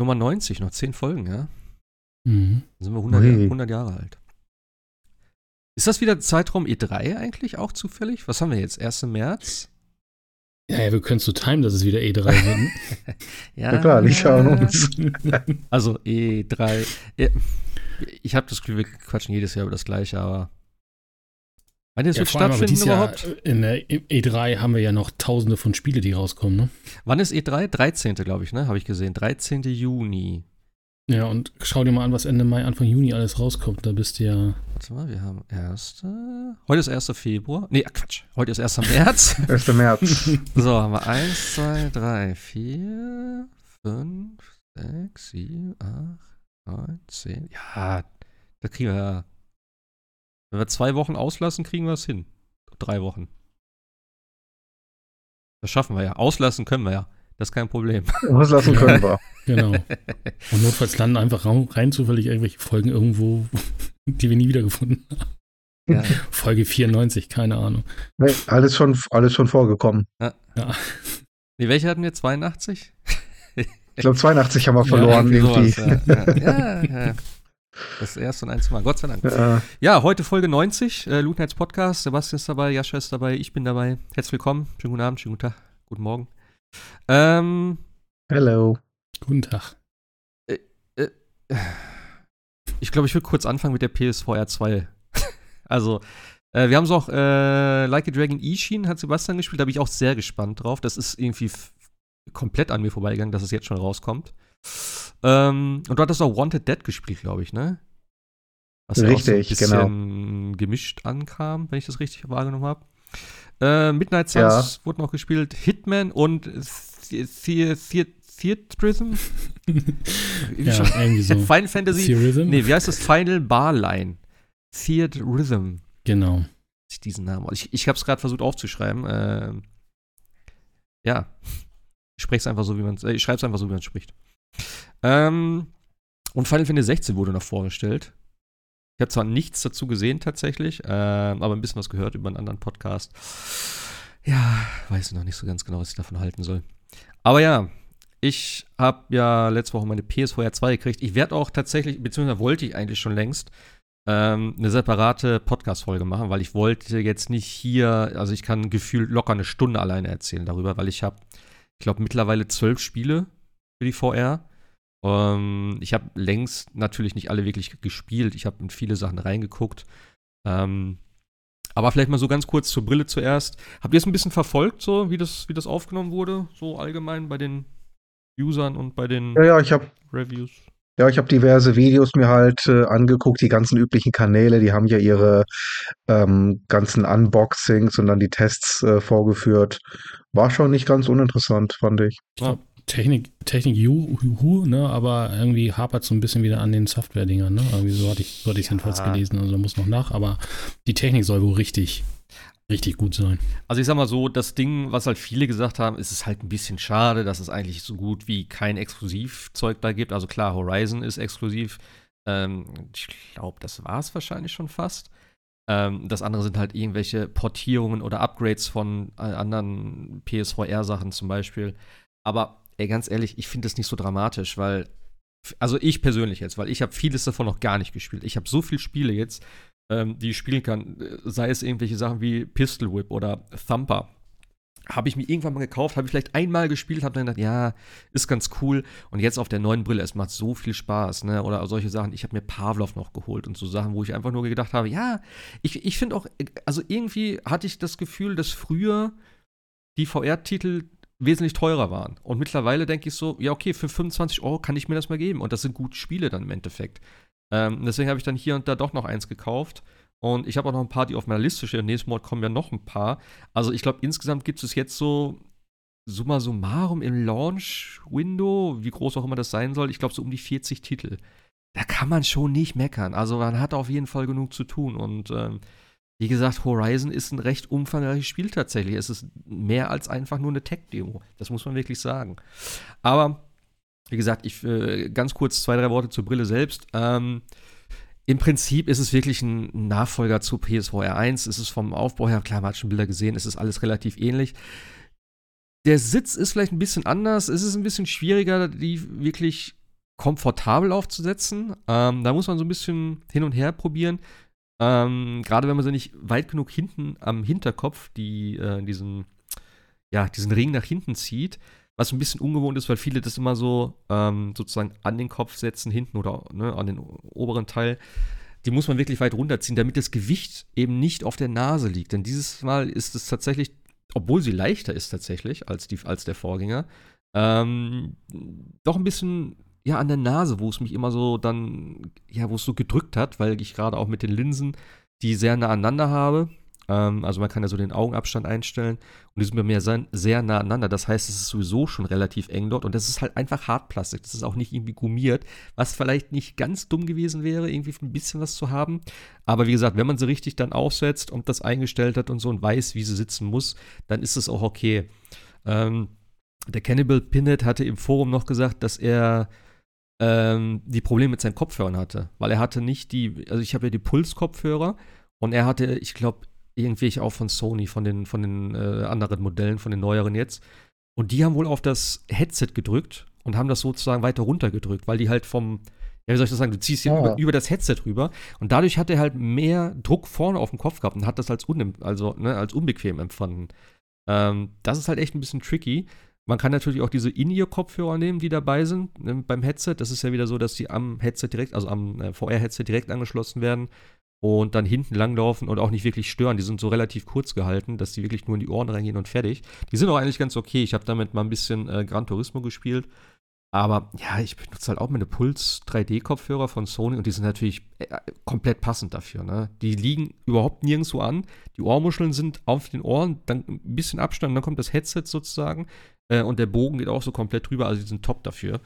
Nummer 90, noch 10 Folgen, ja? Mhm. Dann sind wir 100, Ui. Jahre, 100 Jahre alt. Ist das wieder Zeitraum E3 eigentlich auch zufällig? Was haben wir jetzt? 1. März? Ja, ja, wir können so timen, dass es wieder E3 wird. ne? Ja, Ja, klar, die schauen uns. Also E3. Ja, Ich habe das Gefühl, wir quatschen jedes Jahr über das Gleiche, aber. Wann das ja, wird stattfinden Jahr überhaupt? in der E3 haben wir ja noch tausende von Spiele, die rauskommen, ne? Wann ist E3? 13. glaube ich, ne? Habe ich gesehen. 13. Juni. Ja, und schau dir mal an, was Ende Mai, Anfang Juni alles rauskommt. Da bist du ja. Warte mal, wir haben 1. Heute ist 1. Februar. Nee, Quatsch. Heute ist 1. März. 1. März. so, haben wir 1, 2, 3, 4, 5, 6, 7, 8, 9, 10. Ja, da kriegen wir ja. Wenn wir zwei Wochen auslassen, kriegen wir es hin. Drei Wochen. Das schaffen wir ja. Auslassen können wir ja. Das ist kein Problem. Auslassen können wir. Genau. Und notfalls landen einfach rein zufällig irgendwelche Folgen irgendwo, die wir nie wiedergefunden haben. Ja. Folge 94, keine Ahnung. Nee, alles, schon, alles schon vorgekommen. Ja. Nee, welche hatten wir? 82? Ich glaube, 82 haben wir verloren irgendwie. sowas, ja. Ja, ja, ja. Das erste und einzige Mal. Gott sei Dank. Äh, Ja, heute Folge 90, äh, Lootnights Podcast. Sebastian ist dabei, Jascha ist dabei, ich bin dabei. Herzlich willkommen. Schönen guten Abend, schönen guten Tag, guten Morgen. Ähm, hello. Guten Tag. ich glaube, ich würde kurz anfangen mit der PSVR 2. also, äh, wir haben es auch, äh, Like a Dragon Ishin hat Sebastian gespielt, da bin ich auch sehr gespannt drauf. Das ist irgendwie komplett an mir vorbeigegangen, dass es jetzt schon rauskommt. Ähm, und du hattest auch Wanted Dead gespielt, glaube ich, ne? Was ja auch so ein Richtig, genau. bisschen gemischt ankam, wenn ich das richtig wahrgenommen habe. Äh, Midnight Suns wurde noch gespielt, Hitman und The- The- The- Theatrism? Ja, irgendwie so. Final Fantasy Theorism? Nee, wie heißt das? Final Barline. Theater Rhythm. Genau. Ich diesen Namen. Ich, ich habe es gerade versucht aufzuschreiben. Ähm, ja. Ich spreche es einfach so, wie man äh, Ich schreibe es einfach so, wie man spricht. Ähm, und Final Fantasy 16 wurde noch vorgestellt. Ich habe zwar nichts dazu gesehen tatsächlich, ähm, aber ein bisschen was gehört über einen anderen Podcast. Ja, weiß noch nicht so ganz genau, was ich davon halten soll. Aber ja, ich habe ja letzte Woche meine PSVR 2 gekriegt. Ich werde auch tatsächlich, beziehungsweise wollte ich eigentlich schon längst, ähm, eine separate Podcast-Folge machen, weil ich wollte jetzt nicht hier, also ich kann gefühlt locker eine Stunde alleine erzählen darüber, weil ich habe, ich glaube, mittlerweile zwölf Spiele für die VR. Ähm, ich habe längst natürlich nicht alle wirklich gespielt. Ich habe in viele Sachen reingeguckt. Ähm, aber vielleicht mal so ganz kurz zur Brille zuerst. Habt ihr es ein bisschen verfolgt, so wie das, wie das aufgenommen wurde, so allgemein bei den Usern und bei den Ja, ja, ich habe Reviews? ja, ich hab diverse Videos mir halt äh, angeguckt, die ganzen üblichen Kanäle, die haben ja ihre ähm, ganzen Unboxings und dann die Tests äh, vorgeführt. War schon nicht ganz uninteressant, fand ich. Glaub, Technik, Technik juhu, ne, aber irgendwie hapert so ein bisschen wieder an den Software-Dingern, ne? Irgendwie so hatte ich, so hatte ich Ja. jedenfalls gelesen, also da muss noch nach, aber die Technik soll wohl richtig, richtig gut sein. Also ich sag mal so, das Ding, was halt viele gesagt haben, ist es halt ein bisschen schade, dass es eigentlich so gut wie kein Exklusivzeug da gibt. Also klar, Horizon ist exklusiv. Ähm, ich glaube, das war es wahrscheinlich schon fast. Ähm, das andere sind halt irgendwelche Portierungen oder Upgrades von äh, anderen PSVR-Sachen zum Beispiel. Aber ey, ganz ehrlich, ich finde das nicht so dramatisch, weil, also ich persönlich jetzt, weil ich habe vieles davon noch gar nicht gespielt. Ich habe so viele Spiele jetzt, ähm, die ich spielen kann, äh, sei es irgendwelche Sachen wie Pistol Whip oder Thumper. Habe ich mir irgendwann mal gekauft, habe ich vielleicht einmal gespielt, habe dann gedacht, ja, ist ganz cool. Und jetzt auf der neuen Brille, es macht so viel Spaß, ne? Oder solche Sachen. Ich habe mir Pavlov noch geholt und so Sachen, wo ich einfach nur gedacht habe, ja, ich, ich finde auch, also irgendwie hatte ich das Gefühl, dass früher die VR-Titel wesentlich teurer waren. Und mittlerweile denke ich so, ja, okay, für 25 Euro kann ich mir das mal geben. Und das sind gute Spiele dann im Endeffekt. Ähm, deswegen habe ich dann hier und da doch noch eins gekauft. Und ich habe auch noch ein paar, die auf meiner Liste stehen. Nächstes Mal kommen ja noch ein paar. Also ich glaube, insgesamt gibt es jetzt so summa summarum im Launch-Window, wie groß auch immer das sein soll, ich glaube so um die 40 Titel. Da kann man schon nicht meckern. Also man hat auf jeden Fall genug zu tun. Und ähm, wie gesagt, Horizon ist ein recht umfangreiches Spiel tatsächlich. Es ist mehr als einfach nur eine Tech-Demo. Das muss man wirklich sagen. Aber wie gesagt, ich äh, ganz kurz zwei, drei Worte zur Brille selbst. Ähm, Im Prinzip ist es wirklich ein Nachfolger zu PSVR 1. Es ist vom Aufbau her, klar, man hat schon Bilder gesehen, es ist alles relativ ähnlich. Der Sitz ist vielleicht ein bisschen anders. Es ist ein bisschen schwieriger, die wirklich komfortabel aufzusetzen. Ähm, da muss man so ein bisschen hin und her probieren. Ähm, Gerade wenn man sie nicht weit genug hinten am Hinterkopf, die, äh, diesen, ja, diesen Ring nach hinten zieht, was ein bisschen ungewohnt ist, weil viele das immer so ähm, sozusagen an den Kopf setzen, hinten oder ne, an den oberen Teil. Die muss man wirklich weit runterziehen, damit das Gewicht eben nicht auf der Nase liegt. Denn dieses Mal ist es tatsächlich, obwohl sie leichter ist tatsächlich als, die, als der Vorgänger, ähm, doch ein bisschen ja an der Nase, wo es mich immer so dann, ja, wo es so gedrückt hat, weil ich gerade auch mit den Linsen die sehr nah aneinander habe, ähm, also man kann ja so den Augenabstand einstellen und die sind bei mir sehr, sehr nah aneinander. Das heißt, es ist sowieso schon relativ eng dort und das ist halt einfach Hartplastik. Das ist auch nicht irgendwie gummiert, was vielleicht nicht ganz dumm gewesen wäre, irgendwie ein bisschen was zu haben. Aber wie gesagt, wenn man sie richtig dann aufsetzt und das eingestellt hat und so und weiß, wie sie sitzen muss, dann ist es auch okay. Ähm, der Cannibal Pinhead hatte im Forum noch gesagt, dass er ähm, die Probleme mit seinen Kopfhörern hatte, weil er hatte nicht die, also ich habe ja die Puls-Kopfhörer und er hatte, ich glaube, irgendwelche auch von Sony, von den, von den äh, anderen Modellen, von den neueren jetzt. Und die haben wohl auf das Headset gedrückt und haben das sozusagen weiter runtergedrückt, weil die halt vom, ja, wie soll ich das sagen, du ziehst hier oh. über, über, das Headset rüber und dadurch hat er halt mehr Druck vorne auf dem Kopf gehabt und hat das als, un, also, ne, als unbequem empfunden. Ähm, das ist halt echt ein bisschen tricky. Man kann natürlich auch diese In-Ear-Kopfhörer nehmen, die dabei sind ne, beim Headset. Das ist ja wieder so, dass die am Headset direkt, also am äh, VR-Headset direkt angeschlossen werden und dann hinten langlaufen und auch nicht wirklich stören. Die sind so relativ kurz gehalten, dass die wirklich nur in die Ohren reingehen und fertig. Die sind auch eigentlich ganz okay. Ich habe damit mal ein bisschen äh, Gran Turismo gespielt. Aber ja, ich benutze halt auch meine Puls 3D-Kopfhörer von Sony und die sind natürlich äh, komplett passend dafür. Ne? Die liegen überhaupt nirgendwo an. Die Ohrmuscheln sind auf den Ohren, dann ein bisschen Abstand, dann kommt das Headset sozusagen äh, und der Bogen geht auch so komplett drüber. Also die sind top dafür.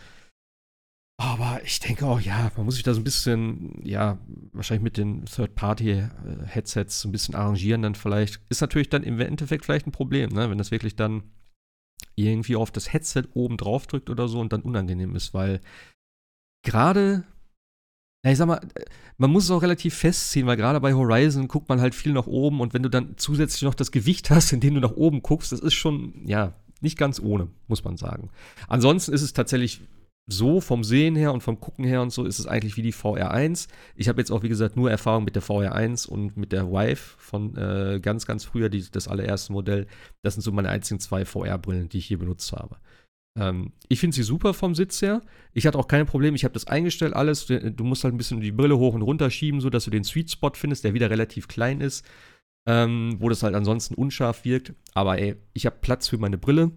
Aber ich denke auch, ja, man muss sich da so ein bisschen, ja, wahrscheinlich mit den Third-Party-Headsets so ein bisschen arrangieren, dann vielleicht. Ist natürlich dann im Endeffekt vielleicht ein Problem, ne, wenn das wirklich dann irgendwie auf das Headset oben drauf drückt oder so und dann unangenehm ist, weil gerade, ja, ich sag mal, man muss es auch relativ festziehen, weil gerade bei Horizon guckt man halt viel nach oben und wenn du dann zusätzlich noch das Gewicht hast, in dem du nach oben guckst, das ist schon, ja, nicht ganz ohne, muss man sagen. Ansonsten ist es tatsächlich so vom Sehen her und vom Gucken her und so ist es eigentlich wie die VR1. Ich habe jetzt auch, wie gesagt, nur Erfahrung mit der VR1 und mit der Vive von äh, ganz, ganz früher, die, das allererste Modell. Das sind so meine einzigen zwei VR-Brillen, die ich hier benutzt habe. Ähm, ich finde sie super vom Sitz her. Ich hatte auch kein Problem. Ich habe das eingestellt, alles. Du, du, musst halt ein bisschen die Brille hoch und runter schieben, sodass du den Sweet Spot findest, der wieder relativ klein ist. Ähm, wo das halt ansonsten unscharf wirkt. Aber ey, ich habe Platz für meine Brille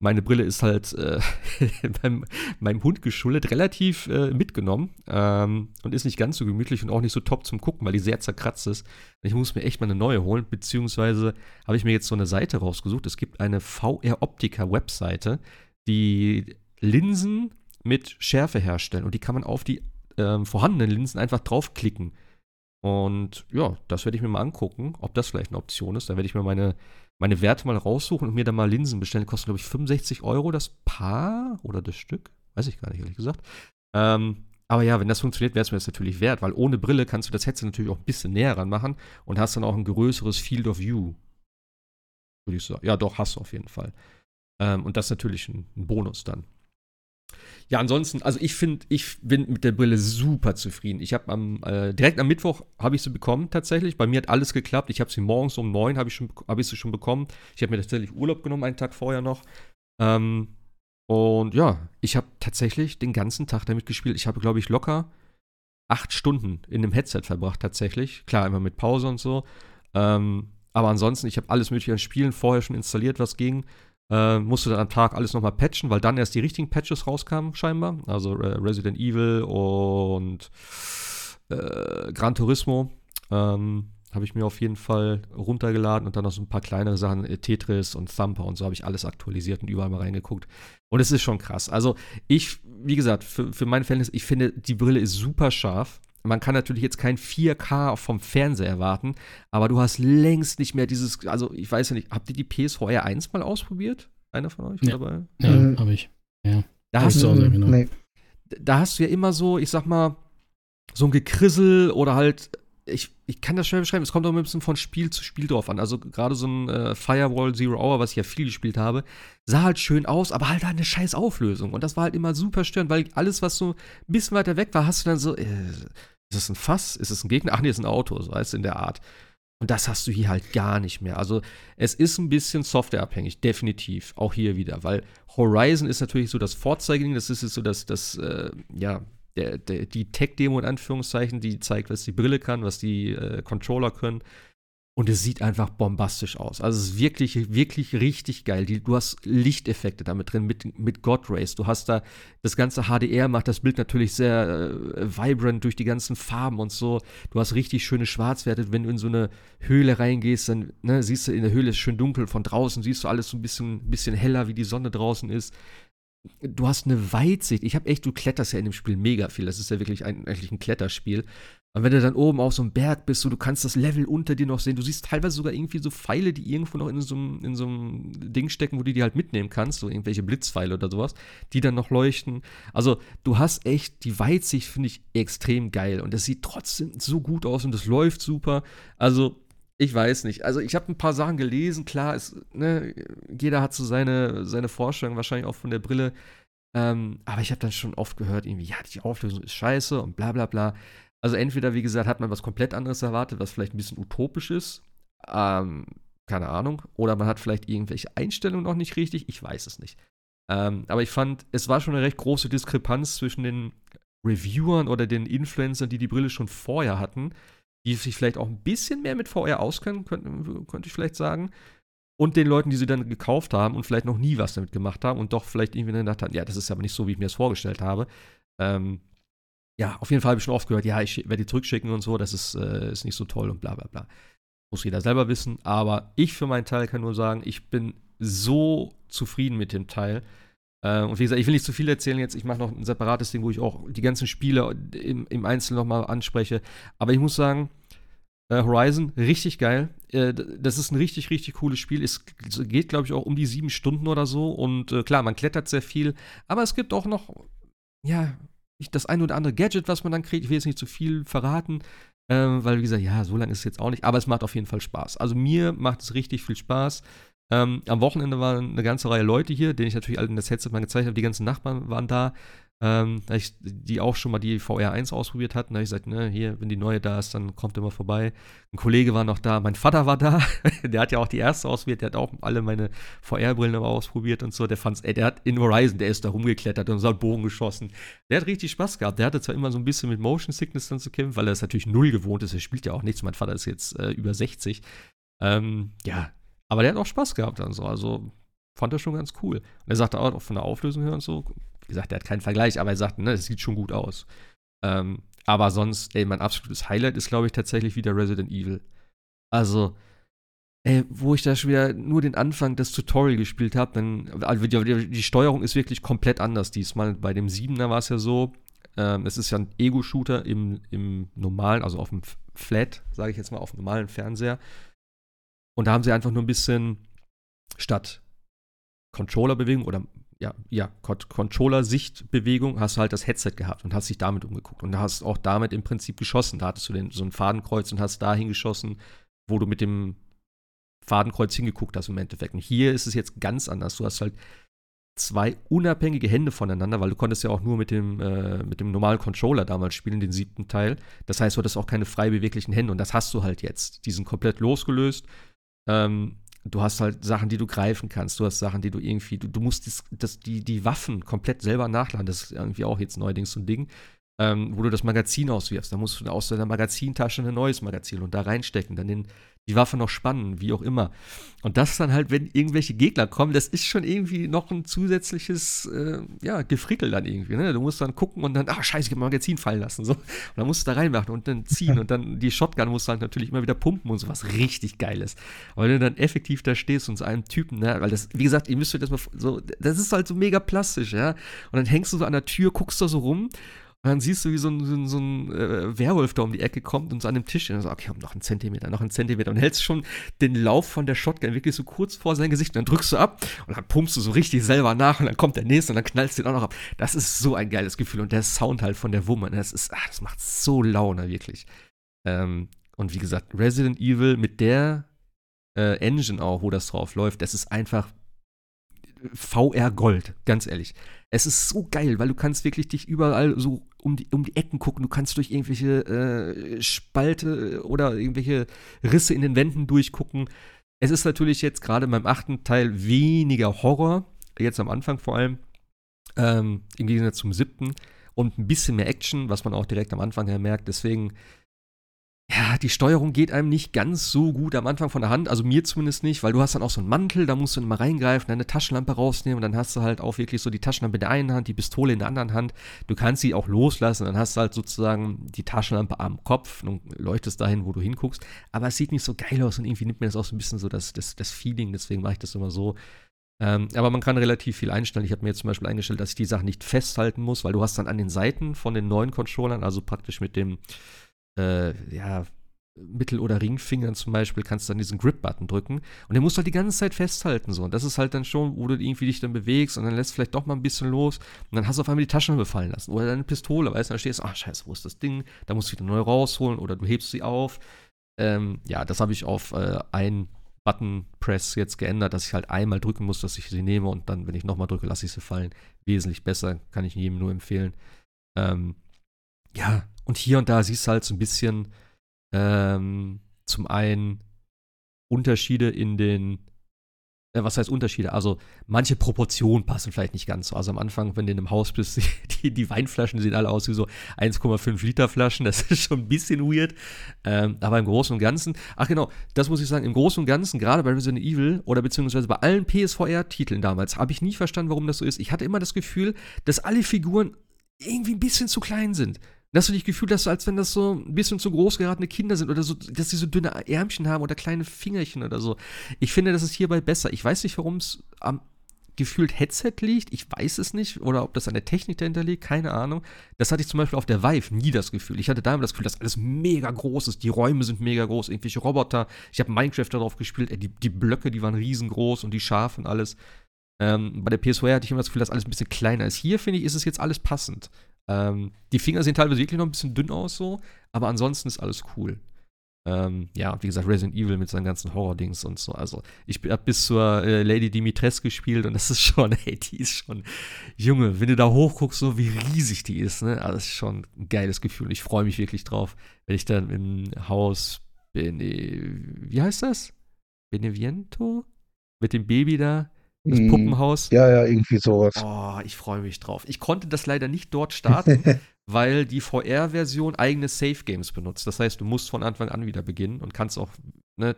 meine Brille ist halt äh, meinem, meinem, Hund geschuldet, relativ äh, mitgenommen ähm, und ist nicht ganz so gemütlich und auch nicht so top zum Gucken, weil die sehr zerkratzt ist. Ich muss mir echt mal eine neue holen, beziehungsweise habe ich mir jetzt so eine Seite rausgesucht. Es gibt eine VR-Optica-Webseite, die Linsen mit Schärfe herstellen und die kann man auf die äh, vorhandenen Linsen einfach draufklicken. Und ja, das werde ich mir mal angucken, ob das vielleicht eine Option ist. Da werde ich mir meine meine Werte mal raussuchen und mir dann mal Linsen bestellen. Die kosten, glaube ich, 65 Euro das Paar oder das Stück. Weiß ich gar nicht, ehrlich gesagt. Ähm, aber ja, wenn das funktioniert, wäre es mir das natürlich wert, weil ohne Brille kannst du das Headset natürlich auch ein bisschen näher ranmachen und hast dann auch ein größeres Field of View. Würde ich sagen. Ja, doch, hast du auf jeden Fall. Ähm, und das ist natürlich ein, ein Bonus dann. Ja, ansonsten, also ich finde, ich bin mit der Brille super zufrieden. Ich habe am äh, direkt am Mittwoch habe ich sie bekommen tatsächlich. Bei mir hat alles geklappt. Ich habe sie morgens um neun habe ich schon habe ich sie schon bekommen. Ich habe mir tatsächlich Urlaub genommen einen Tag vorher noch. Ähm, und ja, ich habe tatsächlich den ganzen Tag damit gespielt. Ich habe, glaube ich, locker acht Stunden in dem Headset verbracht tatsächlich. Klar, immer mit Pause und so. Ähm, aber ansonsten, ich habe alles mögliche an Spielen vorher schon installiert, was ging. Äh, musste dann am Tag alles nochmal patchen, weil dann erst die richtigen Patches rauskamen, scheinbar. Also äh, Resident Evil und äh, Gran Turismo. Ähm, habe ich mir auf jeden Fall runtergeladen und dann noch so ein paar kleinere Sachen, äh, Tetris und Thumper und so habe ich alles aktualisiert und überall mal reingeguckt. Und es ist schon krass. Also ich, wie gesagt, für, für mein Verhältnis, ich finde, die Brille ist super scharf. Man kann natürlich jetzt kein 4K vom Fernseher erwarten, aber du hast längst nicht mehr dieses, also ich weiß ja nicht, habt ihr die PSVR 1 mal ausprobiert? Einer von euch ja. dabei? Ja, mhm. habe ich. Ja. Da hast, du, genau. nee. da hast du ja immer so, ich sag mal, so ein Gekrissel oder halt ich, ich kann das schnell beschreiben, es kommt auch ein bisschen von Spiel zu Spiel drauf an. Also gerade so ein äh, Firewall Zero Hour, was ich ja viel gespielt habe, sah halt schön aus, aber halt eine scheiß Auflösung. Und das war halt immer super störend, weil alles, was so ein bisschen weiter weg war, hast du dann so, äh, ist das ein Fass? Ist das ein Gegner? Ach nee, ist ein Auto, so weißt du, in der Art. Und das hast du hier halt gar nicht mehr. Also es ist ein bisschen softwareabhängig, definitiv. Auch hier wieder, weil Horizon ist natürlich so das Vorzeigeding, das ist jetzt so das, das äh, ja, der, der, die Tech-Demo in Anführungszeichen, die zeigt, was die Brille kann, was die äh, Controller können. Und es sieht einfach bombastisch aus. Also es ist wirklich, wirklich richtig geil. Die, du hast Lichteffekte damit drin, mit, mit God Rays. Du hast da das ganze HDR, macht das Bild natürlich sehr äh, vibrant durch die ganzen Farben und so. Du hast richtig schöne Schwarzwerte. Wenn du in so eine Höhle reingehst, dann ne, siehst du, in der Höhle ist schön dunkel. Von draußen siehst du alles so ein bisschen, bisschen heller, wie die Sonne draußen ist du hast eine Weitsicht. Ich habe echt, du kletterst ja in dem Spiel mega viel. Das ist ja wirklich ein, eigentlich ein Kletterspiel. Und wenn du dann oben auf so einem Berg bist, so, du kannst das Level unter dir noch sehen. Du siehst teilweise sogar irgendwie so Pfeile, die irgendwo noch in so, einem, in so einem Ding stecken, wo du die halt mitnehmen kannst, so irgendwelche Blitzpfeile oder sowas, die dann noch leuchten. Also, du hast echt die Weitsicht, finde ich, extrem geil. Und das sieht trotzdem so gut aus und das läuft super. Also, ich weiß nicht. Also ich habe ein paar Sachen gelesen, klar, ist, ne, jeder hat so seine, seine Vorstellung, wahrscheinlich auch von der Brille. Ähm, aber ich habe dann schon oft gehört, irgendwie, ja, die Auflösung ist scheiße und bla bla bla. Also entweder, wie gesagt, hat man was komplett anderes erwartet, was vielleicht ein bisschen utopisch ist. Ähm, keine Ahnung. Oder man hat vielleicht irgendwelche Einstellungen noch nicht richtig. Ich weiß es nicht. Ähm, aber ich fand, es war schon eine recht große Diskrepanz zwischen den Reviewern oder den Influencern, die die Brille schon vorher hatten die sich vielleicht auch ein bisschen mehr mit VR auskennen, könnte, könnte ich vielleicht sagen. Und den Leuten, die sie dann gekauft haben und vielleicht noch nie was damit gemacht haben und doch vielleicht irgendwie gedacht haben, ja, das ist aber nicht so, wie ich mir das vorgestellt habe. Ähm, ja, auf jeden Fall habe ich schon oft gehört, ja, ich werde die zurückschicken und so, das ist, äh, ist nicht so toll und bla bla bla. Muss jeder selber wissen. Aber ich für meinen Teil kann nur sagen, ich bin so zufrieden mit dem Teil. Äh, und wie gesagt, ich will nicht zu viel erzählen jetzt. Ich mache noch ein separates Ding, wo ich auch die ganzen Spiele im, im Einzelnen nochmal anspreche. Aber ich muss sagen, äh, Horizon, richtig geil. Äh, das ist ein richtig, richtig cooles Spiel. Es geht, glaube ich, auch um die sieben Stunden oder so. Und äh, klar, man klettert sehr viel. Aber es gibt auch noch, ja, das ein oder andere Gadget, was man dann kriegt. Ich will jetzt nicht zu viel verraten. Ähm, weil, wie gesagt, ja, so lange ist es jetzt auch nicht. Aber es macht auf jeden Fall Spaß. Also mir macht es richtig viel Spaß. Ähm, am Wochenende waren eine ganze Reihe Leute hier, denen ich natürlich alle in das Headset mal gezeigt habe. Die ganzen Nachbarn waren da. Ähm, ich, die auch schon mal die VR1 ausprobiert hatten, da habe ich gesagt, ne, hier, wenn die neue da ist, dann kommt immer vorbei. Ein Kollege war noch da, mein Vater war da, der hat ja auch die erste ausprobiert, der hat auch alle meine VR-Brillen ausprobiert und so, der fand's, ey, der hat in Horizon, der ist da rumgeklettert und so hat Bogen geschossen. Der hat richtig Spaß gehabt. Der hatte zwar immer so ein bisschen mit Motion Sickness dann zu kämpfen, weil er es natürlich null gewohnt ist, er spielt ja auch nichts, mein Vater ist jetzt äh, über 60. Ähm, ja, aber der hat auch Spaß gehabt dann so. Also fand er schon ganz cool. Und er sagte auch von der Auflösung her und so, wie gesagt, er hat keinen Vergleich, aber er sagte, ne, es sieht schon gut aus. Ähm, aber sonst, ey, mein absolutes Highlight ist, glaube ich, tatsächlich wieder Resident Evil. Also, ey, wo ich da schon wieder nur den Anfang des Tutorial gespielt habe, dann, also die, die, Steuerung ist wirklich komplett anders diesmal. Bei dem 7er war es ja so, ähm, es ist ja ein Ego-Shooter im, im normalen, also auf dem Flat, sage ich jetzt mal, auf dem normalen Fernseher. Und da haben sie einfach nur ein bisschen statt Controller-Bewegung oder ja, ja, Controller-Sichtbewegung hast du halt das Headset gehabt und hast dich damit umgeguckt. Und hast auch damit im Prinzip geschossen. Da hattest du den, so ein Fadenkreuz und hast dahin geschossen, wo du mit dem Fadenkreuz hingeguckt hast im Endeffekt. Und hier ist es jetzt ganz anders. Du hast halt zwei unabhängige Hände voneinander, weil du konntest ja auch nur mit dem, äh, mit dem normalen Controller damals spielen, den siebten Teil. Das heißt, du hattest auch keine frei beweglichen Hände und das hast du halt jetzt. Die sind komplett losgelöst ähm, du hast halt Sachen, die du greifen kannst. Du hast Sachen, die du irgendwie, du, du musst das, das, die, die Waffen komplett selber nachladen. Das ist irgendwie auch jetzt neuerdings so ein Ding. Ähm, wo du das Magazin auswirfst. Da musst du aus deiner Magazintasche ein neues Magazin und da reinstecken, dann den, die Waffe noch spannen, wie auch immer. Und das dann halt, wenn irgendwelche Gegner kommen, das ist schon irgendwie noch ein zusätzliches, äh, ja, Gefrickel dann irgendwie. Ne? Du musst dann gucken und dann, ah, scheiße, ich hab mein Magazin fallen lassen. So. Und dann musst du da reinmachen und dann ziehen und dann die Shotgun musst du halt natürlich immer wieder pumpen und sowas richtig Geiles. Aber wenn du dann effektiv da stehst und so einem Typen, ne, weil das, wie gesagt, ihr müsst euch das mal so, das ist halt so mega plastisch, ja. Und dann hängst du so an der Tür, guckst da so rum dann siehst du, wie so ein, so ein, so ein äh, Werwolf da um die Ecke kommt und so an dem Tisch und so, okay, noch einen Zentimeter, noch einen Zentimeter und hältst schon den Lauf von der Shotgun wirklich so kurz vor sein Gesicht und dann drückst du ab und dann pumpst du so richtig selber nach und dann kommt der nächste und dann knallst du den auch noch ab. Das ist so ein geiles Gefühl und der Sound halt von der Wumme, das ist, ach, das macht so Laune, wirklich. Ähm, Und wie gesagt, Resident Evil mit der äh, Engine auch, wo das drauf läuft, das ist einfach VR Gold, ganz ehrlich. Es ist so geil, weil du kannst wirklich dich überall so um die, um die Ecken gucken. Du kannst durch irgendwelche äh, Spalte oder irgendwelche Risse in den Wänden durchgucken. Es ist natürlich jetzt gerade beim achten Teil weniger Horror, jetzt am Anfang vor allem, ähm, im Gegensatz zum siebten. Und ein bisschen mehr Action, was man auch direkt am Anfang her merkt. Deswegen ja, die Steuerung geht einem nicht ganz so gut am Anfang von der Hand, also mir zumindest nicht, weil du hast dann auch so einen Mantel, da musst du mal reingreifen, deine Taschenlampe rausnehmen und dann hast du halt auch wirklich so die Taschenlampe in der einen Hand, die Pistole in der anderen Hand. Du kannst sie auch loslassen, dann hast du halt sozusagen die Taschenlampe am Kopf und leuchtest dahin, wo du hinguckst. Aber es sieht nicht so geil aus und irgendwie nimmt mir das auch so ein bisschen so das, das, das Feeling, deswegen mache ich das immer so. Ähm, aber man kann relativ viel einstellen. Ich habe mir jetzt zum Beispiel eingestellt, dass ich die Sachen nicht festhalten muss, weil du hast dann an den Seiten von den neuen Controllern, also praktisch mit dem äh, ja, Mittel- oder Ringfingern zum Beispiel, kannst du dann diesen Grip-Button drücken und den musst du halt die ganze Zeit festhalten. So. Und das ist halt dann schon, wo du irgendwie dich dann bewegst und dann lässt vielleicht doch mal ein bisschen los und dann hast du auf einmal die Taschenlampe fallen lassen oder deine Pistole, weißt du, dann stehst du, ach scheiße, wo ist das Ding? Da musst du wieder neu rausholen oder du hebst sie auf. Ähm, ja, das habe ich auf äh, ein Button-Press jetzt geändert, dass ich halt einmal drücken muss, dass ich sie nehme und dann, wenn ich nochmal drücke, lasse ich sie fallen. Wesentlich besser, kann ich jedem nur empfehlen. Ähm, ja, und hier und da siehst du halt so ein bisschen, ähm, zum einen Unterschiede in den, äh, was heißt Unterschiede? Also manche Proportionen passen vielleicht nicht ganz so. Also am Anfang, wenn du in einem Haus bist, die, die Weinflaschen sehen alle aus wie so 1,5 Liter Flaschen. Das ist schon ein bisschen weird. Ähm, aber im Großen und Ganzen, ach genau, das muss ich sagen, im Großen und Ganzen, gerade bei Resident Evil oder beziehungsweise bei allen PSVR-Titeln damals, habe ich nie verstanden, warum das so ist. Ich hatte immer das Gefühl, dass alle Figuren irgendwie ein bisschen zu klein sind dass du dich gefühlt hast, als wenn das so ein bisschen zu groß geratene Kinder sind oder so, dass sie so dünne Ärmchen haben oder kleine Fingerchen oder so. Ich finde, das ist hierbei besser. Ich weiß nicht, warum es am gefühlt Headset liegt. Ich weiß es nicht. Oder ob das an der Technik dahinter liegt. Keine Ahnung. Das hatte ich zum Beispiel auf der Vive nie das Gefühl. Ich hatte da immer das Gefühl, dass alles mega groß ist. Die Räume sind mega groß. Irgendwelche Roboter. Ich habe Minecraft darauf gespielt. Die, die Blöcke, die waren riesengroß und die Schafe und alles. Ähm, bei der PSVR hatte ich immer das Gefühl, dass alles ein bisschen kleiner ist. Hier, finde ich, ist es jetzt alles passend. Ähm, die Finger sehen teilweise wirklich noch ein bisschen dünn aus, so, aber ansonsten ist alles cool. Ähm, ja, wie gesagt, Resident Evil mit seinen ganzen Horror-Dings und so. Also, ich habe bis zur äh, Lady Dimitrescu gespielt und das ist schon, ey, die ist schon, Junge, wenn du da hochguckst, so wie riesig die ist, ne? Also, das ist schon ein geiles Gefühl. Ich freue mich wirklich drauf, wenn ich dann im Haus bin. Wie heißt das? Beneviento? Mit dem Baby da das mhm. Puppenhaus. Ja, ja, irgendwie sowas. Oh, ich freue mich drauf. Ich konnte das leider nicht dort starten, weil die VR-Version eigene Safe Games benutzt. Das heißt, du musst von Anfang an wieder beginnen und kannst auch, ne,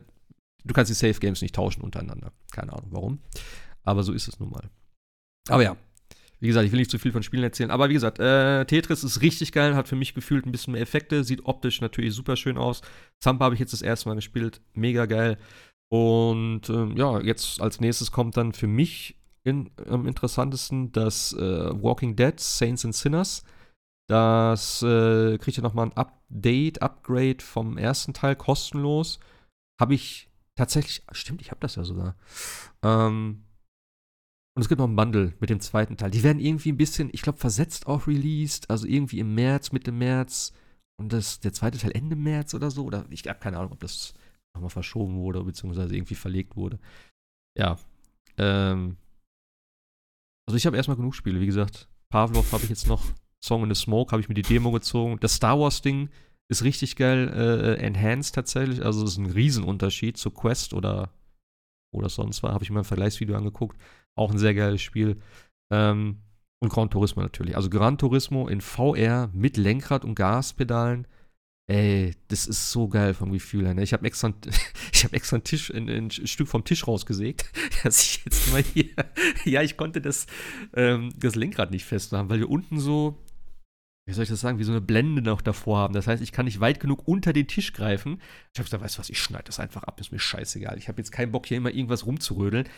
du kannst die Safe Games nicht tauschen untereinander. Keine Ahnung warum. Aber so ist es nun mal. Aber ja, wie gesagt, ich will nicht zu viel von Spielen erzählen, aber wie gesagt, äh, Tetris ist richtig geil, hat für mich gefühlt ein bisschen mehr Effekte, sieht optisch natürlich super schön aus. Zampa habe ich jetzt das erste Mal gespielt, mega geil. Und ähm, ja, jetzt als nächstes kommt dann für mich in, am interessantesten das äh, Walking Dead, Saints and Sinners. Das äh, kriegt ja nochmal ein Update, Upgrade vom ersten Teil kostenlos. Habe ich tatsächlich, stimmt, ich habe das ja sogar. Ähm, und es gibt noch ein Bundle mit dem zweiten Teil. Die werden irgendwie ein bisschen, ich glaube, versetzt auch released. Also irgendwie im März, Mitte März. Und das, der zweite Teil Ende März oder so. Oder ich habe keine Ahnung, ob das nochmal verschoben wurde, beziehungsweise irgendwie verlegt wurde. Ja. Ähm, also ich habe erstmal genug Spiele, wie gesagt. Pavlov habe ich jetzt noch. Song in the Smoke habe ich mir die Demo gezogen. Das Star Wars-Ding ist richtig geil äh, enhanced tatsächlich. Also es ist ein Riesenunterschied zu Quest oder, oder sonst was. Habe ich mir ein Vergleichsvideo angeguckt. Auch ein sehr geiles Spiel. Ähm, und Gran Turismo natürlich. Also Gran Turismo in VR mit Lenkrad und Gaspedalen Ey, das ist so geil vom Gefühl her. Ne? Ich habe extra, hab extra ein, Tisch, ein, ein, Stück vom Tisch rausgesägt, dass ich jetzt mal hier. ja, ich konnte das, ähm, das Lenkrad nicht festmachen, weil wir unten so, wie soll ich das sagen, wie so eine Blende noch davor haben. Das heißt, ich kann nicht weit genug unter den Tisch greifen. Ich habe gesagt, weißt du was, ich schneide das einfach ab, ist mir scheißegal. Ich habe jetzt keinen Bock, hier immer irgendwas rumzurödeln.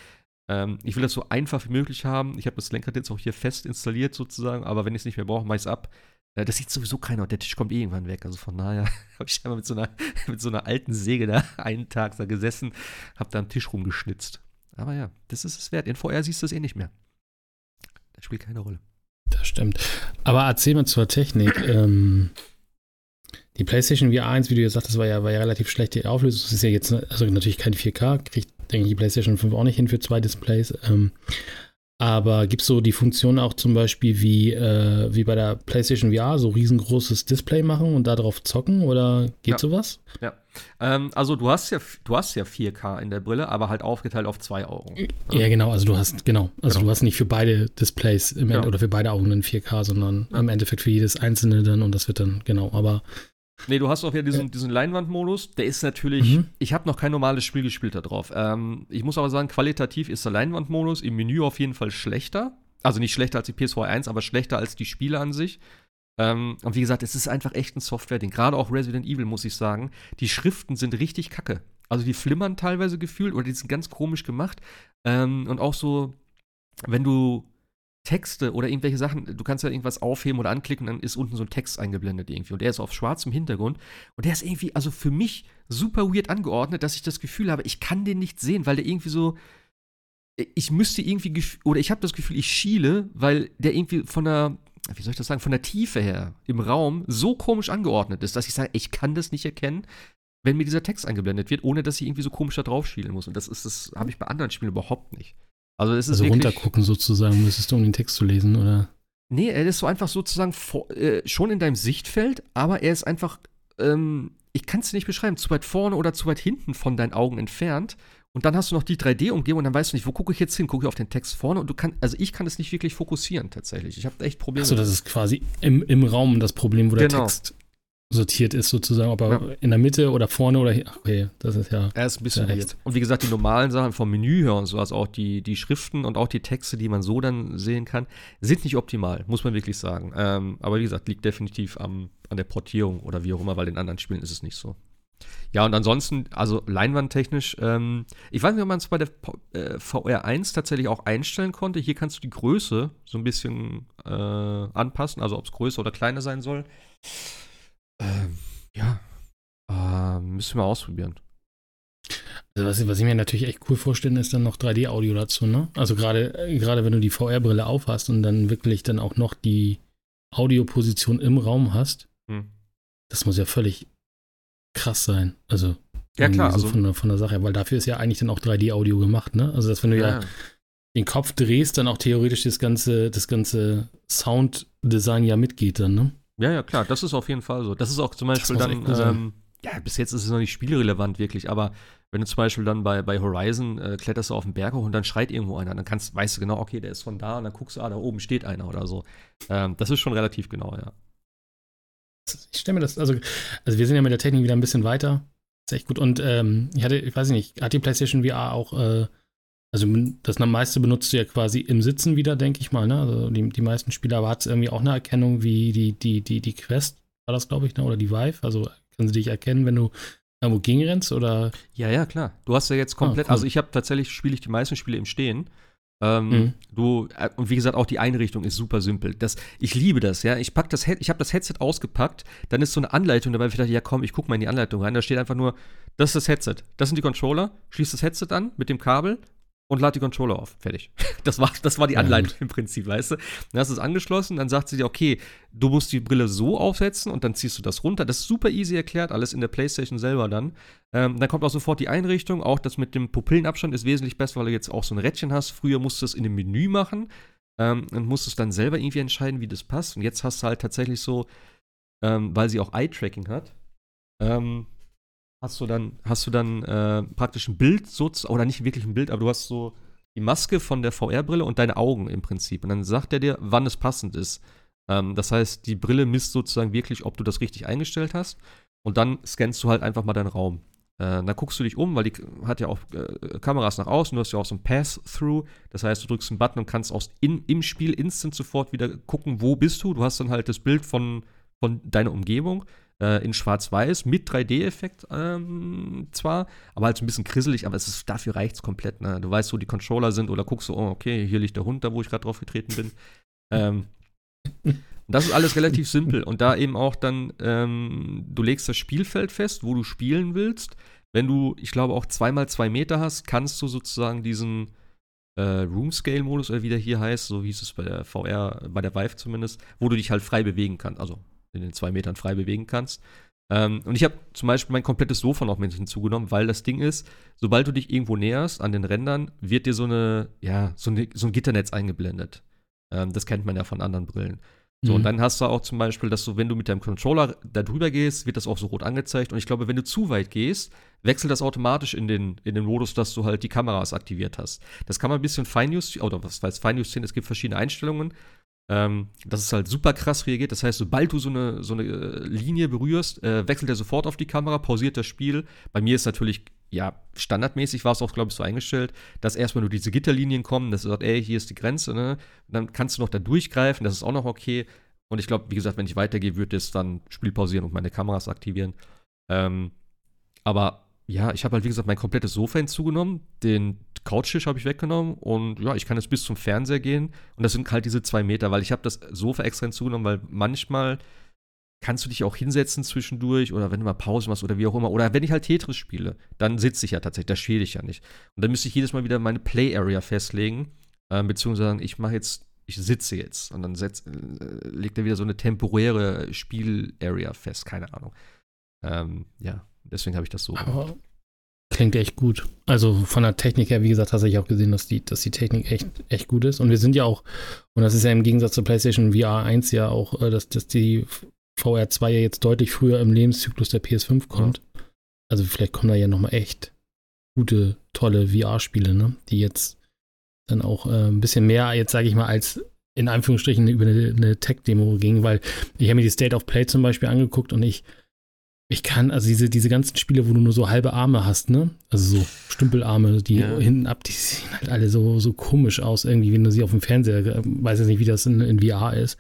Ähm, ich will das so einfach wie möglich haben. Ich habe das Lenkrad jetzt auch hier fest installiert sozusagen, aber wenn ich es nicht mehr brauche, mache ich es ab. Äh, das sieht sowieso keiner und der Tisch kommt eh irgendwann weg. Also von daher habe ich einmal mit so, einer, mit so einer alten Säge da einen Tag da gesessen, habe da am Tisch rumgeschnitzt. Aber ja, das ist es wert. In VR siehst du es eh nicht mehr. Das spielt keine Rolle. Das stimmt. Aber erzähl mal zur Technik. Ähm, die die PlayStation VR 1, wie du ja sagtest, war ja, war ja relativ schlechte Auflösung. Das ist ja jetzt, also natürlich kein 4K, kriegt, denke ich, die PlayStation 5 auch nicht hin für zwei Displays. Ähm, aber gibt es so die Funktion auch zum Beispiel wie, äh, wie bei der PlayStation VR, so riesengroßes Display machen und darauf zocken oder geht Ja. sowas? Ja. Ähm, also du hast ja, du hast ja 4K in der Brille, aber halt aufgeteilt auf zwei Augen. Ja, genau, also du hast, genau, also Genau. du hast nicht für beide Displays im Ja. Oder für beide Augen ein 4K, sondern im Endeffekt für jedes einzelne dann und das wird dann, genau, aber Nee, du hast auch ja diesen, diesen Leinwandmodus. Der ist natürlich, Mhm. ich habe noch kein normales Spiel gespielt da drauf. Ähm, ich muss aber sagen, qualitativ ist der Leinwandmodus im Menü auf jeden Fall schlechter. Also nicht schlechter als die PS4 1, aber schlechter als die Spiele an sich. Ähm, und wie gesagt, es ist einfach echt ein Software-Ding. Gerade auch Resident Evil, muss ich sagen. Die Schriften sind richtig kacke. Also die flimmern teilweise gefühlt oder die sind ganz komisch gemacht. Ähm, und auch so, wenn du Texte oder irgendwelche Sachen, du kannst ja irgendwas aufheben oder anklicken, dann ist unten so ein Text eingeblendet irgendwie. Und der ist auf schwarzem Hintergrund. Und der ist irgendwie, also für mich super weird angeordnet, dass ich das Gefühl habe, ich kann den nicht sehen, weil der irgendwie so. Ich müsste irgendwie, oder ich habe das Gefühl, ich schiele, weil der irgendwie von der, wie soll ich das sagen, von der Tiefe her im Raum so komisch angeordnet ist, dass ich sage, ich kann das nicht erkennen, wenn mir dieser Text eingeblendet wird, ohne dass ich irgendwie so komisch da drauf schielen muss. Und das ist, das habe ich bei anderen Spielen überhaupt nicht. Also es ist also wirklich, runtergucken sozusagen müsstest du, um den Text zu lesen, oder? Nee, er ist so einfach sozusagen vor, äh, schon in deinem Sichtfeld, aber er ist einfach, ähm, ich kann es nicht beschreiben, zu weit vorne oder zu weit hinten von deinen Augen entfernt. Und dann hast du noch die 3D-Umgebung und dann weißt du nicht, wo gucke ich jetzt hin? Gucke ich auf den Text vorne und du kannst, also ich kann es nicht wirklich fokussieren tatsächlich. Ich habe echt Probleme. Achso, das ist quasi im, im Raum das Problem, wo der Genau. Text sortiert ist, sozusagen, ob er Ja. in der Mitte oder vorne oder hier. Okay, das ist ja. Er ist ein bisschen echt. Und wie gesagt, die normalen Sachen vom Menü her und so, also auch die, die Schriften und auch die Texte, die man so dann sehen kann, sind nicht optimal, muss man wirklich sagen. Ähm, aber wie gesagt, liegt definitiv am, an der Portierung oder wie auch immer, weil in anderen Spielen ist es nicht so. Ja, und ansonsten, also leinwandtechnisch, ähm, ich weiß nicht, ob man es bei der äh, VR1 tatsächlich auch einstellen konnte. Hier kannst du die Größe so ein bisschen äh, anpassen, also ob es größer oder kleiner sein soll. Ähm, ja, äh, müssen wir ausprobieren. Also was, was ich mir natürlich echt cool vorstelle, ist dann noch 3D-Audio dazu, ne? Also gerade äh, gerade wenn du die VR-Brille aufhast und dann wirklich dann auch noch die Audioposition im Raum hast, Hm. das muss ja völlig krass sein. Also Ja, klar, So also- von, der, von der Sache, weil dafür ist ja eigentlich dann auch 3D-Audio gemacht, ne? Also dass wenn du ja, den Kopf drehst, dann auch theoretisch das ganze, das ganze Sounddesign ja mitgeht dann, ne? Ja, ja, klar, das ist auf jeden Fall so. Das ist auch zum Beispiel dann, ähm, ja, bis jetzt ist es noch nicht spielrelevant wirklich, aber wenn du zum Beispiel dann bei, bei Horizon äh, kletterst du auf den Berg hoch und dann schreit irgendwo einer, dann kannst, weißt du genau, okay, der ist von da und dann guckst du, ah, da oben steht einer oder so. Ähm, das ist schon relativ genau, ja. Ich stelle mir das, also, also wir sind ja mit der Technik wieder ein bisschen weiter. Ist echt gut. Und ähm, ich hatte, ich weiß nicht, hat die PlayStation VR auch, äh, also das meiste benutzt du ja quasi im Sitzen wieder, denke ich mal, ne? Also die, die meisten Spieler, aber hat es irgendwie auch eine Erkennung wie die, die, die, die Quest, war das, glaube ich, ne? Oder die Vive? Also können sie dich erkennen, wenn du irgendwo gegenrennst oder Ja, ja, klar. Du hast ja jetzt komplett, Ah, cool. also ich habe tatsächlich, spiele ich die meisten Spiele im Stehen. Ähm, Mhm. Du, äh, und wie gesagt, auch die Einrichtung ist super simpel. Das, ich liebe das, ja. Ich pack das, ich habe das Headset ausgepackt, dann ist so eine Anleitung dabei, ich dachte, ja komm, ich guck mal in die Anleitung rein. Da steht einfach nur, das ist das Headset, das sind die Controller, schließ das Headset an mit dem Kabel und lad die Controller auf. Fertig. Das war, das war die Ja, Anleitung im Prinzip, weißt du? Dann hast du es angeschlossen, dann sagt sie dir, okay, du musst die Brille so aufsetzen und dann ziehst du das runter. Das ist super easy erklärt, alles in der Playstation selber dann. Ähm, dann kommt auch sofort die Einrichtung. Auch das mit dem Pupillenabstand ist wesentlich besser, weil du jetzt auch so ein Rädchen hast. Früher musst du es in dem Menü machen ähm, und musstest dann selber irgendwie entscheiden, wie das passt. Und jetzt hast du halt tatsächlich so, ähm, weil sie auch Eye-Tracking hat, ähm, hast du dann, hast du dann äh, praktisch ein Bild, so, oder nicht wirklich ein Bild, aber du hast so die Maske von der VR-Brille und deine Augen im Prinzip. Und dann sagt er dir, wann es passend ist. Ähm, das heißt, die Brille misst sozusagen wirklich, ob du das richtig eingestellt hast. Und dann scannst du halt einfach mal deinen Raum. Äh, dann guckst du dich um, weil die hat ja auch äh, Kameras nach außen, du hast ja auch so ein Pass-Through. Das heißt, du drückst einen Button und kannst aus in, im Spiel instant sofort wieder gucken, wo bist du. Du hast dann halt das Bild von, von deiner Umgebung äh, in Schwarz-Weiß mit 3D-Effekt ähm, zwar, aber halt so ein bisschen krisselig, aber es ist, dafür reicht es komplett. Ne? Du weißt, wo die Controller sind oder guckst du, oh, okay, hier liegt der Hund da, wo ich gerade drauf getreten bin. ähm, das ist alles relativ simpel. Und da eben auch dann, ähm, du legst das Spielfeld fest, wo du spielen willst. Wenn du, ich glaube, auch zweimal zwei Meter hast, kannst du sozusagen diesen äh, Room-Scale-Modus oder wie der hier heißt, so hieß es bei der VR, bei der Vive zumindest, wo du dich halt frei bewegen kannst, also in den zwei Metern frei bewegen kannst. Ähm, und ich habe zum Beispiel mein komplettes Sofa noch mit hinzugenommen, weil das Ding ist, sobald du dich irgendwo näherst an den Rändern, wird dir so eine, ja, so, eine, so ein Gitternetz eingeblendet. Ähm, das kennt man ja von anderen Brillen. So, mhm. und dann hast du auch zum Beispiel, dass du, wenn du mit deinem Controller da drüber gehst, wird das auch so rot angezeigt. Und ich glaube, wenn du zu weit gehst, wechselt das automatisch in den, in den Modus, dass du halt die Kameras aktiviert hast. Das kann man ein bisschen feinjustieren, oder was heißt feinjustieren, es gibt verschiedene Einstellungen. Ähm, dass es halt super krass reagiert. Das heißt, sobald du so eine, so eine äh, Linie berührst, äh, wechselt er sofort auf die Kamera, pausiert das Spiel. Bei mir ist natürlich, ja, standardmäßig war es auch, glaube ich, so eingestellt, dass erstmal nur diese Gitterlinien kommen, dass er sagt, ey, hier ist die Grenze, ne? Und dann kannst du noch da durchgreifen, das ist auch noch okay. Und ich glaube, wie gesagt, wenn ich weitergehe, würde es dann Spiel pausieren und meine Kameras aktivieren. Ähm, aber ja, ich habe halt, wie gesagt, mein komplettes Sofa hinzugenommen, den Couchtisch habe ich weggenommen und ja, ich kann jetzt bis zum Fernseher gehen und das sind halt diese zwei Meter, weil ich habe das Sofa extra hinzugenommen, weil manchmal kannst du dich auch hinsetzen zwischendurch oder wenn du mal Pause machst oder wie auch immer. Oder wenn ich halt Tetris spiele, dann sitze ich ja tatsächlich, da stehe ich ja nicht. Und dann müsste ich jedes Mal wieder meine Play Area festlegen, äh, beziehungsweise ich mache jetzt, ich sitze jetzt und dann setz, äh, legt er wieder so eine temporäre Spiel-Area fest, keine Ahnung. Ähm, ja, Deswegen habe ich das so Aber Klingt echt gut. Also von der Technik her, wie gesagt, hast du auch gesehen, dass die, dass die Technik echt, echt gut ist. Und wir sind ja auch, und das ist ja im Gegensatz zur PlayStation VR 1 ja auch, äh, dass, dass die VR 2 ja jetzt deutlich früher im Lebenszyklus der PS5 kommt. Ja. Also vielleicht kommen da ja nochmal echt gute, tolle VR-Spiele, ne? Die jetzt dann auch äh, ein bisschen mehr, jetzt sage ich mal, als in Anführungsstrichen über eine, eine Tech-Demo ging, weil ich habe mir die State of Play zum Beispiel angeguckt und ich ich kann, also diese, diese ganzen Spiele, wo du nur so halbe Arme hast, ne? Also so Stümpelarme, die ja. hinten ab, die sehen halt alle so, so komisch aus, irgendwie, wenn du sie auf dem Fernseher, äh, weiß jetzt nicht, wie das in, in VR ist.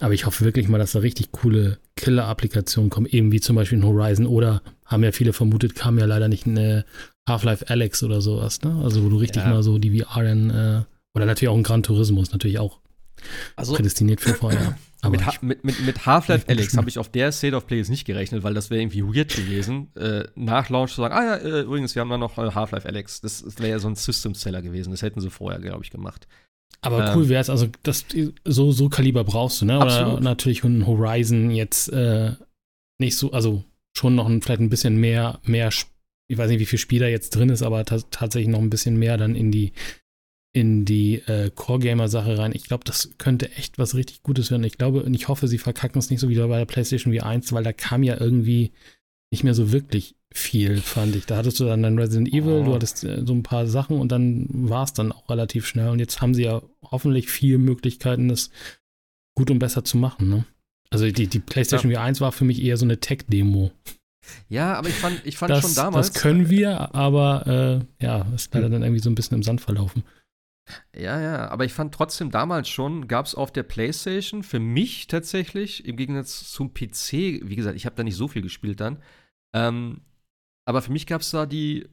Aber ich hoffe wirklich mal, dass da richtig coole Killer-Applikationen kommen, eben wie zum Beispiel in Horizon oder haben ja viele vermutet, kam ja leider nicht eine Half-Life Alex oder sowas, ne? Also wo du richtig ja. mal so die VR dann, äh, oder natürlich auch ein Gran Turismo ist natürlich auch also, prädestiniert für VR. Aber mit, ha mit, mit, mit Half-Life Alex habe ich auf der State of Play jetzt nicht gerechnet, weil das wäre irgendwie weird gewesen, äh, nach Launch zu sagen, ah ja, äh, übrigens, wir haben da noch äh, Half-Life Alex. Das, das wäre ja so ein System-Seller gewesen. Das hätten sie vorher, glaube ich, gemacht. Aber ähm, cool wäre es, also das, so, so Kaliber brauchst du, ne? Absolut. Oder natürlich ein Horizon jetzt äh, nicht so, also schon noch ein, vielleicht ein bisschen mehr, mehr, ich weiß nicht, wie viel Spieler jetzt drin ist, aber tatsächlich noch ein bisschen mehr dann in die in die äh, Core-Gamer-Sache rein. Ich glaube, das könnte echt was richtig Gutes werden. Ich glaube und ich hoffe, sie verkacken es nicht so wie bei der PlayStation V1, weil da kam ja irgendwie nicht mehr so wirklich viel, fand ich. Da hattest du dann dein Resident Evil, oh. du hattest äh, so ein paar Sachen und dann war es dann auch relativ schnell. Und jetzt haben sie ja hoffentlich viele Möglichkeiten, das gut und besser zu machen. Ne? Also die, die PlayStation ja. V1 war für mich eher so eine Tech-Demo. Ja, aber ich fand, ich fand das, schon damals. Das können wir, aber äh, ja, ist leider hm. dann irgendwie so ein bisschen im Sand verlaufen. Ja, ja, aber ich fand trotzdem damals schon, gab es auf der PlayStation für mich tatsächlich, im Gegensatz zum PC, wie gesagt, ich habe da nicht so viel gespielt dann, ähm, aber für mich gab es da die,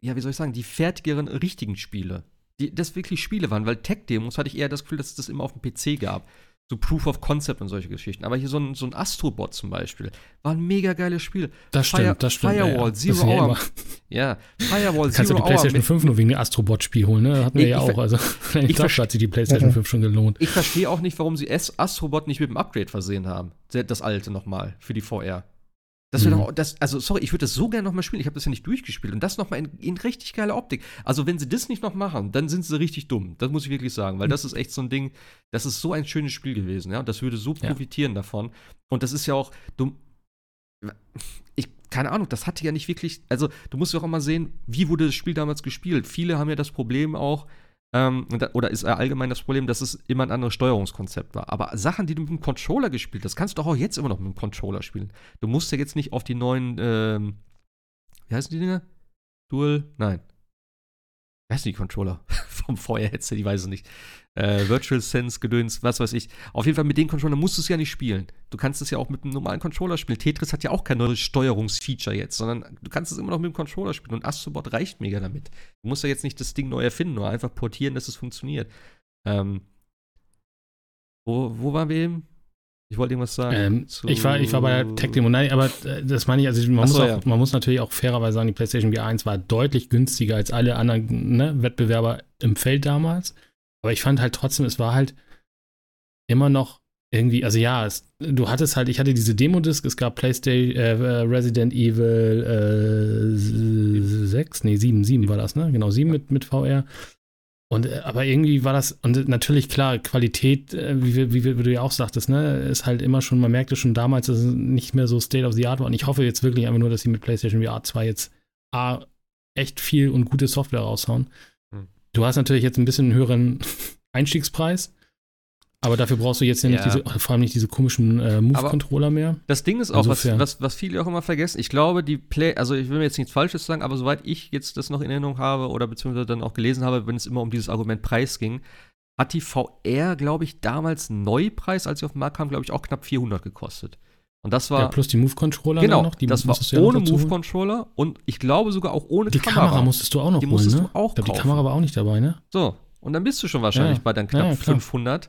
ja, wie soll ich sagen, die fertigeren, richtigen Spiele. Die das wirklich Spiele waren, weil Tech-Demos hatte ich eher das Gefühl, dass es das immer auf dem PC gab so Proof of Concept und solche Geschichten. Aber hier so ein, so ein Astrobot zum Beispiel war ein mega geiles Spiel. Das Fire, stimmt, das stimmt. Firewall, ja, Zero Hour. Ja, Firewall, du kannst Zero du die PlayStation 5 nur wegen dem Astrobot-Spiel holen, ne? Hatten wir ich, ja auch. Also, ich dachte, hat sich die PlayStation 5 schon gelohnt. Ich verstehe auch nicht, warum sie Astrobot nicht mit dem Upgrade versehen haben. Das alte nochmal für die VR. Das wäre mhm. doch, das, also sorry, ich würde das so gerne nochmal spielen. Ich habe das ja nicht durchgespielt und das nochmal in, in richtig geiler Optik. Also wenn sie das nicht noch machen, dann sind sie richtig dumm. Das muss ich wirklich sagen, weil mhm. das ist echt so ein Ding. Das ist so ein schönes Spiel gewesen, ja. Und das würde so profitieren ja. davon. Und das ist ja auch, du, ich, keine Ahnung, das hatte ja nicht wirklich, also du musst ja auch mal sehen, wie wurde das Spiel damals gespielt. Viele haben ja das Problem auch, ähm, oder ist allgemein das Problem, dass es immer ein anderes Steuerungskonzept war. Aber Sachen, die du mit dem Controller gespielt hast, kannst du doch auch jetzt immer noch mit dem Controller spielen. Du musst ja jetzt nicht auf die neuen, ähm, wie heißen die Dinge? Dual? Nein. Wie heißen die Controller? Vom VR-Headset, ich weiß es nicht äh, Virtual Sense Gedöns, was weiß ich. Auf jeden Fall mit den Controller musst du es ja nicht spielen. Du kannst es ja auch mit einem normalen Controller spielen. Tetris hat ja auch kein neues Steuerungsfeature jetzt, sondern du kannst es immer noch mit dem Controller spielen und Astrobot reicht mega damit. Du musst ja jetzt nicht das Ding neu erfinden, nur einfach portieren, dass es funktioniert. Ähm, wo, wo waren wir eben? Ich wollte irgendwas sagen. Ähm, ich, war, ich war bei der Tech Demo, nein, aber äh, das meine ich, also man, so, muss auch, ja. man muss natürlich auch fairerweise sagen, die PlayStation VR1 war deutlich günstiger als alle anderen ne, Wettbewerber im Feld damals. Aber ich fand halt trotzdem, es war halt immer noch irgendwie, also ja, es, du hattest halt, ich hatte diese Demo-Disc, es gab PlayStation, äh, Resident Evil äh, 6, nee, 7, 7 war das, ne? Genau, 7 mit, mit VR. Und äh, aber irgendwie war das, und natürlich klar, Qualität, äh, wie, wie, wie, du ja auch sagtest, ne, ist halt immer schon, man merkte schon damals, dass es nicht mehr so State of the Art war. Und ich hoffe jetzt wirklich einfach nur, dass sie mit PlayStation VR 2 jetzt A, echt viel und gute Software raushauen. Hm. Du hast natürlich jetzt ein bisschen einen höheren Einstiegspreis. Aber dafür brauchst du jetzt ja nicht diese, vor allem nicht diese komischen äh, Move-Controller mehr. Das Ding ist auch, was, was, was, viele auch immer vergessen. Ich glaube, die Play, also ich will mir jetzt nichts Falsches sagen, aber soweit ich jetzt das noch in Erinnerung habe oder beziehungsweise dann auch gelesen habe, wenn es immer um dieses Argument Preis ging, hat die VR, glaube ich, damals Neupreis, als sie auf den Markt kam, glaube ich, auch knapp 400 gekostet. Und das war. Ja, plus die Move-Controller genau, noch. Die das war ohne Move-Controller und ich glaube sogar auch ohne die Kamera. Die Kamera musstest du auch noch die holen, musstest ne? du auch ich glaub, Die Kamera war auch nicht dabei, ne? So, und dann bist du schon wahrscheinlich ja, bei dann knapp ja, 500.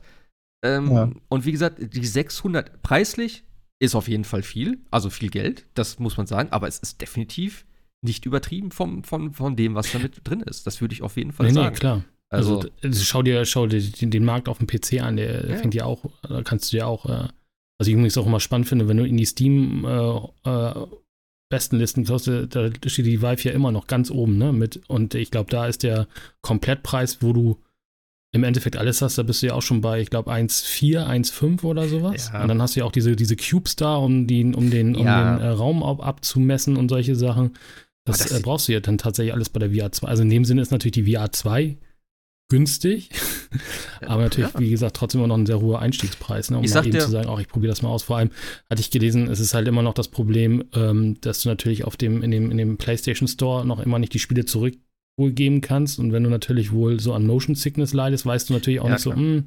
Ähm, ja. Und wie gesagt, die 600 preislich ist auf jeden Fall viel, also viel Geld, das muss man sagen, aber es ist definitiv nicht übertrieben vom, von, von dem, was damit drin ist. Das würde ich auf jeden Fall nee, sagen. Nee, klar. Also, also, schau dir, schau dir den, den, Markt auf dem PC an, der ja. fängt ja auch, da kannst du ja auch, äh, was ich übrigens auch immer spannend finde, wenn du in die Steam äh, äh, besten Listen schaust, da steht die Vive ja immer noch ganz oben, ne? Mit, und ich glaube, da ist der Komplettpreis, wo du im Endeffekt alles hast, da bist du ja auch schon bei, ich glaube, 1,4, 1,5 oder sowas. Ja. Und dann hast du ja auch diese, diese Cubes da, um, die, um den, um ja. den äh, Raum ab, abzumessen und solche Sachen. Das, das äh, brauchst du ja dann tatsächlich alles bei der VR 2. Also in dem Sinne ist natürlich die VR 2 günstig, aber natürlich, ja. wie gesagt, trotzdem immer noch ein sehr hoher Einstiegspreis, ne? um mal eben zu sagen, auch ich probiere das mal aus. Vor allem hatte ich gelesen, es ist halt immer noch das Problem, ähm, dass du natürlich auf dem, in dem, in dem PlayStation Store noch immer nicht die Spiele zurück wohl geben kannst. Und wenn du natürlich wohl so an Motion Sickness leidest, weißt du natürlich auch ja, nicht klar. so, hm,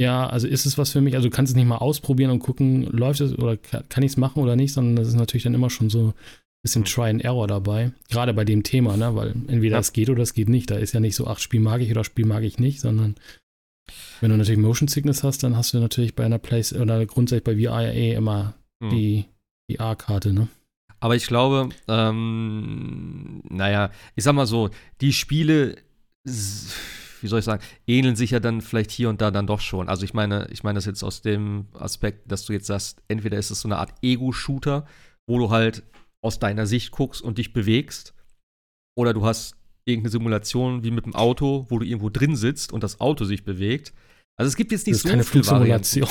ja, also ist es was für mich? Also du kannst es nicht mal ausprobieren und gucken, läuft es oder kann ich es machen oder nicht, sondern das ist natürlich dann immer schon so ein bisschen hm. Try and Error dabei. Gerade bei dem Thema, ne? Weil entweder ja. es geht oder es geht nicht. Da ist ja nicht so, ach, Spiel mag ich oder Spiel mag ich nicht, sondern wenn du natürlich Motion Sickness hast, dann hast du natürlich bei einer Place oder grundsätzlich bei VR eh immer hm. die VR-Karte, ne? Aber ich glaube, ähm, naja, ich sag mal so, die Spiele, wie soll ich sagen, ähneln sich ja dann vielleicht hier und da dann doch schon. Also ich meine, ich meine das jetzt aus dem Aspekt, dass du jetzt sagst, entweder ist es so eine Art Ego-Shooter, wo du halt aus deiner Sicht guckst und dich bewegst, oder du hast irgendeine Simulation wie mit dem Auto, wo du irgendwo drin sitzt und das Auto sich bewegt. Also es gibt jetzt nicht das ist so keine Flugsimulation.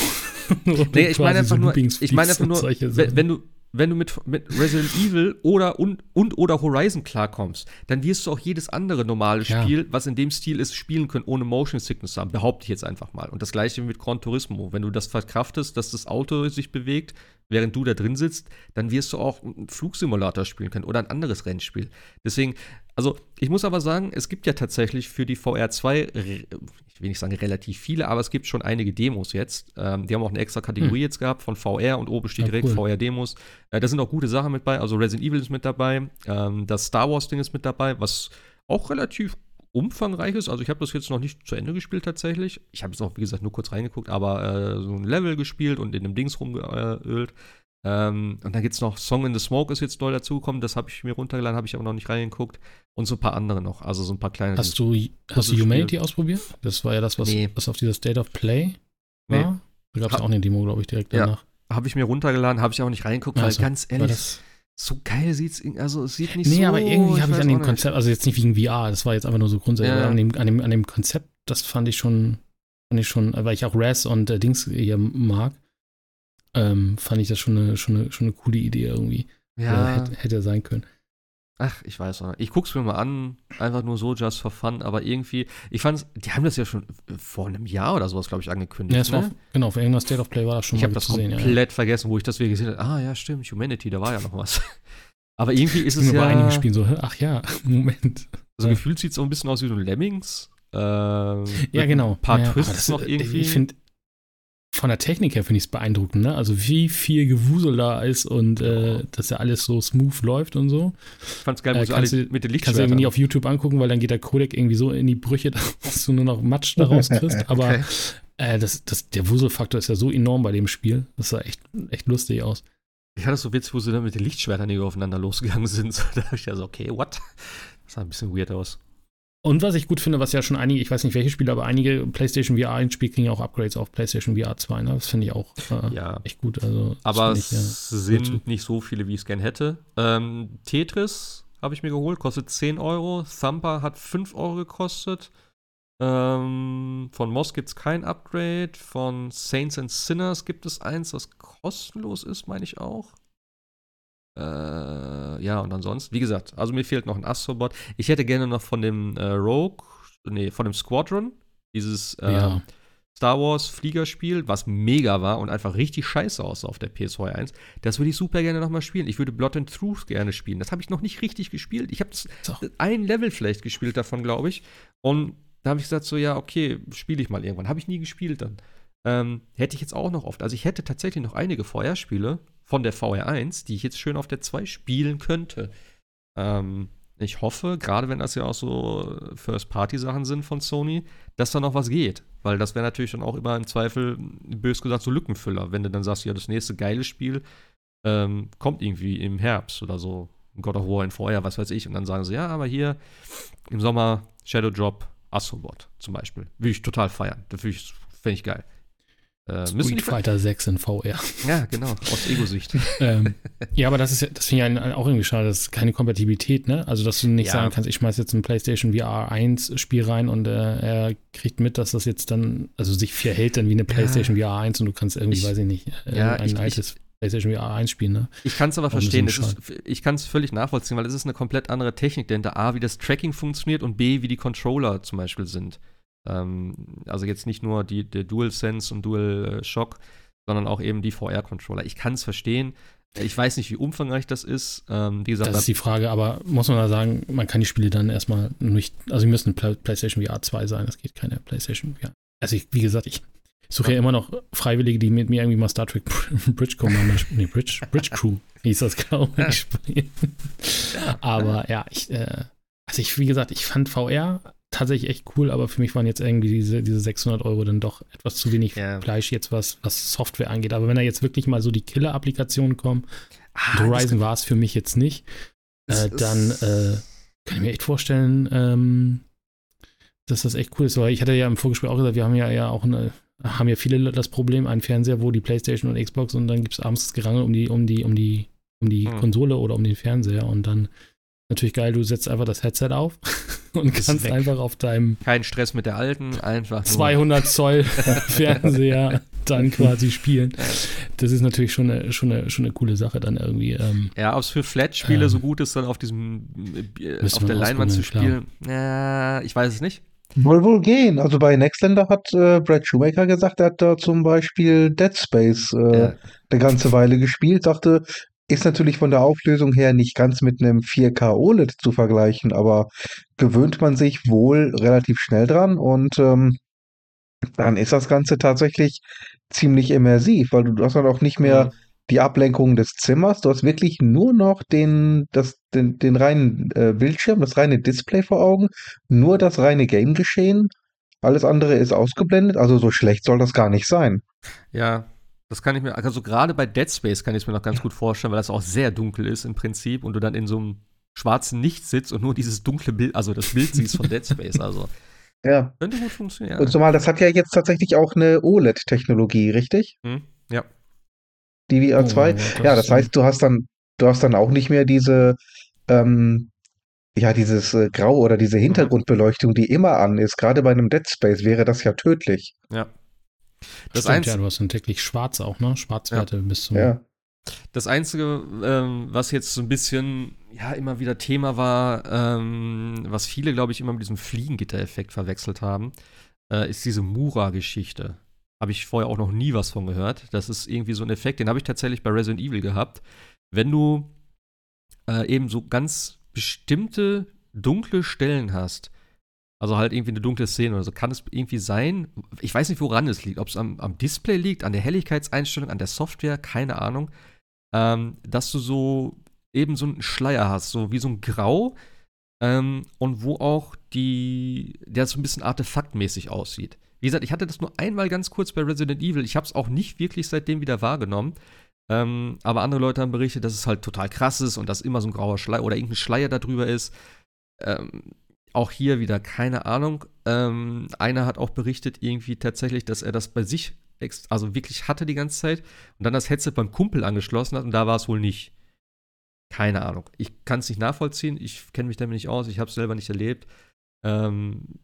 nee, ich meine einfach nur, ich meine einfach nur, wenn du wenn du mit, mit Resident Evil oder und, und oder Horizon klarkommst, dann wirst du auch jedes andere normale Spiel, ja. was in dem Stil ist, spielen können, ohne Motion Sickness zu haben. Behaupte ich jetzt einfach mal. Und das gleiche mit Gran Turismo. Wenn du das verkraftest, dass das Auto sich bewegt, während du da drin sitzt, dann wirst du auch einen Flugsimulator spielen können oder ein anderes Rennspiel. Deswegen, also ich muss aber sagen, es gibt ja tatsächlich für die VR2, ich will nicht sagen relativ viele, aber es gibt schon einige Demos jetzt. Ähm, die haben auch eine extra Kategorie hm. jetzt gehabt von VR und oben steht ja, direkt cool. VR-Demos. Äh, da sind auch gute Sachen mit bei. Also Resident Evil ist mit dabei, ähm, das Star Wars-Ding ist mit dabei, was auch relativ umfangreich ist. Also ich habe das jetzt noch nicht zu Ende gespielt tatsächlich. Ich habe es auch, wie gesagt, nur kurz reingeguckt, aber äh, so ein Level gespielt und in dem Dings rumgeölt. Ähm, und dann gibt es noch Song in the Smoke ist jetzt neu dazugekommen. Das habe ich mir runtergeladen, habe ich aber noch nicht reingeguckt. Und so ein paar andere noch. Also so ein paar kleine. Hast du, hast du Humanity ausprobiert? Das war ja das, was, nee. was auf dieser State of Play war. Nee. Da gab es auch eine Demo, glaube ich, direkt danach. Ja, habe ich mir runtergeladen, habe ich auch nicht reingeguckt, also, weil ganz ehrlich, so geil sieht's, also es sieht nicht nee, so. Nee, aber irgendwie habe ich an dem Konzept, also jetzt nicht wegen VR, das war jetzt einfach nur so grundsätzlich, ja. an, dem, an, dem, an dem Konzept, das fand ich schon, fand ich schon, weil ich auch Raz und äh, Dings hier mag, ähm, fand ich das schon eine, schon eine, schon eine coole Idee irgendwie. Ja. Hätte, hätte sein können. Ach, ich weiß auch nicht. Ich guck's mir mal an, einfach nur so just for fun, aber irgendwie, ich fand's, die haben das ja schon vor einem Jahr oder sowas, glaube ich, angekündigt. Ja, es war ne? auf, genau, für irgendein State of Play war das schon ich mal Ich habe das komplett ja. vergessen, wo ich das wieder gesehen habe. Ah, ja, stimmt, Humanity, da war ja noch was. aber irgendwie ist es ja. bei einigen Spielen so, ach ja, Moment. Also ja. gefühlt sieht es so ein bisschen aus wie so ein Lemmings. Äh, ja, genau. Ein paar ja, Twists noch irgendwie. Ich finde, von der Technik her finde ich es beeindruckend, ne? Also wie viel Gewusel da ist und äh, dass ja alles so smooth läuft und so. Ich fand's geil, äh, so alle mit den Lichtschwertern. Kannst du irgendwie auf YouTube angucken, weil dann geht der Codec irgendwie so in die Brüche, dass du nur noch Matsch daraus kriegst. Aber okay. äh, das, das, der Wuselfaktor ist ja so enorm bei dem Spiel. Das sah echt, echt lustig aus. Ich hatte so witzig, wo sie dann mit den Lichtschwertern hier aufeinander losgegangen sind. da dachte ich also, okay, what? Das sah ein bisschen weird aus. Und was ich gut finde, was ja schon einige, ich weiß nicht welche Spiele, aber einige PlayStation VR 1 Spiele kriegen ja auch Upgrades auf PlayStation VR 2, ne? Das finde ich auch äh, Ja. echt gut. Also, Aber ich, es ja, sind gut. nicht so viele, wie ich es gern hätte. Ähm, Tetris habe ich mir geholt, kostet 10 Euro. Thumper hat 5 Euro gekostet. Ähm, von Moss gibt es kein Upgrade. Von Saints and Sinners gibt es eins, das kostenlos ist, meine ich auch. Äh, ja, und ansonsten, wie gesagt, also mir fehlt noch ein Astrobot. Ich hätte gerne noch von dem äh, Rogue, nee, von dem Squadron, dieses äh, Ja. Star Wars Fliegerspiel, was mega war und einfach richtig scheiße aussah auf der PS2 1. Das würde ich super gerne nochmal spielen. Ich würde Blood and Truth gerne spielen. Das habe ich noch nicht richtig gespielt. Ich habe auch- ein Level vielleicht gespielt davon, glaube ich. Und da habe ich gesagt, so, ja, okay, spiele ich mal irgendwann. Habe ich nie gespielt dann. Ähm, hätte ich jetzt auch noch oft. Also ich hätte tatsächlich noch einige VR-Spiele von der VR1, die ich jetzt schön auf der 2 spielen könnte. Ähm, ich hoffe, gerade wenn das ja auch so First-Party-Sachen sind von Sony, dass da noch was geht. Weil das wäre natürlich dann auch immer im Zweifel, bös gesagt, so Lückenfüller. Wenn du dann sagst, ja, das nächste geile Spiel ähm, kommt irgendwie im Herbst oder so. God of War in VR, was weiß ich. Und dann sagen sie, ja, aber hier im Sommer Shadow Drop Astrobot zum Beispiel. Würde ich total feiern. Das finde ich, fänd ich geil. Äh, Street Fighter 6 in VR. Ja, genau, aus Ego-Sicht. ähm, ja, aber das ist ja, das finde ich ja auch irgendwie schade, das ist keine Kompatibilität, ne? Also, dass du nicht Ja. sagen kannst, ich schmeiß jetzt ein PlayStation VR 1 Spiel rein und äh, er kriegt mit, dass das jetzt dann, also sich verhält dann wie eine PlayStation VR 1 und du kannst irgendwie, Ich- weiß ich nicht, äh, ja, ein ich- ich- altes PlayStation VR 1 spielen, ne? Ich kann es aber verstehen. Ist, ich kann es völlig nachvollziehen, weil es ist eine komplett andere Technik dahinter. A, wie das Tracking funktioniert und B, wie die Controller zum Beispiel sind. Ähm, also jetzt nicht nur die, der DualSense und DualShock, sondern auch eben die VR-Controller. Ich kann es verstehen. Ich weiß nicht, wie umfangreich das ist. Ähm, wie gesagt, Das ist die Frage, aber muss man da sagen, man kann die Spiele dann erstmal nicht, also sie müssen Play PlayStation VR 2 sein, das geht keine PlayStation VR. Also ich, wie gesagt, ich suche ja immer noch Freiwillige, die mit mir irgendwie mal Star Trek Bridge Commander, nee, Bridge, Bridge Crew hieß das, glaube ich, spielen. Aber ja, ich, äh, also ich, wie gesagt, ich fand VR tatsächlich echt cool, aber für mich waren jetzt irgendwie diese, diese 600 Euro dann doch etwas zu wenig Ja. Fleisch jetzt, was, was Software angeht. Aber wenn da jetzt wirklich mal so die Killer-Applikationen kommen, ah, Horizon war es für mich jetzt nicht. Äh, dann äh, kann ich mir echt vorstellen, ähm, dass das echt cool ist. Weil ich hatte ja im Vorgespräch auch gesagt, wir haben ja, ja auch eine, haben ja viele das Problem, einen Fernseher, wo die Playstation und Xbox und dann gibt es abends das Gerangel um die, um die, um die, um die Hm. Konsole oder um den Fernseher und dann natürlich geil, du setzt einfach das Headset auf und Ist kannst weg. einfach auf deinem kein Stress mit der alten, einfach nur 200 Zoll Fernseher dann quasi spielen. Das ist natürlich schon eine, schon eine, schon eine coole Sache dann irgendwie. Ähm, Ja, ob es für Flat-Spiele Ähm, so gut ist, dann auf diesem äh, müssen auf der Leinwand zu spielen, ja, ich weiß es nicht. Wohl wohl gehen. Also bei Nextlander hat äh, Brad Shoemaker gesagt, er hat da zum Beispiel Dead Space äh, Ja. eine ganze Weile gespielt, sagte, ist natürlich von der Auflösung her nicht ganz mit einem 4K OLED zu vergleichen, aber gewöhnt man sich wohl relativ schnell dran und ähm, dann ist das Ganze tatsächlich ziemlich immersiv, weil du hast dann auch nicht mehr Mhm. die Ablenkung des Zimmers, du hast wirklich nur noch den, das, den, den reinen äh, Bildschirm, das reine Display vor Augen, nur das reine Game-Geschehen. Alles andere ist ausgeblendet, also so schlecht soll das gar nicht sein. Ja, das kann ich mir, also gerade bei Dead Space kann ich es mir noch ganz gut vorstellen, weil das auch sehr dunkel ist im Prinzip und du dann in so einem schwarzen Nichts sitzt und nur dieses dunkle Bild, also das Bild siehst von Dead Space. Also Ja. könnte gut funktionieren. Und zumal, das hat ja jetzt tatsächlich auch eine OLED-Technologie, richtig? Hm? Ja. Die VR2. Oh, das ja, das heißt, du hast dann, du hast dann auch nicht mehr diese, ähm, ja, dieses äh, Grau oder diese Hintergrundbeleuchtung, die immer an ist. Gerade bei einem Dead Space wäre das ja tödlich. Ja. Das, Stimmt, ja, du hast dann täglich schwarz auch, ne? Schwarzwerte bis zum. Ja. das Einzige, ähm, was jetzt so ein bisschen, ja, immer wieder Thema war, ähm, was viele, glaube ich, immer mit diesem Fliegengitter-Effekt verwechselt haben, äh, ist diese Mura-Geschichte. Habe ich vorher auch noch nie was von gehört. Das ist irgendwie so ein Effekt, den habe ich tatsächlich bei Resident Evil gehabt. Wenn du äh, eben so ganz bestimmte dunkle Stellen hast, also halt irgendwie eine dunkle Szene oder so, kann es irgendwie sein, ich weiß nicht, woran es liegt, ob es am, am Display liegt, an der Helligkeitseinstellung, an der Software, keine Ahnung, ähm, dass du so eben so einen Schleier hast, so wie so ein Grau ähm, und wo auch die, der so ein bisschen artefaktmäßig aussieht. Wie gesagt, ich hatte das nur einmal ganz kurz bei Resident Evil. Ich habe es auch nicht wirklich seitdem wieder wahrgenommen. Ähm, aber andere Leute haben berichtet, dass es halt total krass ist und dass immer so ein grauer Schleier oder irgendein Schleier da drüber ist. Ähm, auch hier wieder keine Ahnung. Ähm, einer hat auch berichtet irgendwie tatsächlich, dass er das bei sich also wirklich hatte die ganze Zeit und dann das Headset beim Kumpel angeschlossen hat und da war es wohl nicht. Keine Ahnung. Ich kann es nicht nachvollziehen. Ich kenne mich damit nicht aus. Ich habe es selber nicht erlebt. Ähm,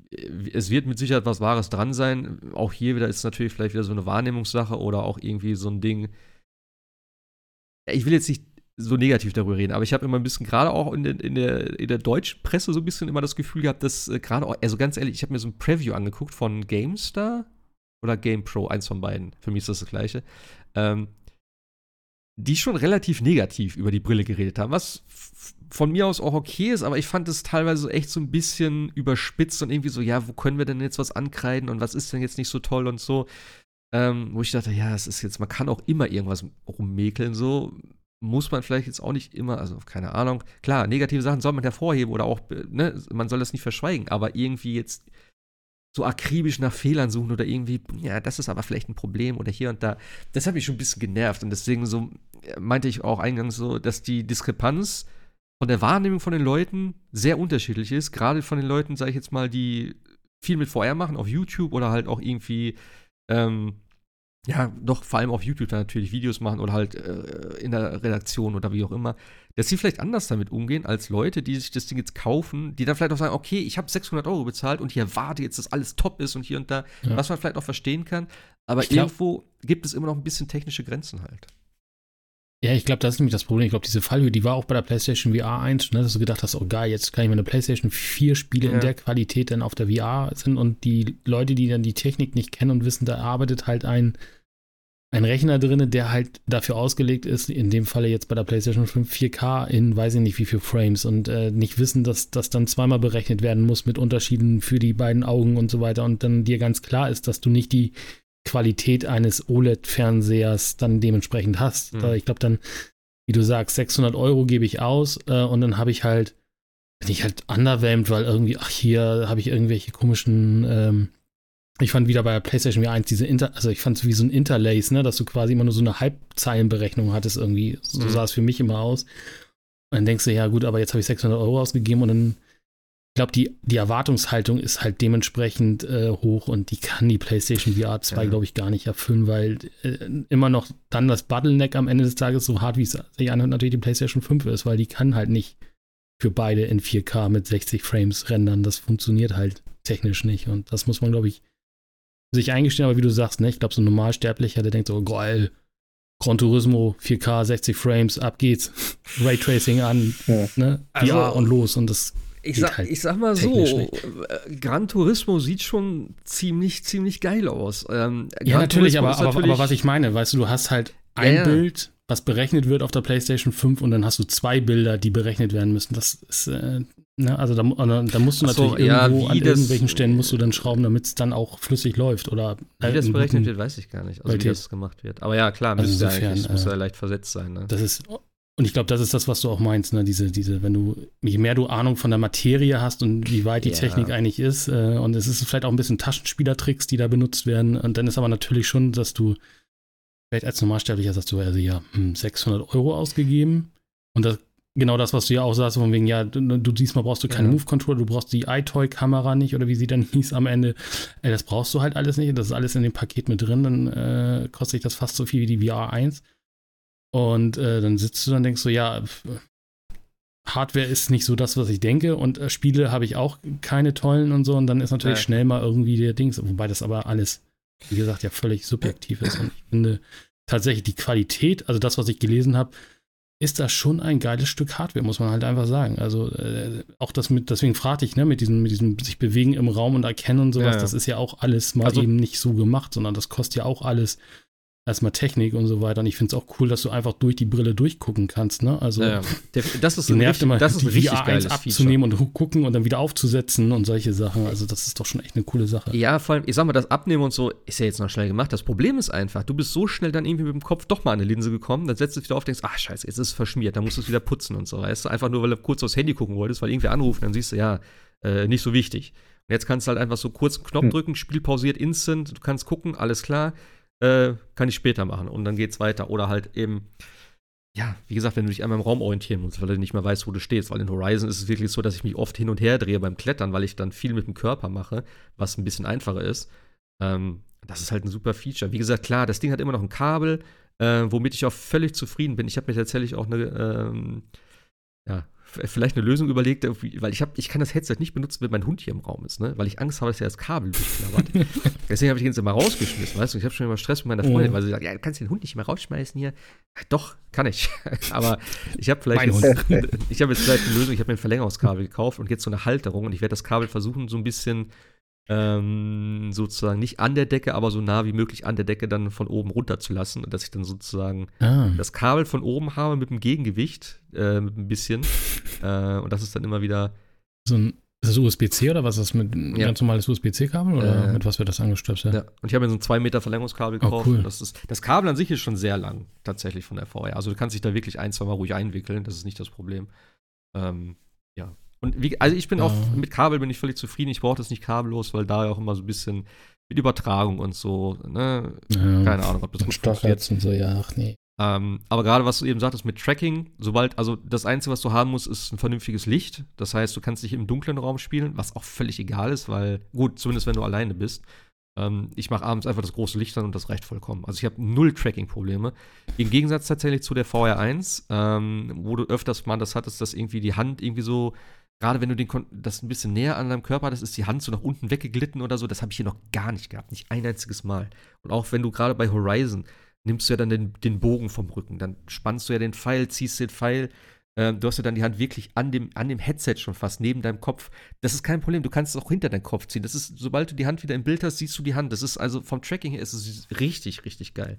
es wird mit Sicherheit was Wahres dran sein. Auch hier wieder ist natürlich vielleicht wieder so eine Wahrnehmungssache oder auch irgendwie so ein Ding. Ich will jetzt nicht so negativ darüber reden, aber ich habe immer ein bisschen, gerade auch in der, in, der, in der deutschen Presse, so ein bisschen immer das Gefühl gehabt, dass äh, gerade, also ganz ehrlich, ich habe mir so ein Preview angeguckt von GameStar oder GamePro, eins von beiden. Für mich ist das das Gleiche. Ähm, die schon relativ negativ über die Brille geredet haben, was von mir aus auch okay ist, aber ich fand es teilweise echt so ein bisschen überspitzt und irgendwie so, ja, wo können wir denn jetzt was ankreiden und was ist denn jetzt nicht so toll und so. Ähm, wo ich dachte, ja, es ist jetzt, man kann auch immer irgendwas rummäkeln, so muss man vielleicht jetzt auch nicht immer, also keine Ahnung, klar, negative Sachen soll man hervorheben oder auch, ne, man soll das nicht verschweigen, aber irgendwie jetzt so akribisch nach Fehlern suchen oder irgendwie, ja, das ist aber vielleicht ein Problem oder hier und da. Das hat mich schon ein bisschen genervt und deswegen so äh, meinte ich auch eingangs so, dass die Diskrepanz von der Wahrnehmung von den Leuten sehr unterschiedlich ist. Gerade von den Leuten, sage ich jetzt mal, die viel mit VR machen, auf YouTube oder halt auch irgendwie ähm, ja, doch vor allem auf YouTube dann natürlich Videos machen oder halt äh, in der Redaktion oder wie auch immer, dass sie vielleicht anders damit umgehen als Leute, die sich das Ding jetzt kaufen, die dann vielleicht auch sagen, okay, ich habe 600 Euro bezahlt und ich erwarte jetzt, dass alles top ist und hier und da, ja. was man vielleicht auch verstehen kann, aber glaub, irgendwo gibt es immer noch ein bisschen technische Grenzen halt. Ja, ich glaube, das ist nämlich das Problem. Ich glaube, diese Fallhöhe, die war auch bei der PlayStation VR 1, ne, dass du gedacht hast, oh geil, jetzt kann ich mir eine PlayStation 4 Spiele ja. in der Qualität dann auf der VR sind und die Leute, die dann die Technik nicht kennen und wissen, da arbeitet halt ein, ein Rechner drin, der halt dafür ausgelegt ist, in dem Falle jetzt bei der PlayStation 5 4K in weiß ich nicht wie viele Frames und äh, nicht wissen, dass das dann zweimal berechnet werden muss mit Unterschieden für die beiden Augen und so weiter und dann dir ganz klar ist, dass du nicht die Qualität eines OLED-Fernsehers dann dementsprechend hast. Mhm. Ich glaube dann, wie du sagst, 600 Euro gebe ich aus äh, und dann habe ich halt, bin ich halt underwhelmed, weil irgendwie, ach hier habe ich irgendwelche komischen, ähm, ich fand wieder bei der PlayStation 1 diese Inter, also ich fand es wie so ein Interlace, ne, dass du quasi immer nur so eine Halbzeilenberechnung hattest irgendwie. So mhm. sah es für mich immer aus. Und dann denkst du, ja gut, aber jetzt habe ich 600 Euro ausgegeben und dann glaube, die, die Erwartungshaltung ist halt dementsprechend äh, hoch und die kann die PlayStation VR 2, ja. glaube ich, gar nicht erfüllen, weil äh, immer noch dann das Bottleneck am Ende des Tages so hart, wie es sich anhört, natürlich die PlayStation 5 ist, weil die kann halt nicht für beide in 4K mit 60 Frames rendern. Das funktioniert halt technisch nicht und das muss man, glaube ich, sich eingestehen. Aber wie du sagst, ne, ich glaube, so ein Normalsterblicher, der denkt so, geil, Gran Turismo 4K, 60 Frames, ab geht's. Raytracing an, ja. ne, also, VR und los und das ich sag, halt ich sag mal so, äh, Gran Turismo sieht schon ziemlich, ziemlich geil aus. Ähm, ja, natürlich aber, aber, natürlich, aber, was ich meine, weißt du, du hast halt ein ja, Bild, was berechnet wird auf der PlayStation 5 und dann hast du zwei Bilder, die berechnet werden müssen. Das ist, äh, ne, also da, da, musst du natürlich so, irgendwo an irgendwelchen Stellen musst du dann schrauben, damit es dann auch flüssig läuft. Oder wie das berechnet wird, weiß ich gar nicht. Also wie das gemacht wird. Aber ja, klar, also müsste insofern, eigentlich, muss ja leicht versetzt sein. Ne? Das ist und ich glaube, das ist das, was du auch meinst, ne? Diese, diese, wenn du, je mehr du Ahnung von der Materie hast und wie weit die ja. Technik eigentlich ist, äh, und es ist vielleicht auch ein bisschen Taschenspielertricks, die da benutzt werden, und dann ist aber natürlich schon, dass du, vielleicht als Normalsterblicher sagst du, also ja, 600 hm, Euro ausgegeben, und das, genau das, was du ja auch sagst, von wegen, ja, du, du diesmal brauchst du keinen ja. Move-Controller, du brauchst die iToy-Kamera nicht, oder wie sie dann hieß am Ende, ey, das brauchst du halt alles nicht, das ist alles in dem Paket mit drin, dann äh, kostet sich das fast so viel wie die VR 1. Und äh, dann sitzt du dann und denkst so, ja, Hardware ist nicht so das, was ich denke. Und äh, Spiele habe ich auch keine tollen und so. Und dann ist natürlich ja. schnell mal irgendwie der Dings. Wobei das aber alles, wie gesagt, ja völlig subjektiv ist. Und ich finde tatsächlich die Qualität, also das, was ich gelesen habe, ist das schon ein geiles Stück Hardware, muss man halt einfach sagen. Also äh, auch das mit, deswegen fragte ich, ne, mit diesem, mit diesem sich bewegen im Raum und erkennen und sowas, ja, ja. das ist ja auch alles mal also, eben nicht so gemacht, sondern das kostet ja auch alles erstmal Technik und so weiter. Und ich finde es auch cool, dass du einfach durch die Brille durchgucken kannst. Ne? Also ja, der, das ist nervt richtig, immer, das ist die richtig VR 1 abzunehmen Feature. und gucken und dann wieder aufzusetzen und solche Sachen. Also das ist doch schon echt eine coole Sache. Ja, vor allem, ich sag mal, das Abnehmen und so ist ja jetzt noch schnell gemacht. Das Problem ist einfach, du bist so schnell dann irgendwie mit dem Kopf doch mal an eine Linse gekommen, dann setzt du dich wieder auf, denkst, ach scheiße, jetzt ist es verschmiert, dann musst du es wieder putzen und so, weißt du? Einfach nur, weil du kurz aufs Handy gucken wolltest, weil irgendwer anruft, dann siehst du, ja, äh, nicht so wichtig. Und jetzt kannst du halt einfach so kurz einen Knopf hm. drücken, Spiel pausiert instant, du kannst gucken, alles klar äh, kann ich später machen und dann geht's weiter. Oder halt eben, ja, wie gesagt, wenn du dich einmal im Raum orientieren musst, weil du nicht mehr weißt, wo du stehst. Weil in Horizon ist es wirklich so, dass ich mich oft hin und her drehe beim Klettern, weil ich dann viel mit dem Körper mache, was ein bisschen einfacher ist. Ähm, das ist halt ein super Feature. Wie gesagt, klar, das Ding hat immer noch ein Kabel, äh, womit ich auch völlig zufrieden bin. Ich habe mir tatsächlich auch eine, ähm, ja, vielleicht eine Lösung überlegt, weil ich habe, ich kann das Headset nicht benutzen, wenn mein Hund hier im Raum ist, ne? Weil ich Angst habe, dass er das Kabel durchklappert. Deswegen habe ich ihn jetzt immer rausgeschmissen, weißt du? Ich habe schon immer Stress mit meiner Freundin, mhm. weil sie sagt, ja, du kannst den Hund nicht mehr rausschmeißen hier. Doch, kann ich. Aber ich habe vielleicht, jetzt, ich habe jetzt vielleicht eine Lösung. Ich habe mir ein Verlängerungskabel gekauft und jetzt so eine Halterung und ich werde das Kabel versuchen, so ein bisschen ähm, sozusagen nicht an der Decke, aber so nah wie möglich an der Decke dann von oben runter zu lassen. Und dass ich dann sozusagen ah. das Kabel von oben habe mit dem Gegengewicht, äh, mit ein bisschen. äh, und das ist dann immer wieder. So ein ist das USB-C oder was ist das mit ja. ganz normales USB-C-Kabel oder äh, mit was wird das angestöpselt? Ja, und ich habe mir so ein 2 Meter Verlängerungskabel oh, gekauft. Oh, cool. das, ist, das Kabel an sich ist schon sehr lang, tatsächlich von der VR. Also du kannst dich da wirklich ein, zwei Mal ruhig einwickeln, das ist nicht das Problem. Ähm, und wie, also ich bin ja. auch mit Kabel bin ich völlig zufrieden. Ich brauche das nicht kabellos, weil da ja auch immer so ein bisschen mit Übertragung und so, ne? Ja. Keine Ahnung, ob das gut funktioniert. und so, ja, ach nee. Ähm, aber gerade was du eben sagtest mit Tracking, sobald, also das Einzige, was du haben musst, ist ein vernünftiges Licht. Das heißt, du kannst dich im dunklen Raum spielen, was auch völlig egal ist, weil, gut, zumindest wenn du alleine bist. Ähm, ich mache abends einfach das große Licht an und das reicht vollkommen. Also ich habe null Tracking-Probleme. Im Gegensatz tatsächlich zu der VR1, ähm, wo du öfters mal das hattest, dass irgendwie die Hand irgendwie so gerade wenn du den, das ein bisschen näher an deinem Körper hattest, ist die Hand so nach unten weggeglitten oder so. Das habe ich hier noch gar nicht gehabt. Nicht ein einziges Mal. Und auch wenn du gerade bei Horizon nimmst du ja dann den, den, Bogen vom Rücken, dann spannst du ja den Pfeil, ziehst den Pfeil. Äh, du hast ja dann die Hand wirklich an dem, an dem Headset schon fast, neben deinem Kopf. Das ist kein Problem. Du kannst es auch hinter deinen Kopf ziehen. Das ist, sobald du die Hand wieder im Bild hast, siehst du die Hand. Das ist also vom Tracking her ist es richtig, richtig geil.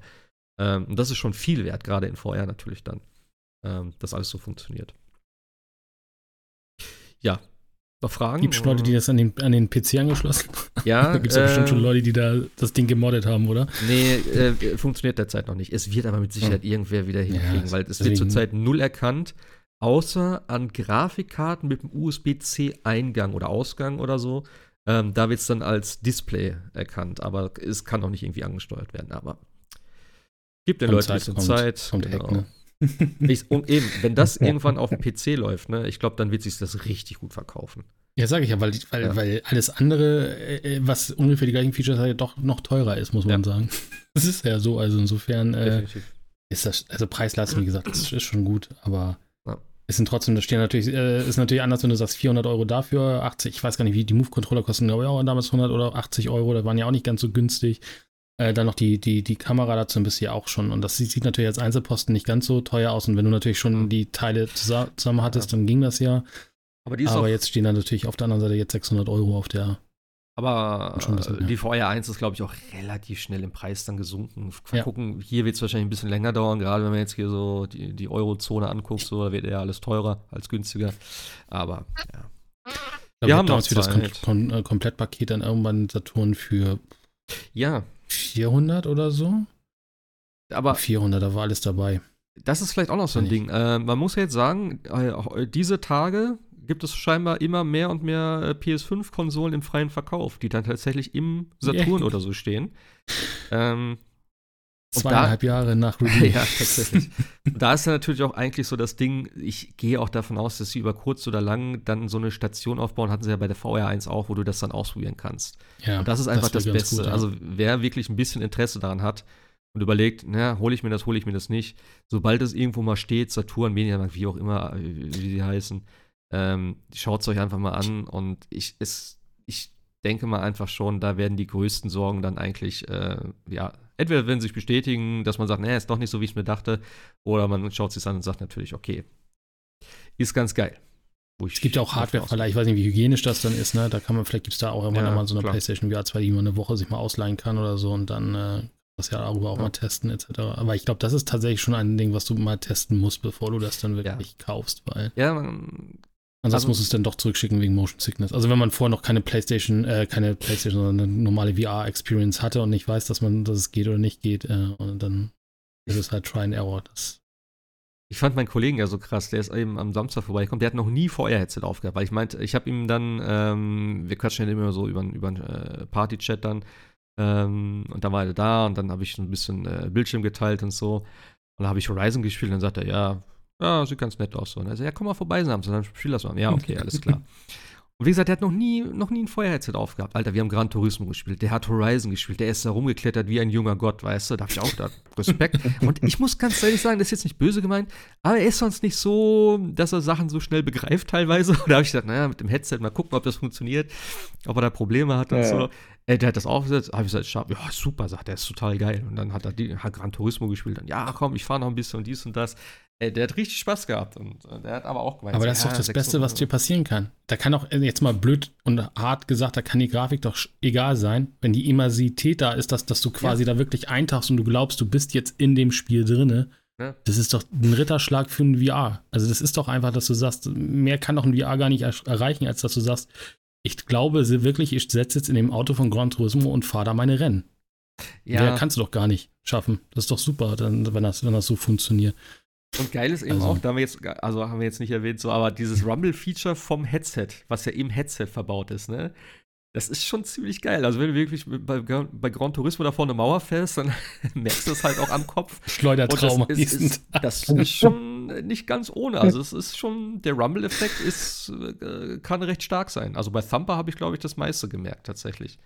Ähm, und das ist schon viel wert, gerade in VR natürlich dann, ähm, dass alles so funktioniert. Ja. Noch Fragen? Gibt es Leute, die das an den, an den PC angeschlossen haben? Ja. da gibt es äh, bestimmt schon Leute, die da das Ding gemoddet haben, oder? Nee, äh, funktioniert derzeit noch nicht. Es wird aber mit Sicherheit hm. irgendwer wieder hinkriegen, ja, weil es wird zurzeit null erkannt, außer an Grafikkarten mit dem USB-C-Eingang oder Ausgang oder so. Ähm, da wird es dann als Display erkannt, aber es kann auch nicht irgendwie angesteuert werden. Aber gibt den Leuten ein bisschen kommt, Zeit. Kommt genau. Hack, ne? Ich, und eben, wenn das irgendwann auf dem PC läuft, ne, ich glaube, dann wird sich das richtig gut verkaufen. Ja, sage ich ja, weil, weil, ja. weil alles andere, äh, was ungefähr die gleichen Features hat, ja doch noch teurer ist, muss man ja. sagen. Das ist ja so, also insofern äh, ist das, also Preisleistung, wie gesagt, das ist schon gut, aber es sind trotzdem, das stehen natürlich, äh, ist natürlich anders, wenn du sagst 400 Euro dafür, 80, ich weiß gar nicht, wie die Move-Controller kosten, glaube ich auch damals 100 oder 80 Euro, da waren ja auch nicht ganz so günstig. Äh, dann noch die, die, die Kamera dazu ein bisschen auch schon. Und das sieht, natürlich als Einzelposten nicht ganz so teuer aus. Und wenn du natürlich schon die Teile zusammen hattest, ja. dann ging das ja. Aber, Aber jetzt stehen dann natürlich auf der anderen Seite jetzt 600 Euro auf der. Aber bisschen, die VR 1 ist, glaube ich, auch relativ schnell im Preis dann gesunken. Mal ja. gucken, hier wird es wahrscheinlich ein bisschen länger dauern, gerade wenn man jetzt hier so die, die Eurozone anguckt, so da wird eher alles teurer als günstiger. Aber ja. Wir haben noch für das Kom Kom äh, Komplettpaket dann irgendwann Saturn für ja, 400 oder so. Aber 400, da war alles dabei. Das ist vielleicht auch noch so ein Ding. Äh, man muss ja jetzt sagen, äh, diese Tage gibt es scheinbar immer mehr und mehr äh, PS5-Konsolen im freien Verkauf, die dann tatsächlich im Saturn yeah. oder so stehen. Ähm, Zweieinhalb da, Jahre nach Release. ja, tatsächlich. da ist ja natürlich auch eigentlich so das Ding, ich gehe auch davon aus, dass sie über kurz oder lang dann so eine Station aufbauen, hatten sie ja bei der VR1 auch, wo du das dann ausprobieren kannst. Ja, und das ist einfach das, das Beste. Gut, ja. Also wer wirklich ein bisschen Interesse daran hat und überlegt, na, hole ich mir das, hole ich mir das nicht, sobald es irgendwo mal steht, Saturn, Mediamarkt, wie auch immer, wie sie heißen, ähm, schaut es euch einfach mal an und ich, es, ich denke mal einfach schon, da werden die größten Sorgen dann eigentlich, äh, ja, entweder werden sie sich bestätigen, dass man sagt, nee, ist doch nicht so, wie ich es mir dachte, oder man schaut sich an und sagt natürlich, okay, ist ganz geil. es gibt ja auch Hardware-Verleih, ich weiß nicht, wie hygienisch das dann ist, ne? Da kann man, vielleicht gibt es da auch irgendwann ja, mal so eine klar. PlayStation VR 2, die man eine Woche sich mal ausleihen kann oder so und dann äh, das ja darüber auch ja. mal testen, etc. Aber ich glaube, das ist tatsächlich schon ein Ding, was du mal testen musst, bevor du das dann wirklich ja. kaufst, weil. Ja, man Ansonsten also, muss es dann doch zurückschicken wegen Motion Sickness. Also wenn man vorher noch keine PlayStation, äh, keine PlayStation, sondern eine normale VR-Experience hatte und nicht weiß, dass man, dass es geht oder nicht geht, äh, und dann ist es halt Try and Error. Das ich fand meinen Kollegen ja so krass, der ist eben am Samstag vorbeigekommen, der hat noch nie VR-Headset aufgehabt, weil ich meinte, ich habe ihm dann, ähm, wir quatschen ja immer so über, über einen äh, Party-Chat dann, ähm, und dann war er da und dann habe ich so ein bisschen äh, Bildschirm geteilt und so. dann habe ich Horizon gespielt und dann sagt er, ja, ja, sieht ganz nett aus. So. Und er sagt, ja, komm mal vorbei, Samstag, dann spiel das mal. Ja, okay, alles klar. Und wie gesagt, der hat noch nie, noch nie ein Feuerheadset aufgehabt. Alter, wir haben Gran Turismo gespielt. Der hat Horizon gespielt. Der ist da rumgeklettert wie ein junger Gott, weißt du? Da hab ich auch da Respekt. Und ich muss ganz ehrlich sagen, das ist jetzt nicht böse gemeint, aber er ist sonst nicht so, dass er Sachen so schnell begreift teilweise. Und da habe ich gesagt, naja, mit dem Headset mal gucken, ob das funktioniert, ob er da Probleme hat und Ja. so. Äh, der hat das aufgesetzt, habe ich gesagt, scharf, ja, super, sagt er, ist total geil. Und dann hat er die, hat Gran Turismo gespielt und ja, komm, ich fahre noch ein bisschen und dies und das. Äh, der hat richtig Spaß gehabt und äh, der hat aber auch gemeint, Aber das ist doch ja, das sechs Beste, was dir passieren kann. Da kann doch, äh, jetzt mal blöd und hart gesagt, da kann die Grafik doch egal sein, wenn die Immersität da ist, dass, dass du quasi da wirklich eintauchst und du glaubst, du bist jetzt in dem Spiel drinne. Ja. Das ist doch ein Ritterschlag für ein VR. Also das ist doch einfach, dass du sagst, mehr kann doch ein VR gar nicht er erreichen, als dass du sagst, ich glaube wirklich, ich setze jetzt in dem Auto von Gran Turismo und fahre da meine Rennen. Ja, Mehr kannst du doch gar nicht schaffen. Das ist doch super, wenn, das, wenn das so funktioniert. Und geil ist eben Also- auch, da haben wir jetzt, also haben wir jetzt nicht erwähnt, so, aber dieses Rumble-Feature vom Headset, was ja im Headset verbaut ist, ne? Das ist schon ziemlich geil. Also, wenn du wirklich bei, bei Gran Turismo da vorne eine Mauer fährst, dann merkst du es halt auch am Kopf. Und Schleudertrauma. das ist, ist, das ist schon nicht ganz ohne. Also, es ist schon, der Rumble-Effekt ist, äh, kann recht stark sein. Also, bei Thumper habe ich, glaube ich, das meiste gemerkt, tatsächlich.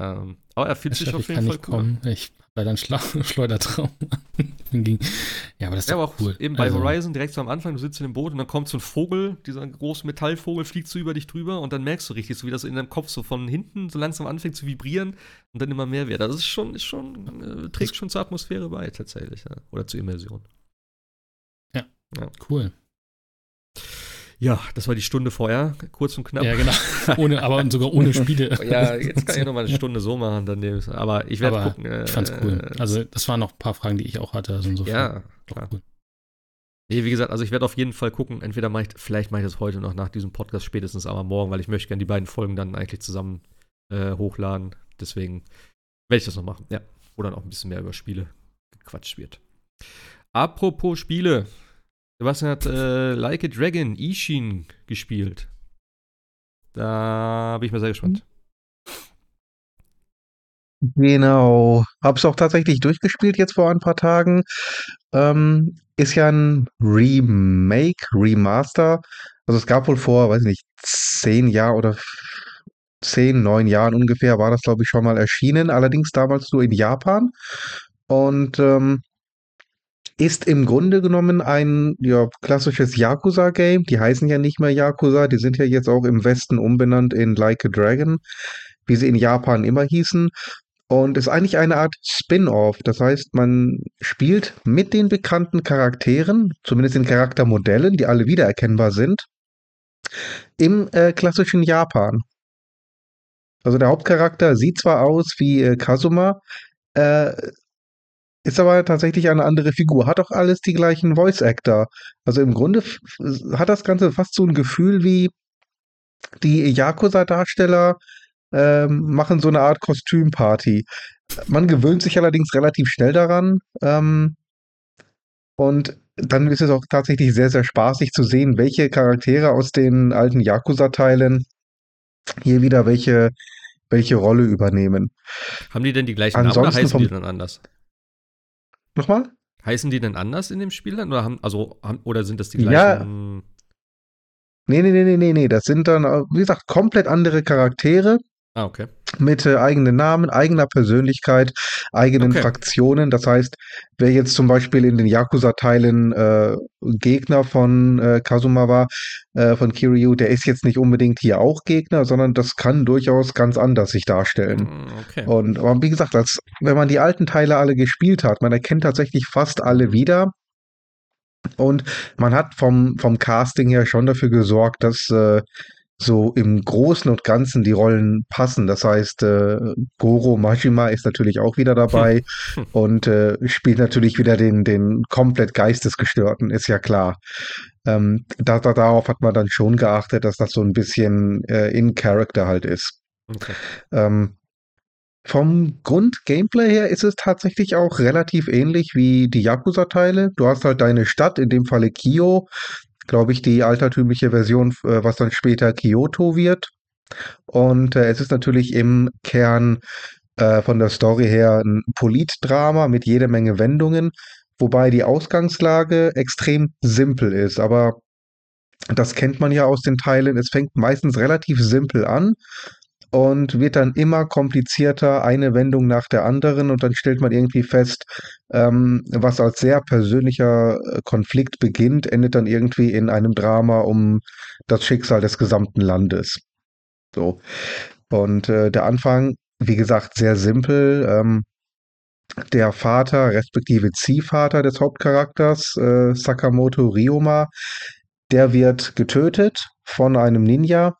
Ähm, aber er fühlt sich auf jeden Fall cool. an. Ich bei dann Schla Schleudertraum. Ging- ja, aber das ist Ja, auch cool. eben bei Also, Horizon direkt so am Anfang, du sitzt in dem Boot und dann kommt so ein Vogel, dieser große Metallvogel fliegt so über dich drüber und dann merkst du richtig, so wie das in deinem Kopf so von hinten so langsam anfängt zu vibrieren und dann immer mehr wird. Also Das ist schon, ist schon, äh, trägt schon zur Atmosphäre bei, tatsächlich, ja. Oder zur Immersion. Cool. Ja, das war die Stunde vorher, kurz und knapp. Ja, genau. Ohne, aber sogar ohne Spiele. Ja, jetzt kann ich noch mal eine Stunde so machen, dann nehme ich's. aber ich werde gucken. Äh, Ich fand's cool. Also, das waren noch ein paar Fragen, die ich auch hatte. Also insofern. ja, klar. cool. Nee, wie gesagt, also ich werde auf jeden Fall gucken. Entweder mache ich, vielleicht mache ich das heute noch nach diesem Podcast, spätestens aber morgen, weil ich möchte gerne die beiden Folgen dann eigentlich zusammen äh, hochladen. Deswegen werde ich das noch machen. Ja. Wo dann auch ein bisschen mehr über Spiele gequatscht wird. Apropos Spiele. Sebastian hat äh, Like a Dragon Ishin gespielt. Da bin ich mal sehr gespannt. Genau. Hab's auch tatsächlich durchgespielt jetzt vor ein paar Tagen. Ähm, ist ja ein Remake, Remaster. Also es gab wohl vor, weiß nicht, zehn Jahren oder zehn, neun Jahren ungefähr war das, glaube ich, schon mal erschienen. Allerdings damals nur in Japan. Und ähm, ist im Grunde genommen ein ja, klassisches Yakuza-Game. Die heißen ja nicht mehr Yakuza, die sind ja jetzt auch im Westen umbenannt in Like a Dragon, wie sie in Japan immer hießen. Und ist eigentlich eine Art Spin-off. Das heißt, man spielt mit den bekannten Charakteren, zumindest den Charaktermodellen, die alle wiedererkennbar sind, im äh, klassischen Japan. Also der Hauptcharakter sieht zwar aus wie äh, Kazuma, äh, ist aber tatsächlich eine andere Figur, hat auch alles die gleichen Voice Actor. Also im Grunde hat das Ganze fast so ein Gefühl wie die Yakuza-Darsteller ähm, machen so eine Art Kostümparty. Man gewöhnt sich allerdings relativ schnell daran. Ähm, und dann ist es auch tatsächlich sehr, sehr spaßig zu sehen, welche Charaktere aus den alten Yakuza-Teilen hier wieder welche, welche Rolle übernehmen. Haben die denn die gleichen Namen oder Ansonsten heißen die vom- dann anders? Nochmal? Heißen die denn anders in dem Spiel dann? Oder, haben, also, haben, oder sind das die Ja. gleichen? Nee, nee, nee, nee, nee, nee. Das sind dann, äh, wie gesagt, komplett andere Charaktere Ah, okay. mit äh, eigenen Namen, eigener Persönlichkeit, eigenen Okay. Fraktionen. Das heißt, wer jetzt zum Beispiel in den Yakuza-Teilen äh, Gegner von äh, Kazuma war, äh, von Kiryu, der ist jetzt nicht unbedingt hier auch Gegner, sondern das kann durchaus ganz anders sich darstellen. Mm, Okay. Und aber wie gesagt, als, wenn man die alten Teile alle gespielt hat, man erkennt tatsächlich fast alle wieder. Und man hat vom, vom Casting her schon dafür gesorgt, dass äh, so im Großen und Ganzen die Rollen passen. Das heißt, äh, Goro Majima ist natürlich auch wieder dabei Hm. und äh, spielt natürlich wieder den, den komplett Geistesgestörten, ist ja klar. Ähm, da, da, darauf hat man dann schon geachtet, dass das so ein bisschen äh, in Character halt ist. okay. Ähm, vom Grund-Gameplay her ist es tatsächlich auch relativ ähnlich wie die Yakuza-Teile. Du hast halt deine Stadt, in dem Falle Kyo, glaube ich, die altertümliche Version, äh, was dann später Kyoto wird. Und äh, es ist natürlich im Kern äh, von der Story her ein Politdrama mit jede Menge Wendungen. wobei die Ausgangslage extrem simpel ist. Aber das kennt man ja aus den Teilen. Es fängt meistens relativ simpel an und wird dann immer komplizierter, eine Wendung nach der anderen und dann stellt man irgendwie fest, ähm, was als sehr persönlicher äh, Konflikt beginnt, endet dann irgendwie in einem Drama um das Schicksal des gesamten Landes. So. Und äh, der Anfang, wie gesagt, sehr simpel. Ähm, der Vater, respektive Ziehvater des Hauptcharakters, äh, Sakamoto Ryoma, der wird getötet von einem Ninja.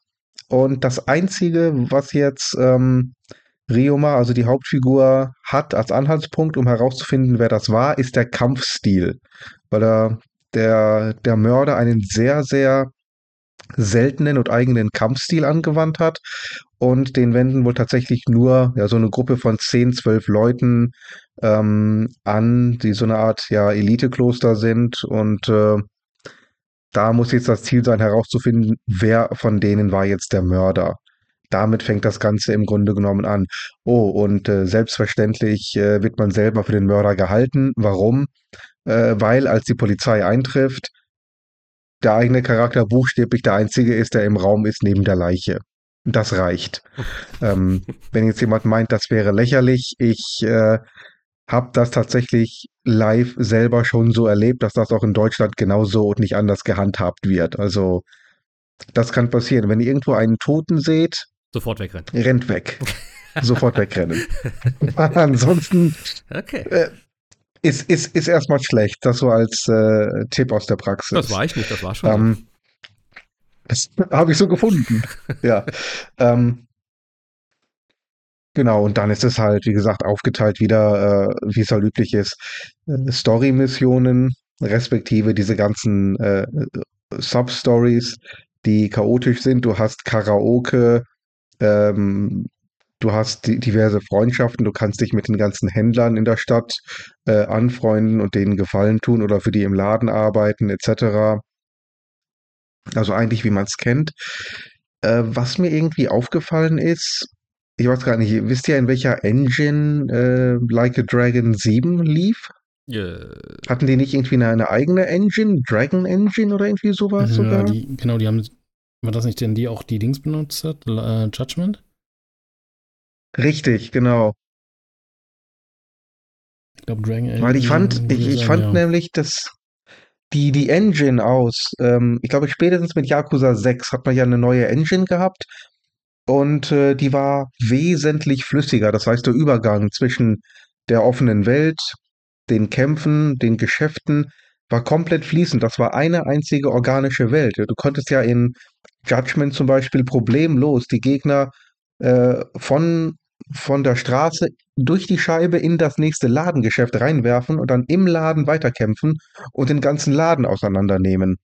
Und das Einzige, was jetzt ähm, Ryoma, also die Hauptfigur, hat als Anhaltspunkt, um herauszufinden, wer das war, ist der Kampfstil. Weil er, der, der Mörder einen sehr, sehr seltenen und eigenen Kampfstil angewandt hat. Und den wenden wohl tatsächlich nur ja, so eine Gruppe von 10, 12 Leuten ähm, an, die so eine Art ja, Elite-Kloster sind. Und äh, da muss jetzt das Ziel sein, herauszufinden, wer von denen war jetzt der Mörder. Damit fängt das Ganze im Grunde genommen an. Oh, und äh, selbstverständlich äh, wird man selber für den Mörder gehalten. Warum? Äh, weil als die Polizei eintrifft, der eigene Charakter buchstäblich der einzige ist, der im Raum ist neben der Leiche. Das reicht. ähm, wenn jetzt jemand meint, das wäre lächerlich, ich äh, habe das tatsächlich live selber schon so erlebt, dass das auch in Deutschland genauso und nicht anders gehandhabt wird. Also das kann passieren. Wenn ihr irgendwo einen Toten seht, sofort wegrennen. Rennt weg. sofort wegrennen. Ansonsten okay. äh, ist, ist, ist erstmal schlecht. Das so als äh, Tipp aus der Praxis. Das war ich nicht, das war schon. Ähm, das habe ich so gefunden. ja. Ähm, genau, und dann ist es halt, wie gesagt, aufgeteilt wieder, äh, wie es halt üblich ist, äh, Story-Missionen, respektive diese ganzen äh, Sub-Stories, die chaotisch sind. Du hast Karaoke, ähm, du hast diverse Freundschaften, du kannst dich mit den ganzen Händlern in der Stadt äh, anfreunden und denen Gefallen tun oder für die im Laden arbeiten, etc. Also eigentlich, wie man es kennt. Äh, was mir irgendwie aufgefallen ist, ich weiß gar nicht, wisst ihr, in welcher Engine äh, Like a Dragon 7 lief? Yeah. Hatten die nicht irgendwie eine, eine, eigene Engine, Dragon Engine oder irgendwie sowas ja, sogar? Die, genau, die haben, war das nicht denn die auch die Dings benutzt hat? Äh, Judgment? Richtig, genau. Ich glaube, Dragon Engine. Weil ich fand, ich, ich fand ja. nämlich, dass die, die Engine aus, ähm, ich glaube, spätestens mit Yakuza 6 hat man ja eine neue Engine gehabt und äh, die war wesentlich flüssiger. Das heißt, der Übergang zwischen der offenen Welt, den Kämpfen, den Geschäften war komplett fließend. Das war eine einzige organische Welt. Du konntest ja in Judgment zum Beispiel problemlos die Gegner äh, von von der Straße durch die Scheibe in das nächste Ladengeschäft reinwerfen und dann im Laden weiterkämpfen und den ganzen Laden auseinandernehmen.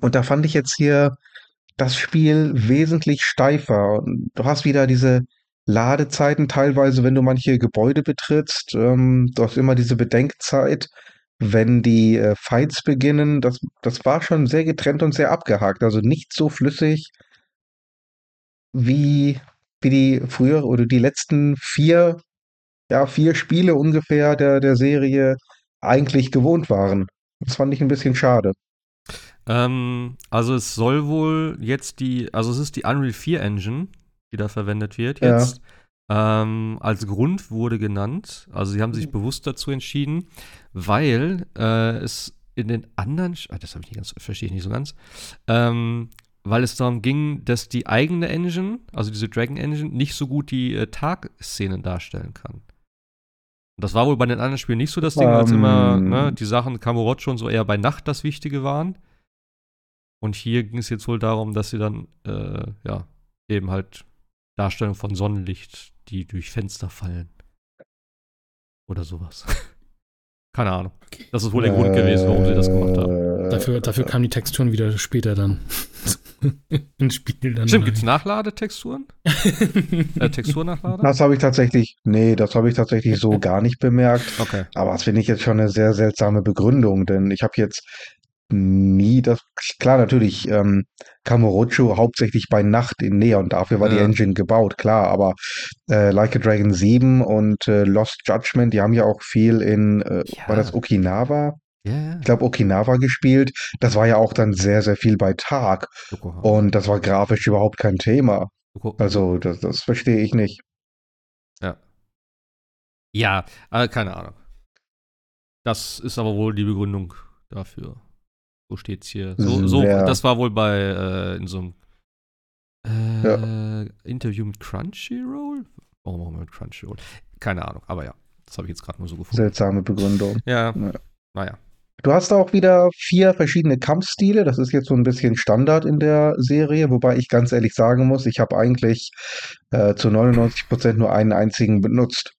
Und da fand ich jetzt hier das Spiel wesentlich steifer. Du hast wieder diese Ladezeiten teilweise, wenn du manche Gebäude betrittst. Ähm, du hast immer diese Bedenkzeit, wenn die äh, Fights beginnen. Das, das war schon sehr getrennt und sehr abgehakt. Also nicht so flüssig wie wie die früher oder die letzten vier, ja, vier Spiele ungefähr der, der Serie eigentlich gewohnt waren. Das fand ich ein bisschen schade. Ähm, also es soll wohl jetzt die, also es ist die Unreal 4 Engine, die da verwendet wird jetzt. Ja. Ähm, als Grund wurde genannt, also sie haben sich bewusst dazu entschieden, weil äh, es in den anderen, ah, das habe ich nicht ganz, verstehe ich nicht so ganz, ähm, weil es darum ging, dass die eigene Engine, also diese Dragon Engine, nicht so gut die äh, Tagszenen darstellen kann. Und das war wohl bei den anderen Spielen nicht so das Ding, um, als immer ähm. ne, die Sachen Kamurot schon so eher bei Nacht das Wichtige waren. Und hier ging es jetzt wohl darum, dass sie dann, äh, ja, eben halt Darstellung von Sonnenlicht, die durch Fenster fallen. Oder sowas. Keine Ahnung. Das ist wohl der äh, Grund gewesen, warum sie das gemacht haben. Dafür, dafür kamen die Texturen wieder später dann. Ins Spiel dann. Stimmt, gibt es Nachladetexturen? äh, Texturnachlade? Das habe ich tatsächlich, nee, das habe ich tatsächlich so gar nicht bemerkt. Okay. Aber das finde ich jetzt schon eine sehr seltsame Begründung, denn ich habe jetzt nie das. Klar, natürlich, ähm, Kamurocho hauptsächlich bei Nacht in Neon, dafür war die Ja. Engine gebaut, klar, aber äh, Like a Dragon 7 und äh, Lost Judgment, die haben ja auch viel in, äh, Ja. war das Okinawa? Ja, ja. Ich glaube, Okinawa gespielt. Das war ja auch dann sehr, sehr viel bei Tag. Yokohama. Und das war grafisch überhaupt kein Thema. Also, das, das verstehe ich nicht. Ja, äh, keine Ahnung. Das ist aber wohl die Begründung dafür. So steht's hier. So, so, Sehr- das war wohl bei äh, in so einem äh, Interview mit Crunchyroll. Warum auch mit Crunchyroll? Keine Ahnung, aber ja, das habe ich jetzt gerade nur so gefunden. Seltsame Begründung. Ja, Ja. naja. Du hast auch wieder vier verschiedene Kampfstile. Das ist jetzt so ein bisschen Standard in der Serie, wobei ich ganz ehrlich sagen muss, ich habe eigentlich äh, zu 99% nur einen einzigen benutzt.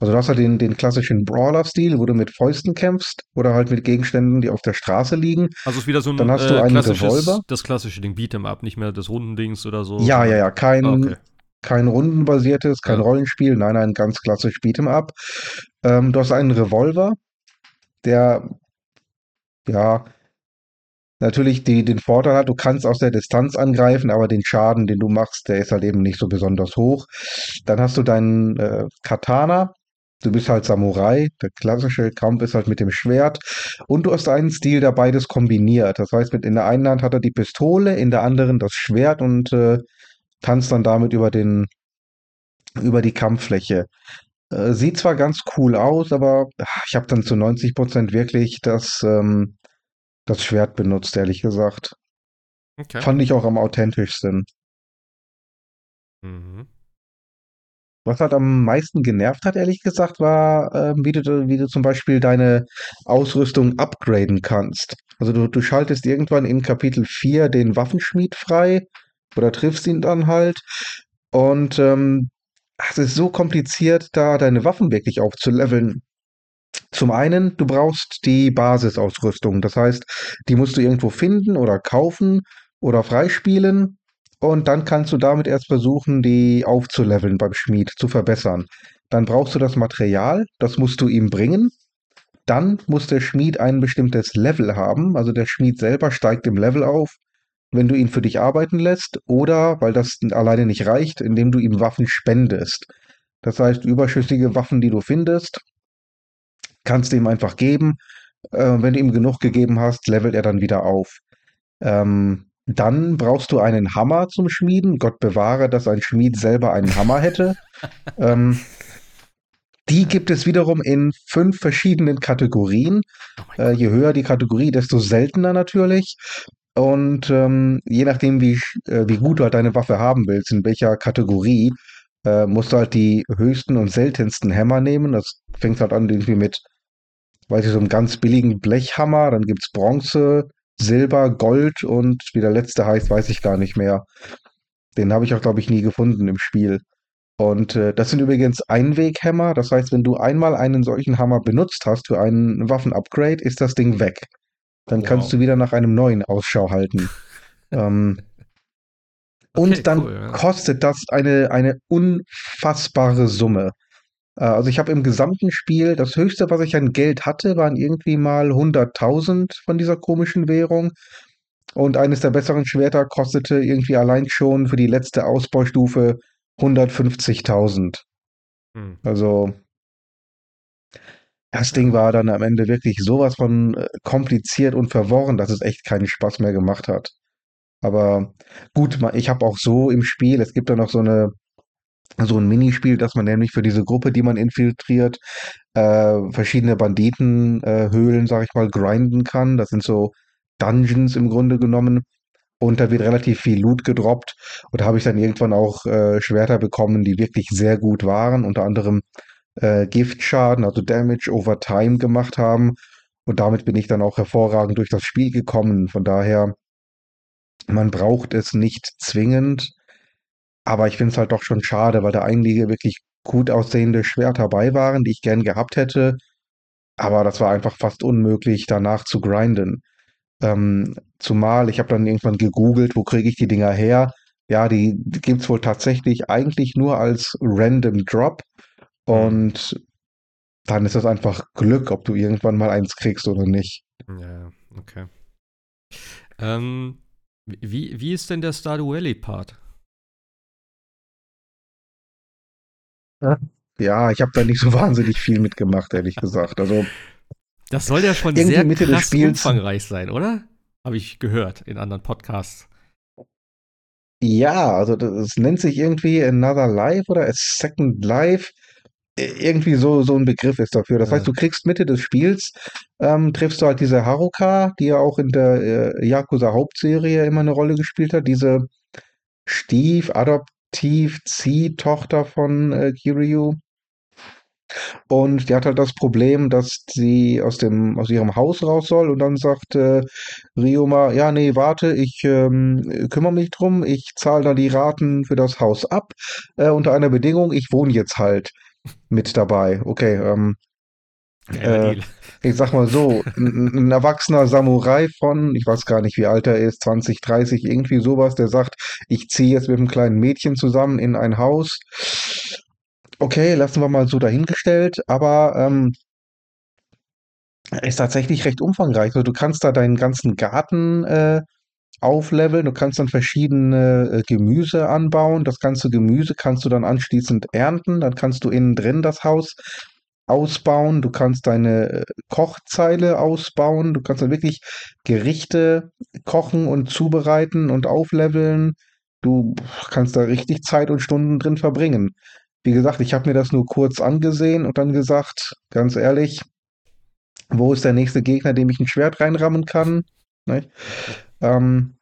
Also du hast halt den, den klassischen Brawler-Stil, wo du mit Fäusten kämpfst oder halt mit Gegenständen, die auf der Straße liegen. Also ist wieder so ein Dann hast du äh, einen Revolver. das klassische Ding Beat'em Up, nicht mehr das Rundendings oder so. Ja, ja, ja, kein, Ah, okay. kein rundenbasiertes, kein Ja. Rollenspiel, nein, nein, ganz klassisch Beat'em Up. Ähm, du hast einen Revolver, der ja natürlich die, den Vorteil hat, du kannst aus der Distanz angreifen, aber den Schaden, den du machst, der ist halt eben nicht so besonders hoch. Dann hast du deinen äh, Katana. Du bist halt Samurai. Der klassische Kampf ist halt mit dem Schwert. Und du hast einen Stil, der beides kombiniert. Das heißt, mit in der einen Hand hat er die Pistole, in der anderen das Schwert und äh, tanzt dann damit über den, über die Kampffläche. Äh, sieht zwar ganz cool aus, aber ach, ich habe dann zu 90 Prozent wirklich das, ähm, das Schwert benutzt, ehrlich gesagt. okay. Fand ich auch am authentischsten. Mhm. Was halt am meisten genervt hat, ehrlich gesagt, war, ähm, wie du, wie du zum Beispiel deine Ausrüstung upgraden kannst. Also du, du schaltest irgendwann in Kapitel 4 den Waffenschmied frei oder triffst ihn dann halt. Und ähm, es ist so kompliziert, da deine Waffen wirklich aufzuleveln. Zum einen, du brauchst die Basisausrüstung. Das heißt, die musst du irgendwo finden oder kaufen oder freispielen. Und dann kannst du damit erst versuchen, die aufzuleveln beim Schmied, zu verbessern. Dann brauchst du das Material, das musst du ihm bringen. Dann muss der Schmied ein bestimmtes Level haben. Also der Schmied selber steigt im Level auf, wenn du ihn für dich arbeiten lässt. Oder, weil das alleine nicht reicht, indem du ihm Waffen spendest. Das heißt, überschüssige Waffen, die du findest, kannst du ihm einfach geben. Äh, wenn du ihm genug gegeben hast, levelt er dann wieder auf. Ähm, dann brauchst du einen Hammer zum Schmieden. Gott bewahre, dass ein Schmied selber einen Hammer hätte. ähm, die gibt es wiederum in fünf verschiedenen Kategorien. Oh Äh, je höher die Kategorie, desto seltener natürlich. Und ähm, je nachdem, wie, äh, wie gut du halt deine Waffe haben willst, in welcher Kategorie, äh, musst du halt die höchsten und seltensten Hämmer nehmen. Das fängt halt an irgendwie mit, weiß ich, so einem ganz billigen Blechhammer. Dann gibt's Bronze, Silber, Gold und wie der letzte heißt, weiß ich gar nicht mehr. Den habe ich auch, glaube ich, nie gefunden im Spiel. Und äh, das sind übrigens Einweghämmer. Das heißt, wenn du einmal einen solchen Hammer benutzt hast für einen Waffenupgrade, ist das Ding weg. Dann kannst Wow. du wieder nach einem neuen Ausschau halten. ähm, Okay, und dann cool, ja. kostet das eine, eine unfassbare Summe. Äh, also ich habe im gesamten Spiel, das höchste, was ich an Geld hatte, waren irgendwie mal 100.000 von dieser komischen Währung. Und eines der besseren Schwerter kostete irgendwie allein schon für die letzte Ausbaustufe 150.000. Hm. Also das Ding war dann am Ende wirklich sowas von äh, kompliziert und verworren, dass es echt keinen Spaß mehr gemacht hat. Aber gut, ich habe auch so im Spiel, es gibt da noch so eine so ein Minispiel, dass man nämlich für diese Gruppe, die man infiltriert, äh, verschiedene Banditenhöhlen, äh, sag ich mal, grinden kann. Das sind so Dungeons im Grunde genommen. Und da wird relativ viel Loot gedroppt. Und da habe ich dann irgendwann auch äh, Schwerter bekommen, die wirklich sehr gut waren. Unter anderem äh, Giftschaden, also Damage over Time gemacht haben. Und damit bin ich dann auch hervorragend durch das Spiel gekommen. Von daher, man braucht es nicht zwingend. Aber ich finde es halt doch schon schade, weil da einige wirklich gut aussehende Schwerter dabei waren, die ich gern gehabt hätte. Aber das war einfach fast unmöglich, danach zu grinden. Ähm, zumal ich habe dann irgendwann gegoogelt, wo kriege ich die Dinger her? Ja, die, die gibt's wohl tatsächlich eigentlich nur als Random Drop. Und dann ist das einfach Glück, ob du irgendwann mal eins kriegst oder nicht. Ja, okay. Ähm, wie, wie ist denn der Stardew Valley-Part? Ja, ich habe da nicht so wahnsinnig viel mitgemacht, ehrlich gesagt. Also das soll ja schon Irgendwie sehr Mitte des krass Spiels. umfangreich sein, oder? Habe ich gehört in anderen Podcasts. ja, also das, es nennt sich irgendwie Another Life oder A Second Life. Irgendwie so, so ein Begriff ist dafür. Das Ja. heißt, du kriegst Mitte des Spiels, ähm, triffst du halt diese Haruka, die ja auch in der äh, Yakuza Hauptserie immer eine Rolle gespielt hat, diese Stief, Adoptiv, Ziehtochter von äh, Kiryu. Und die hat halt das Problem, dass sie aus dem, aus ihrem Haus raus soll und dann sagt äh, Ryoma, ja, nee, warte, ich ähm, kümmere mich drum, ich zahle da die Raten für das Haus ab, äh, unter einer Bedingung, ich wohne jetzt halt mit dabei. Okay, ähm, Äh, ich sag mal so, ein, ein erwachsener Samurai von, ich weiß gar nicht, wie alt er ist, 20, 30, irgendwie sowas, der sagt, ich ziehe jetzt mit einem kleinen Mädchen zusammen in ein Haus. Okay, lassen wir mal so dahingestellt, aber ähm, ist tatsächlich recht umfangreich. Also du kannst da deinen ganzen Garten äh, aufleveln, du kannst dann verschiedene äh, Gemüse anbauen. Das ganze Gemüse kannst du dann anschließend ernten. Dann kannst du innen drin das Haus ausbauen. Du kannst deine äh, Kochzeile ausbauen. Du kannst dann wirklich Gerichte kochen und zubereiten und aufleveln. Du kannst da richtig Zeit und Stunden drin verbringen. Wie gesagt, ich habe mir das nur kurz angesehen und dann gesagt, ganz ehrlich, wo ist der nächste Gegner, dem ich ein Schwert reinrammen kann? Ne? Ähm,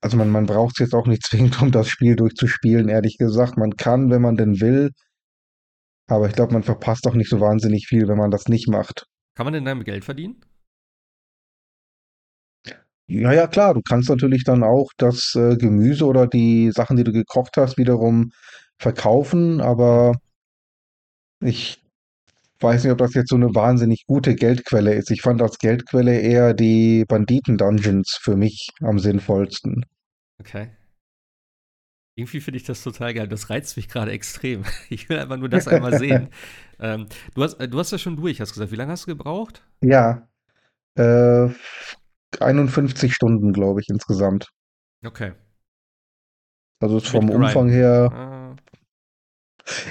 also man, man braucht es jetzt auch nicht zwingend, um das Spiel durchzuspielen, ehrlich gesagt. Man kann, wenn man denn will, aber ich glaube, man verpasst auch nicht so wahnsinnig viel, wenn man das nicht macht. Kann man denn damit Geld verdienen? Ja, ja, klar, du kannst natürlich dann auch das äh, Gemüse oder die Sachen, die du gekocht hast, wiederum verkaufen, aber ich weiß nicht, ob das jetzt so eine wahnsinnig gute Geldquelle ist. Ich fand als Geldquelle eher die Banditen-Dungeons für mich am sinnvollsten. Okay. Irgendwie finde ich das total geil. Das reizt mich gerade extrem. Ich will einfach nur das einmal sehen. ähm, du, hast, äh, du hast ja schon durch, hast gesagt. Wie lange hast du gebraucht? Ja, äh, 51 Stunden, glaube ich, insgesamt. Okay. Also Mit vom. Umfang her. Ah,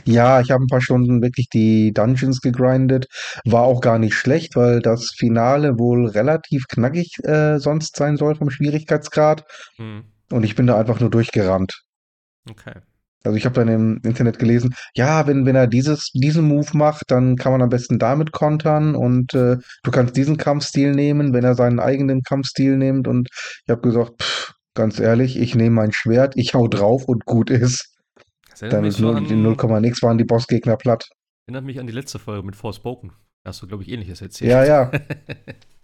Ja, ich habe ein paar Stunden wirklich die Dungeons gegrindet. War auch gar nicht schlecht, weil das Finale wohl relativ knackig äh, sonst sein soll vom Schwierigkeitsgrad. hm, Und ich bin da einfach nur durchgerannt. Okay. Also ich habe dann im Internet gelesen, ja, wenn, wenn er dieses, diesen Move macht, dann kann man am besten damit kontern und äh, du kannst diesen Kampfstil nehmen, wenn er seinen eigenen Kampfstil nimmt. Und ich habe gesagt, pff, ganz ehrlich, ich nehme mein Schwert, ich hau drauf und gut ist. Dann so nur, an, in 0, nix waren die Bossgegner platt. erinnert mich an die letzte Folge mit Forspoken. Da hast du, glaube ich, ähnliches erzählt. Ja, ja.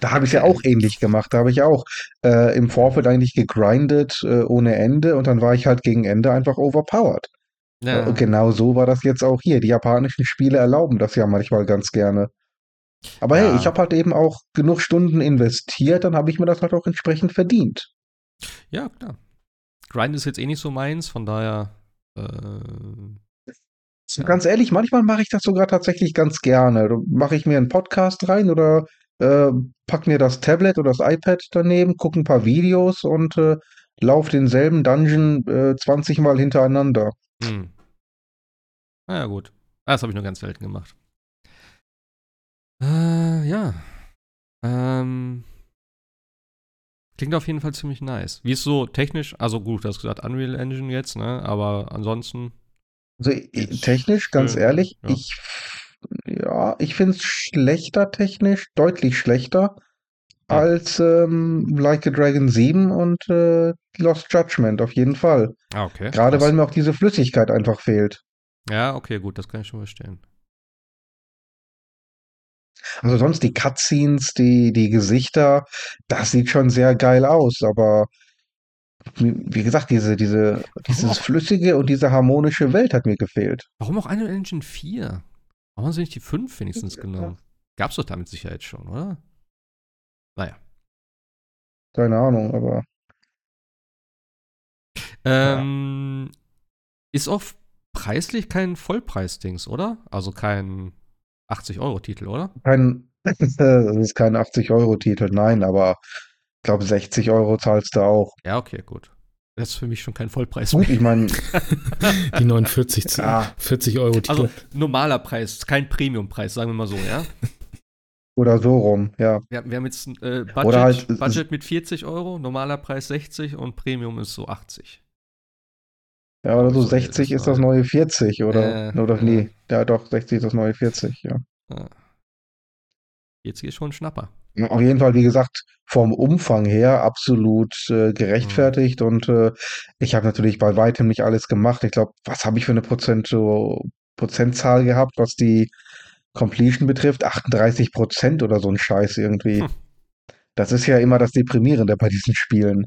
Da habe ich ja auch ähnlich gemacht. Da habe ich auch äh, im Vorfeld eigentlich gegrindet äh, ohne Ende und dann war ich halt gegen Ende einfach overpowered. ja. Und genau so war das jetzt auch hier. Die japanischen Spiele erlauben das ja manchmal ganz gerne. Aber hey, Ja. ich habe halt eben auch genug Stunden investiert, dann habe ich mir das halt auch entsprechend verdient. ja, klar. Grind ist jetzt eh nicht so meins, von daher. Äh, Ja. Ganz ehrlich, manchmal mache ich das sogar tatsächlich ganz gerne. Mache ich mir einen Podcast rein oder äh, pack mir das Tablet oder das iPad daneben, gucke ein paar Videos und äh, lauf denselben Dungeon äh, 20 Mal hintereinander. hm. Naja, gut. Ah, das habe ich nur ganz selten gemacht. Äh, ja. Ähm. Klingt auf jeden Fall ziemlich nice. Wie ist so technisch? Also gut, du hast gesagt Unreal Engine jetzt, ne? Aber ansonsten. Also technisch, ganz ehrlich, ja. ich ja, ich finde es schlechter technisch, deutlich schlechter Ja. als ähm, Like a Dragon 7 und äh, Lost Judgment auf jeden Fall. Ah, okay. Gerade weil mir auch diese Flüssigkeit einfach fehlt. Ja, okay, gut, das kann ich schon verstehen. Also sonst die Cutscenes, die, die Gesichter, das sieht schon sehr geil aus, aber wie gesagt, diese, diese, dieses flüssige und diese harmonische Welt hat mir gefehlt. Warum auch Unreal Engine 4? Warum haben sie nicht die 5 wenigstens genommen? Gab's doch damit Sicherheit schon, oder? Naja. Keine Ahnung, aber Ähm, ist auch preislich kein Vollpreis-Dings, oder? Also kein 80-Euro-Titel, oder? kein, Das ist kein 80-Euro-Titel, nein, aber ich glaube 60 Euro zahlst du auch. Ja, okay, gut. Das ist für mich schon kein Vollpreis Gut, mehr. ich meine, Die 49, zu- Ja. 40 Euro Titel. Also normaler Preis, kein Premiumpreis, sagen wir mal so, ja. oder so rum, ja. Wir, haben- wir haben jetzt ein äh, Budget, Oder halt- Budget mit 40 Euro, normaler Preis 60 und Premium ist so 80. Ja, oder so So, 60 das ist das neue 40, oder? Äh, oder ja. nee, ja doch, 60 ist das neue 40, ja. Ja. 40 ist schon Schnapper. Auf jeden Fall, wie gesagt, vom Umfang her absolut äh, gerechtfertigt und äh, ich habe natürlich bei weitem nicht alles gemacht. Ich glaube, was habe ich für eine Prozent, Prozentzahl gehabt, was die Completion betrifft? 38 Prozent oder so ein Scheiß irgendwie. Hm. Das ist ja immer das Deprimierende bei diesen Spielen.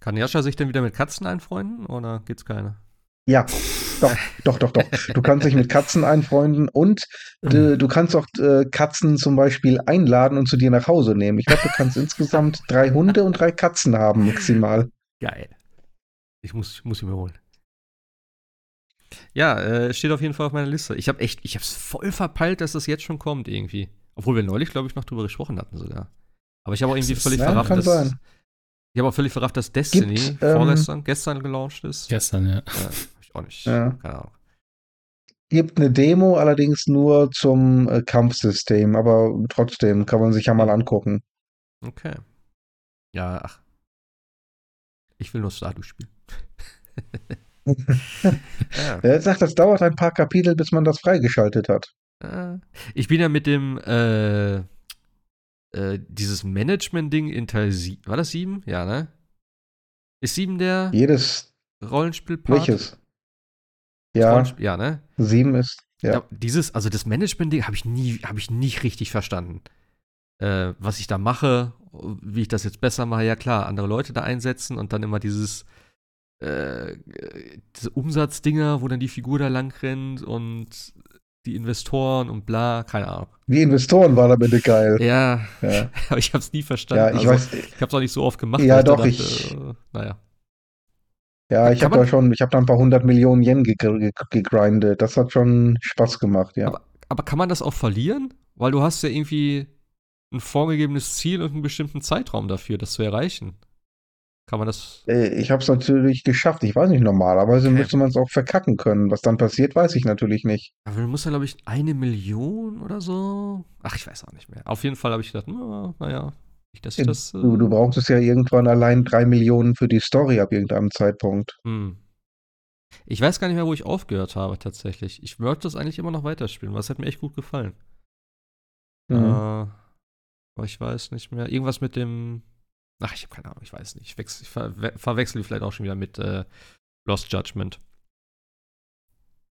Kann Jascha sich denn wieder mit Katzen einfreunden oder gibt's keine? Ja, doch, doch, doch, doch. Du kannst dich mit Katzen einfreunden und du, du kannst auch äh, Katzen zum Beispiel einladen und zu dir nach Hause nehmen. Ich glaube, du kannst insgesamt drei Hunde und drei Katzen haben, maximal. Geil. Ich muss, ich muss ihn mir holen. Ja, äh, steht auf jeden Fall auf meiner Liste. Ich habe echt, ich hab's voll verpeilt, dass das jetzt schon kommt irgendwie. Obwohl wir neulich, glaube ich, noch drüber gesprochen hatten sogar. Aber ich habe auch irgendwie völlig ja, verrafft, dass, sein. ich habe auch völlig verrafft, dass Destiny Gibt, ähm, vorgestern, gestern gelauncht ist. Gestern, ja. Ja, auch nicht. Ja. Keine Ahnung. Gibt eine Demo, allerdings nur zum äh, Kampfsystem, aber trotzdem kann man sich ja mal angucken. Okay. Ja, ach. Ich will nur Stardew spielen. ja. Er sagt, das dauert ein paar Kapitel, bis man das freigeschaltet hat. Ich bin ja mit dem, äh, äh, dieses Management-Ding in Teil 7, war das 7? Ja, ne? Ist 7 der Jedes, Rollenspielpart? welches? Ja, ja, ne? sieben ist, ja. Ja. Dieses, also das Management-Ding habe ich nie, habe ich nicht richtig verstanden. Äh, was ich da mache, wie ich das jetzt besser mache, ja klar, andere Leute da einsetzen und dann immer dieses, äh, diese Umsatzdinger, wo dann die Figur da lang rennt und die Investoren und bla, keine Ahnung. Die Investoren waren am Ende geil. Ja, Ja, aber ich habe es nie verstanden. ja ich also, weiß, Ich habe es auch nicht so oft gemacht. Ja, doch, dachte, ich- äh, naja. Ja, ich habe da schon, ich habe da ein paar hundert Millionen Yen ge ge gegrindet. Das hat schon Spaß gemacht, ja. Aber, aber kann man das auch verlieren? Weil du hast ja irgendwie ein vorgegebenes Ziel und einen bestimmten Zeitraum dafür, das zu erreichen. Kann man das. Äh, Ich habe es natürlich geschafft. Ich weiß nicht, normalerweise Okay. müsste man es auch verkacken können. Was dann passiert, weiß ich natürlich nicht. Aber du musst ja, glaube ich, eine Million oder so. Ach, ich weiß auch nicht mehr. Auf jeden Fall habe ich gedacht, na, naja, ich das. Äh, Du, du brauchtest ja irgendwann allein drei Millionen für die Story ab irgendeinem Zeitpunkt. hm. Ich weiß gar nicht mehr, wo ich aufgehört habe, tatsächlich. Ich wollte das eigentlich immer noch weiterspielen, weil es hat mir echt gut gefallen. Äh, Mhm. aber ich weiß nicht mehr. Irgendwas mit dem. Ach, ich habe keine Ahnung, ich weiß nicht. Ich, wechsel, ich verwe verwechsel die vielleicht auch schon wieder mit äh, Lost Judgment.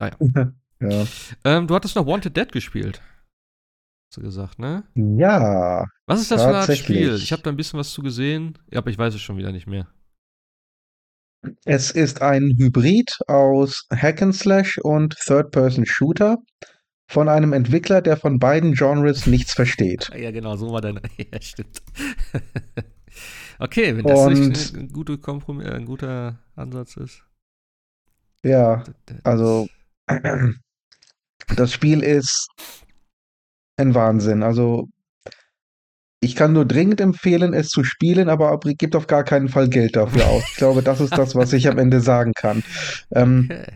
Ja. Ähm, du hattest noch Wanted Dead gespielt. Hast du gesagt, ne? ja, Was ist das für Tatsächlich. Spiel? Ich habe da ein bisschen was zu gesehen, aber ich weiß es schon wieder nicht mehr. es ist ein Hybrid aus Hack and Slash und Third-Person-Shooter von einem Entwickler, der von beiden Genres nichts versteht. Ja, genau, so war deine. ja, stimmt. okay, wenn das Und- nicht ein, guter Kompromiss, ein guter Ansatz ist. Ja, also das Spiel ist ein Wahnsinn. Also ich kann nur dringend empfehlen, es zu spielen, aber ab- gibt auf gar keinen Fall Geld dafür aus. Ich glaube, das ist das, was ich am Ende sagen kann. Ähm, Okay.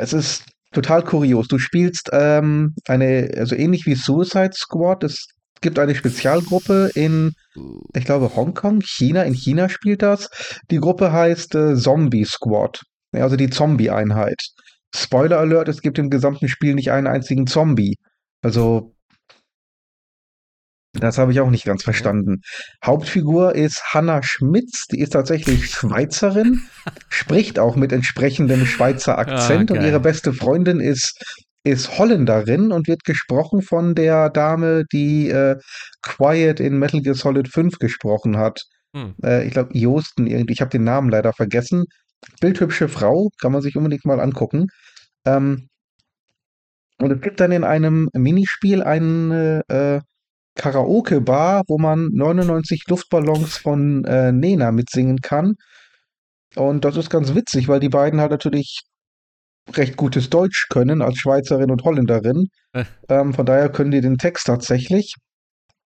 Es ist total kurios. Du spielst ähm, eine, also ähnlich wie Suicide Squad. Es gibt eine Spezialgruppe in, ich glaube, Hongkong, China. In China spielt das. Die Gruppe heißt äh, Zombie Squad. Also die Zombie-Einheit. Spoiler Alert, es gibt im gesamten Spiel nicht einen einzigen Zombie. Also, das habe ich auch nicht ganz verstanden. Hauptfigur ist Hannah Schmitz, die ist tatsächlich Schweizerin, spricht auch mit entsprechendem Schweizer Akzent und geil. ihre beste Freundin ist, ist Holländerin und wird gesprochen von der Dame, die äh, Quiet in Metal Gear Solid 5 gesprochen hat. Hm. Äh, ich glaube, Josten irgendwie, ich habe den Namen leider vergessen. Bildhübsche Frau, kann man sich unbedingt mal angucken. Ähm, und es gibt dann in einem Minispiel eine äh, Karaoke-Bar, wo man 99 Luftballons von äh, Nena mitsingen kann. Und das ist ganz witzig, weil die beiden halt natürlich recht gutes Deutsch können als Schweizerin und Holländerin. Äh. Ähm, von daher können die den Text tatsächlich.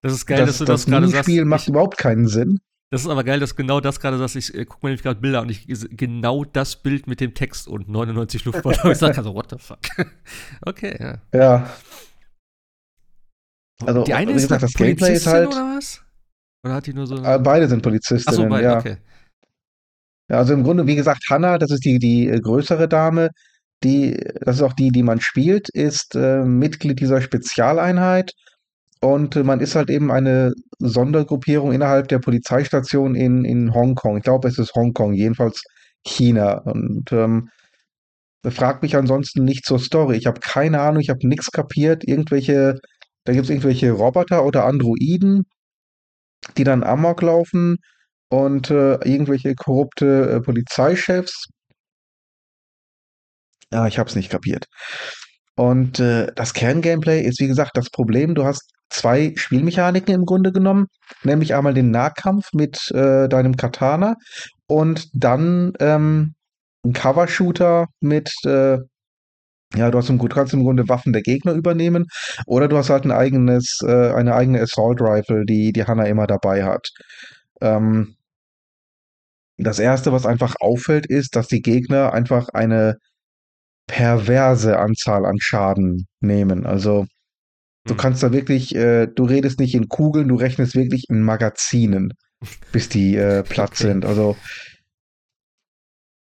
Das ist geil, das, dass du das, das gerade sagst. Das Spiel macht ich, überhaupt keinen Sinn. Das ist aber geil, dass genau das gerade sagst. Ich äh, gucke mir nämlich gerade Bilder und ich genau das Bild mit dem Text und 99 Luftballons. ich sage also, what the fuck? okay, ja. Ja. Also, die eine ist gesagt, das Gameplay ist halt. Oder was? Oder hat die nur so. Äh, beide sind Polizistinnen, so, beide, ja. okay. Ja, also im Grunde, wie gesagt, Hannah, das ist die, die äh, größere Dame, die, das ist auch die, die man spielt, ist äh, Mitglied dieser Spezialeinheit und äh, man ist halt eben eine Sondergruppierung innerhalb der Polizeistation in, in Hongkong. Ich glaube, es ist Hongkong, jedenfalls China. Und ähm, fragt mich ansonsten nicht zur Story. Ich habe keine Ahnung, ich habe nichts kapiert. Irgendwelche, da gibt es irgendwelche Roboter oder Androiden, die dann Amok laufen und äh, irgendwelche korrupte äh, Polizeichefs. Ja, ich habe es nicht kapiert. Und äh, das Kerngameplay ist, wie gesagt, das Problem, du hast zwei Spielmechaniken im Grunde genommen, nämlich einmal den Nahkampf mit äh, deinem Katana und dann ähm, ein Cover-Shooter mit, äh, ja, du hast im, kannst im Grunde Waffen der Gegner übernehmen oder du hast halt ein eigenes, äh, eine eigene Assault Rifle, die die Hanna immer dabei hat. Ähm, das erste, was einfach auffällt, ist, dass die Gegner einfach eine perverse Anzahl an Schaden nehmen. Also du mhm. kannst da wirklich, äh, du redest nicht in Kugeln, du rechnest wirklich in Magazinen, bis die äh, platt okay. sind. Also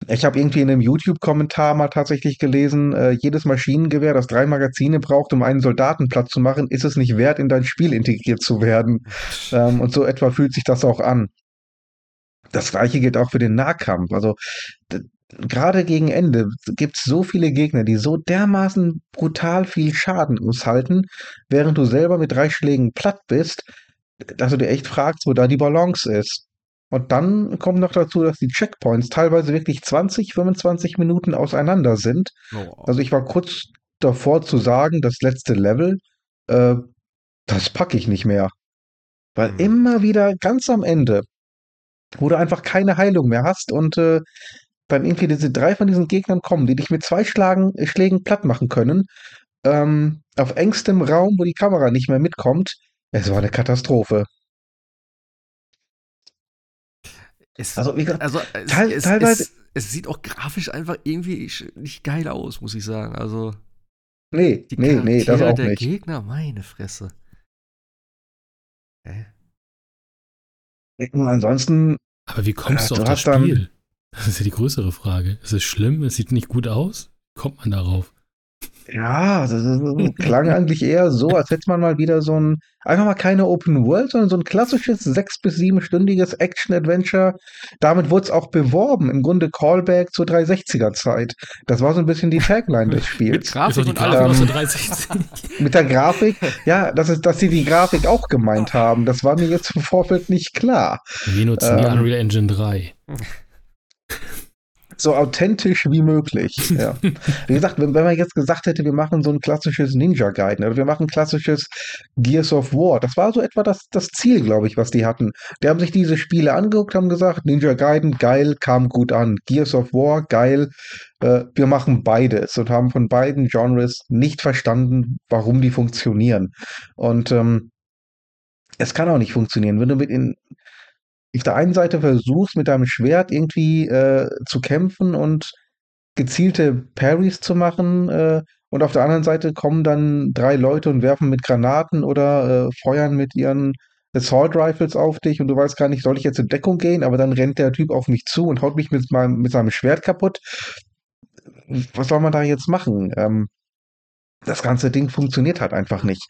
ich habe irgendwie in einem YouTube-Kommentar mal tatsächlich gelesen, äh, jedes Maschinengewehr, das drei Magazine braucht, um einen Soldaten platt zu machen, ist es nicht wert, in dein Spiel integriert zu werden. Ähm, und so etwa fühlt sich das auch an. Das gleiche gilt auch für den Nahkampf. Also gerade gegen Ende gibt es so viele Gegner, die so dermaßen brutal viel Schaden aushalten, während du selber mit drei Schlägen platt bist, dass du dir echt fragst, wo da die Balance ist. Und dann kommt noch dazu, dass die Checkpoints teilweise wirklich 20, 25 Minuten auseinander sind. Oh. Also ich war kurz davor zu sagen, das letzte Level, äh, das packe ich nicht mehr. Weil mhm. immer wieder ganz am Ende, wo du einfach keine Heilung mehr hast und äh, dann irgendwie diese drei von diesen Gegnern kommen, die dich mit zwei Schlagen, Schlägen platt machen können, ähm, auf engstem Raum, wo die Kamera nicht mehr mitkommt. Es war eine Katastrophe. Es, also, wie gesagt, also es, teil, es, teilweise. Es, es, sieht auch grafisch einfach irgendwie nicht geil aus, muss ich sagen. Also. Nee, die nee, nee, das auch der nicht. Gegner, meine Fresse. Hä? Und ansonsten. Aber wie kommst äh, du auf das Spiel? Das ist ja die größere Frage. Ist es schlimm? Es sieht nicht gut aus? Kommt man darauf? Ja, das, das klang eigentlich eher so, als hätte man mal wieder so ein, einfach mal keine Open World, sondern so ein klassisches sechs- bis siebenstündiges Action-Adventure. Damit wurde es auch beworben, im Grunde Callback zur 360er-Zeit. Das war so ein bisschen die Tagline des Spiels. mit Grafik und alles ähm, aus der 360. mit der Grafik, ja, das ist, dass sie die Grafik auch gemeint haben. Das war mir jetzt im Vorfeld nicht klar. Wir nutzen ähm, die Unreal Engine 3 so authentisch wie möglich. Ja. Wie gesagt, wenn, wenn man jetzt gesagt hätte, wir machen so ein klassisches Ninja Gaiden oder wir machen klassisches Gears of War, das war so etwa das, das Ziel, glaube ich, was die hatten. Die haben sich diese Spiele angeguckt, haben gesagt, Ninja Gaiden, geil, kam gut an. Gears of War, geil, äh, wir machen beides und haben von beiden Genres nicht verstanden, warum die funktionieren. Und ähm, es kann auch nicht funktionieren. Wenn du mit in, auf der einen Seite versuchst, mit deinem Schwert irgendwie äh, zu kämpfen und gezielte Parries zu machen, äh, und auf der anderen Seite kommen dann drei Leute und werfen mit Granaten oder äh, feuern mit ihren Assault Rifles auf dich und du weißt gar nicht, soll ich jetzt in Deckung gehen, aber dann rennt der Typ auf mich zu und haut mich mit, meinem, mit seinem Schwert kaputt. Was soll man da jetzt machen? Ähm, das ganze Ding funktioniert halt einfach nicht.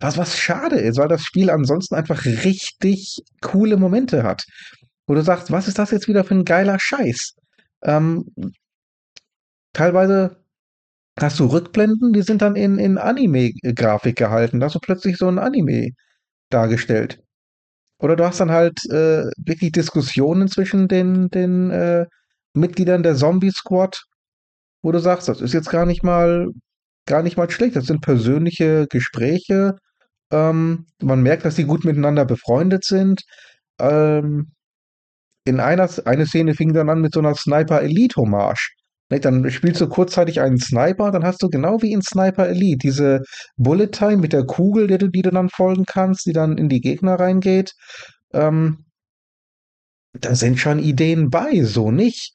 Was, was schade ist, weil das Spiel ansonsten einfach richtig coole Momente hat. Wo du sagst, was ist das jetzt wieder für ein geiler Scheiß? Ähm, teilweise hast du Rückblenden, die sind dann in, in Anime-Grafik gehalten. Da hast du plötzlich so ein Anime dargestellt. Oder du hast dann halt äh, wirklich Diskussionen zwischen den, den äh, Mitgliedern der Zombie-Squad, wo du sagst, das ist jetzt gar nicht mal gar nicht mal schlecht. Das sind persönliche Gespräche. Ähm, man merkt, dass sie gut miteinander befreundet sind. Ähm, in einer eine Szene fing dann an mit so einer Sniper Elite Hommage. Ne, dann spielst du kurzzeitig einen Sniper, dann hast du genau wie in Sniper Elite diese Bullet Time mit der Kugel, die du, die du dann folgen kannst, die dann in die Gegner reingeht. Ähm, da sind schon Ideen bei, so nicht.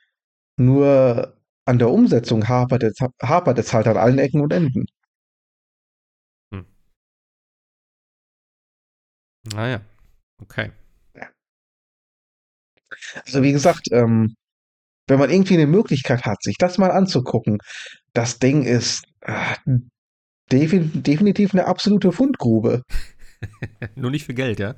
Nur an der Umsetzung hapert es, hapert es halt an allen Ecken und Enden. Naja, okay. Also wie gesagt, ähm, wenn man irgendwie eine Möglichkeit hat, sich das mal anzugucken, das Ding ist äh, defin definitiv eine absolute Fundgrube. Nur nicht für Geld, ja?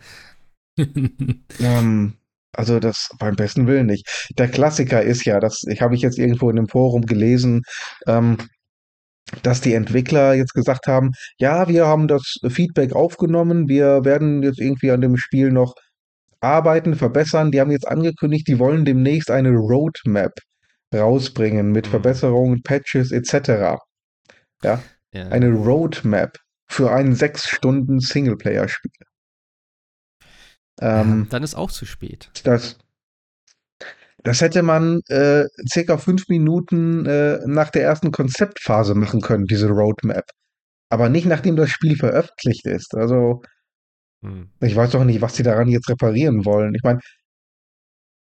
ähm, also das beim besten Willen nicht. Der Klassiker ist ja, das ich habe ich jetzt irgendwo in einem Forum gelesen, ähm, dass die Entwickler jetzt gesagt haben, ja, wir haben das Feedback aufgenommen, wir werden jetzt irgendwie an dem Spiel noch arbeiten, verbessern. Die haben jetzt angekündigt, die wollen demnächst eine Roadmap rausbringen mit mhm. Verbesserungen, Patches etc. Ja, ja. eine Roadmap für ein sechs Stunden Singleplayer-Spiel. Ähm, dann ist auch zu spät. Das, das hätte man äh, circa fünf Minuten äh, nach der ersten Konzeptphase machen können, diese Roadmap. Aber nicht nachdem das Spiel veröffentlicht ist. Also, hm. ich weiß doch nicht, was sie daran jetzt reparieren wollen. Ich meine,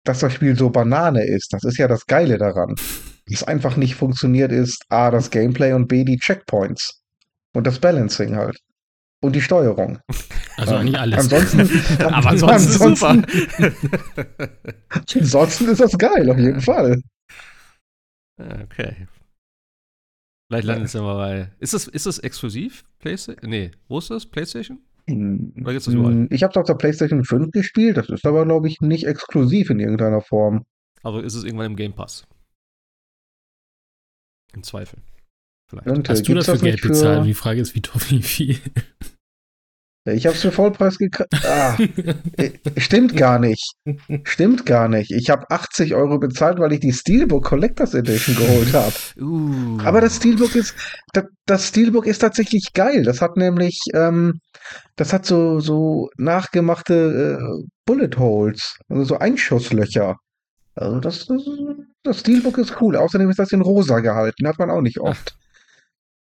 dass das Spiel so Banane ist, das ist ja das Geile daran. Was einfach nicht funktioniert, ist A, das Gameplay und B, die Checkpoints. Und das Balancing halt. Und die Steuerung. Also eigentlich alles. Ansonsten, Aber ansonsten, ansonsten, ist super. ansonsten ist das geil, auf jeden Fall. Okay. Vielleicht landet es ja mal bei. Ist das, ist das exklusiv? PlayStation? Nee, wo ist das? PlayStation? Hm, Oder das überall? Ich habe es auf der PlayStation 5 gespielt, das ist aber, glaube ich, nicht exklusiv in irgendeiner Form. Also ist es irgendwann im Game Pass. Im Zweifel. Vielleicht. Und, Hast du dafür Geld bezahlt? Die Frage ist, wie, wie viel? Ich habe es für Vollpreis gekauft. Ah, äh, stimmt gar nicht. Stimmt gar nicht. Ich habe 80 Euro bezahlt, weil ich die Steelbook Collectors Edition geholt habe. Uh. Aber das Steelbook ist, das, das, Steelbook ist tatsächlich geil. Das hat nämlich, ähm, das hat so, so nachgemachte äh, Bullet Holes, also so Einschusslöcher. Also das, das, das Steelbook ist cool. Außerdem ist das in rosa gehalten. Hat man auch nicht oft.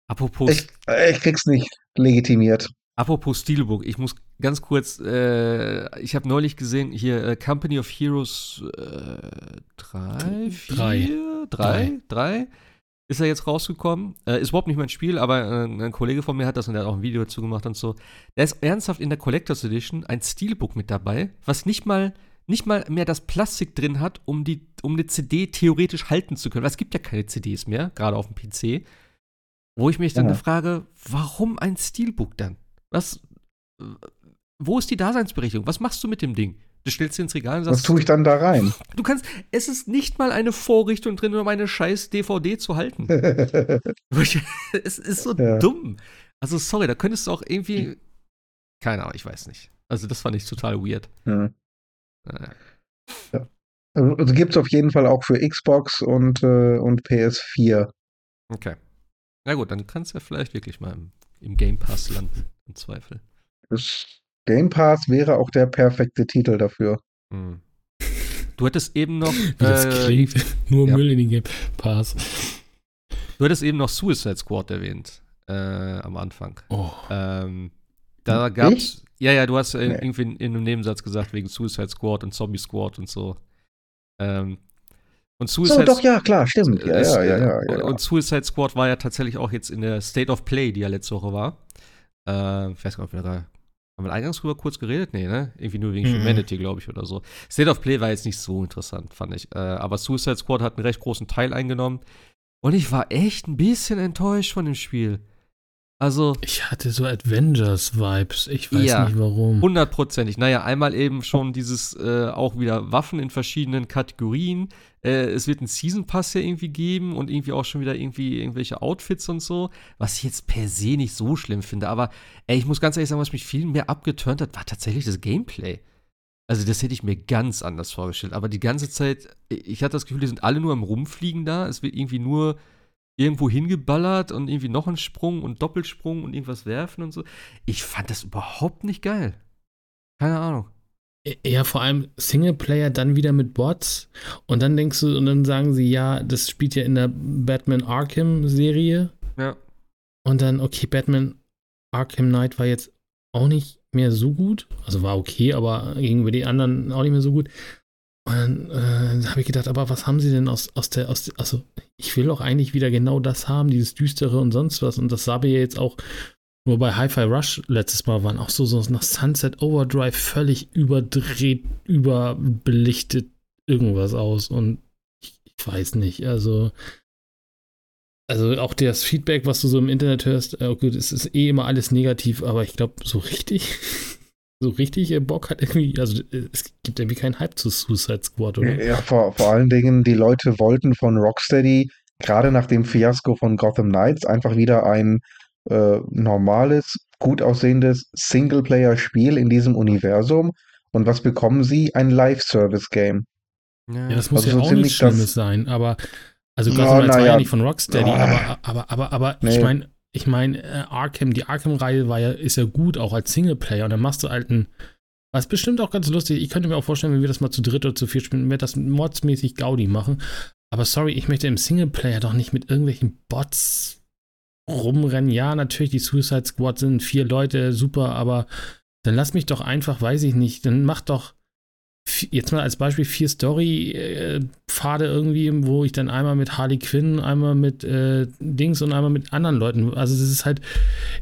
Apropos. Ich, ich krieg's nicht legitimiert. Apropos Steelbook, ich muss ganz kurz, äh, ich habe neulich gesehen, hier äh, Company of Heroes 3, 4, 3, 3 ist er jetzt rausgekommen. Äh, ist überhaupt nicht mein Spiel, aber äh, ein Kollege von mir hat das und der hat auch ein Video dazu gemacht und so. Da ist ernsthaft in der Collectors Edition ein Steelbook mit dabei, was nicht mal nicht mal mehr das Plastik drin hat, um die um eine CD theoretisch halten zu können. Weil es gibt ja keine CDs mehr, gerade auf dem PC. Wo ich mich dann ja. frage, warum ein Steelbook dann? Was, wo ist die Daseinsberechtigung? Was machst du mit dem Ding? Du stellst sie ins Regal und sagst. Was tue ich dann da rein? Du kannst, es ist nicht mal eine Vorrichtung drin, um eine scheiß DVD zu halten. es ist so ja. dumm. Also, sorry, da könntest du auch irgendwie. Keine Ahnung, ich weiß nicht. Also, das fand ich total weird. Ja. Naja. ja. Also gibt es auf jeden Fall auch für Xbox und, äh, und PS4. Okay. Na gut, dann kannst du ja vielleicht wirklich mal im, im Game Pass landen. Im Zweifel. Das Game Pass wäre auch der perfekte Titel dafür. Hm. Du hattest eben noch. das äh, klingt nur ja. Müll in den Game Pass. Du hattest eben noch Suicide Squad erwähnt äh, am Anfang. Oh. Ähm, da gab's. Ja, ja, du hast nee. irgendwie in, in, einem Nebensatz gesagt, wegen Suicide Squad und Zombie Squad und so. Ähm, und Suicide so, doch, ja, klar, stimmt. Ja, ist, ja, ja, ja, ja, Und Suicide Squad war ja tatsächlich auch jetzt in der State of Play, die ja letzte Woche war. Äh, ich weiß gar nicht, ob wir da haben wir eingangs drüber kurz geredet? Nee, ne? Irgendwie nur wegen mhm. Humanity, glaube ich, oder so. State of Play war jetzt nicht so interessant, fand ich. Äh, aber Suicide Squad hat einen recht großen Teil eingenommen. Und ich war echt ein bisschen enttäuscht von dem Spiel. Also. Ich hatte so Avengers-Vibes. Ich weiß ja, nicht warum. Hundertprozentig. Naja, einmal eben schon dieses äh, auch wieder Waffen in verschiedenen Kategorien. Äh, es wird einen Season Pass ja irgendwie geben und irgendwie auch schon wieder irgendwie irgendwelche Outfits und so. Was ich jetzt per se nicht so schlimm finde. Aber ey, ich muss ganz ehrlich sagen, was mich viel mehr abgeturnt hat, war tatsächlich das Gameplay. Also, das hätte ich mir ganz anders vorgestellt. Aber die ganze Zeit, ich hatte das Gefühl, die sind alle nur am Rumfliegen da. Es wird irgendwie nur irgendwo hingeballert und irgendwie noch einen Sprung und Doppelsprung und irgendwas werfen und so. Ich fand das überhaupt nicht geil. Keine Ahnung. Ja, vor allem Singleplayer, dann wieder mit Bots. Und dann denkst du, und dann sagen sie, ja, das spielt ja in der Batman Arkham-Serie. Ja. Und dann, okay, Batman Arkham Knight war jetzt auch nicht mehr so gut. Also war okay, aber gegenüber die anderen auch nicht mehr so gut. Und äh, habe ich gedacht, aber was haben sie denn aus, aus der, aus, also ich will doch eigentlich wieder genau das haben, dieses Düstere und sonst was. Und das sah mir jetzt auch nur bei Hi-Fi Rush letztes Mal waren auch so, so nach Sunset Overdrive völlig überdreht, überbelichtet irgendwas aus. Und ich, ich weiß nicht, also. Also auch das Feedback, was du so im Internet hörst, äh, okay, es ist eh immer alles negativ, aber ich glaube, so richtig, so richtig äh, Bock hat irgendwie, also äh, es gibt irgendwie keinen Hype zu Suicide Squad, oder? Ja, vor, vor allen Dingen, die Leute wollten von Rocksteady gerade nach dem Fiasko von Gotham Knights einfach wieder ein äh, normales, gut aussehendes Singleplayer-Spiel in diesem Universum. Und was bekommen sie? Ein Live-Service-Game. Ja, das muss also ja so auch nichts Schlimmes sein, aber also Gotham ja, Knights war ja nicht von Rocksteady, oh. aber, aber, aber, aber nee. ich meine, ich meine, äh, Arkham, die Arkham-Reihe war ja, ist ja gut, auch als Singleplayer. Und dann machst du halt ein, was bestimmt auch ganz lustig. Ich könnte mir auch vorstellen, wenn wir das mal zu dritt oder zu vier spielen, wir das modsmäßig Gaudi machen. Aber sorry, ich möchte im Singleplayer doch nicht mit irgendwelchen Bots rumrennen. Ja, natürlich, die Suicide Squad sind vier Leute, super, aber dann lass mich doch einfach, weiß ich nicht, dann mach doch jetzt mal als Beispiel vier Story-Pfade irgendwie, wo ich dann einmal mit Harley Quinn, einmal mit äh, Dings und einmal mit anderen Leuten. Also, das ist halt,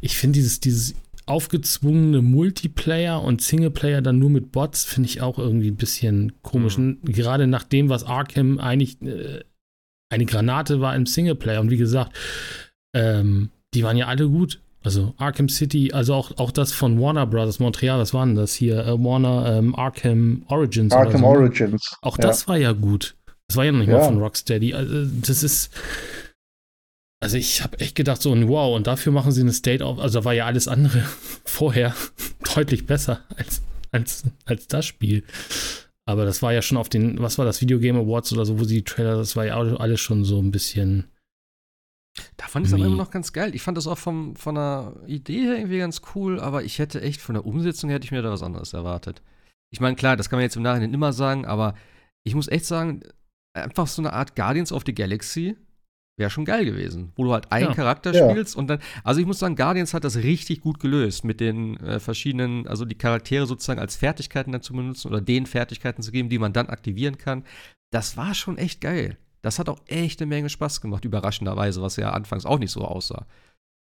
ich finde dieses, dieses aufgezwungene Multiplayer und Singleplayer dann nur mit Bots, finde ich auch irgendwie ein bisschen komisch. Mhm. Gerade nach dem, was Arkham eigentlich äh, eine Granate war im Singleplayer. Und wie gesagt, ähm, die waren ja alle gut. Also Arkham City, also auch, auch das von Warner Brothers Montreal, was waren das hier? Äh, Warner ähm, Arkham Origins. Arkham so. Ne? Origins. Auch ja. das war ja gut. Das war ja noch nicht ja. mal von Rocksteady. Also, das ist. Also ich habe echt gedacht, so, wow, und dafür machen sie eine State of. Also da war ja alles andere vorher deutlich besser als, als, als das Spiel. Aber das war ja schon auf den, was war das, Video Game Awards oder so, wo sie die Trailer, das war ja alles schon so ein bisschen da fand ich es aber immer noch ganz geil. Ich fand das auch vom, von der Idee her irgendwie ganz cool, aber ich hätte echt von der Umsetzung hätte ich mir da was anderes erwartet. Ich meine, klar, das kann man jetzt im Nachhinein immer sagen, aber ich muss echt sagen, einfach so eine Art Guardians of the Galaxy wäre schon geil gewesen, wo du halt einen ja. Charakter ja. spielst und dann, also ich muss sagen, Guardians hat das richtig gut gelöst mit den äh, verschiedenen, also die Charaktere sozusagen als Fertigkeiten dann zu benutzen oder den Fertigkeiten zu geben, die man dann aktivieren kann. Das war schon echt geil. Das hat auch echt eine Menge Spaß gemacht, überraschenderweise, was ja anfangs auch nicht so aussah.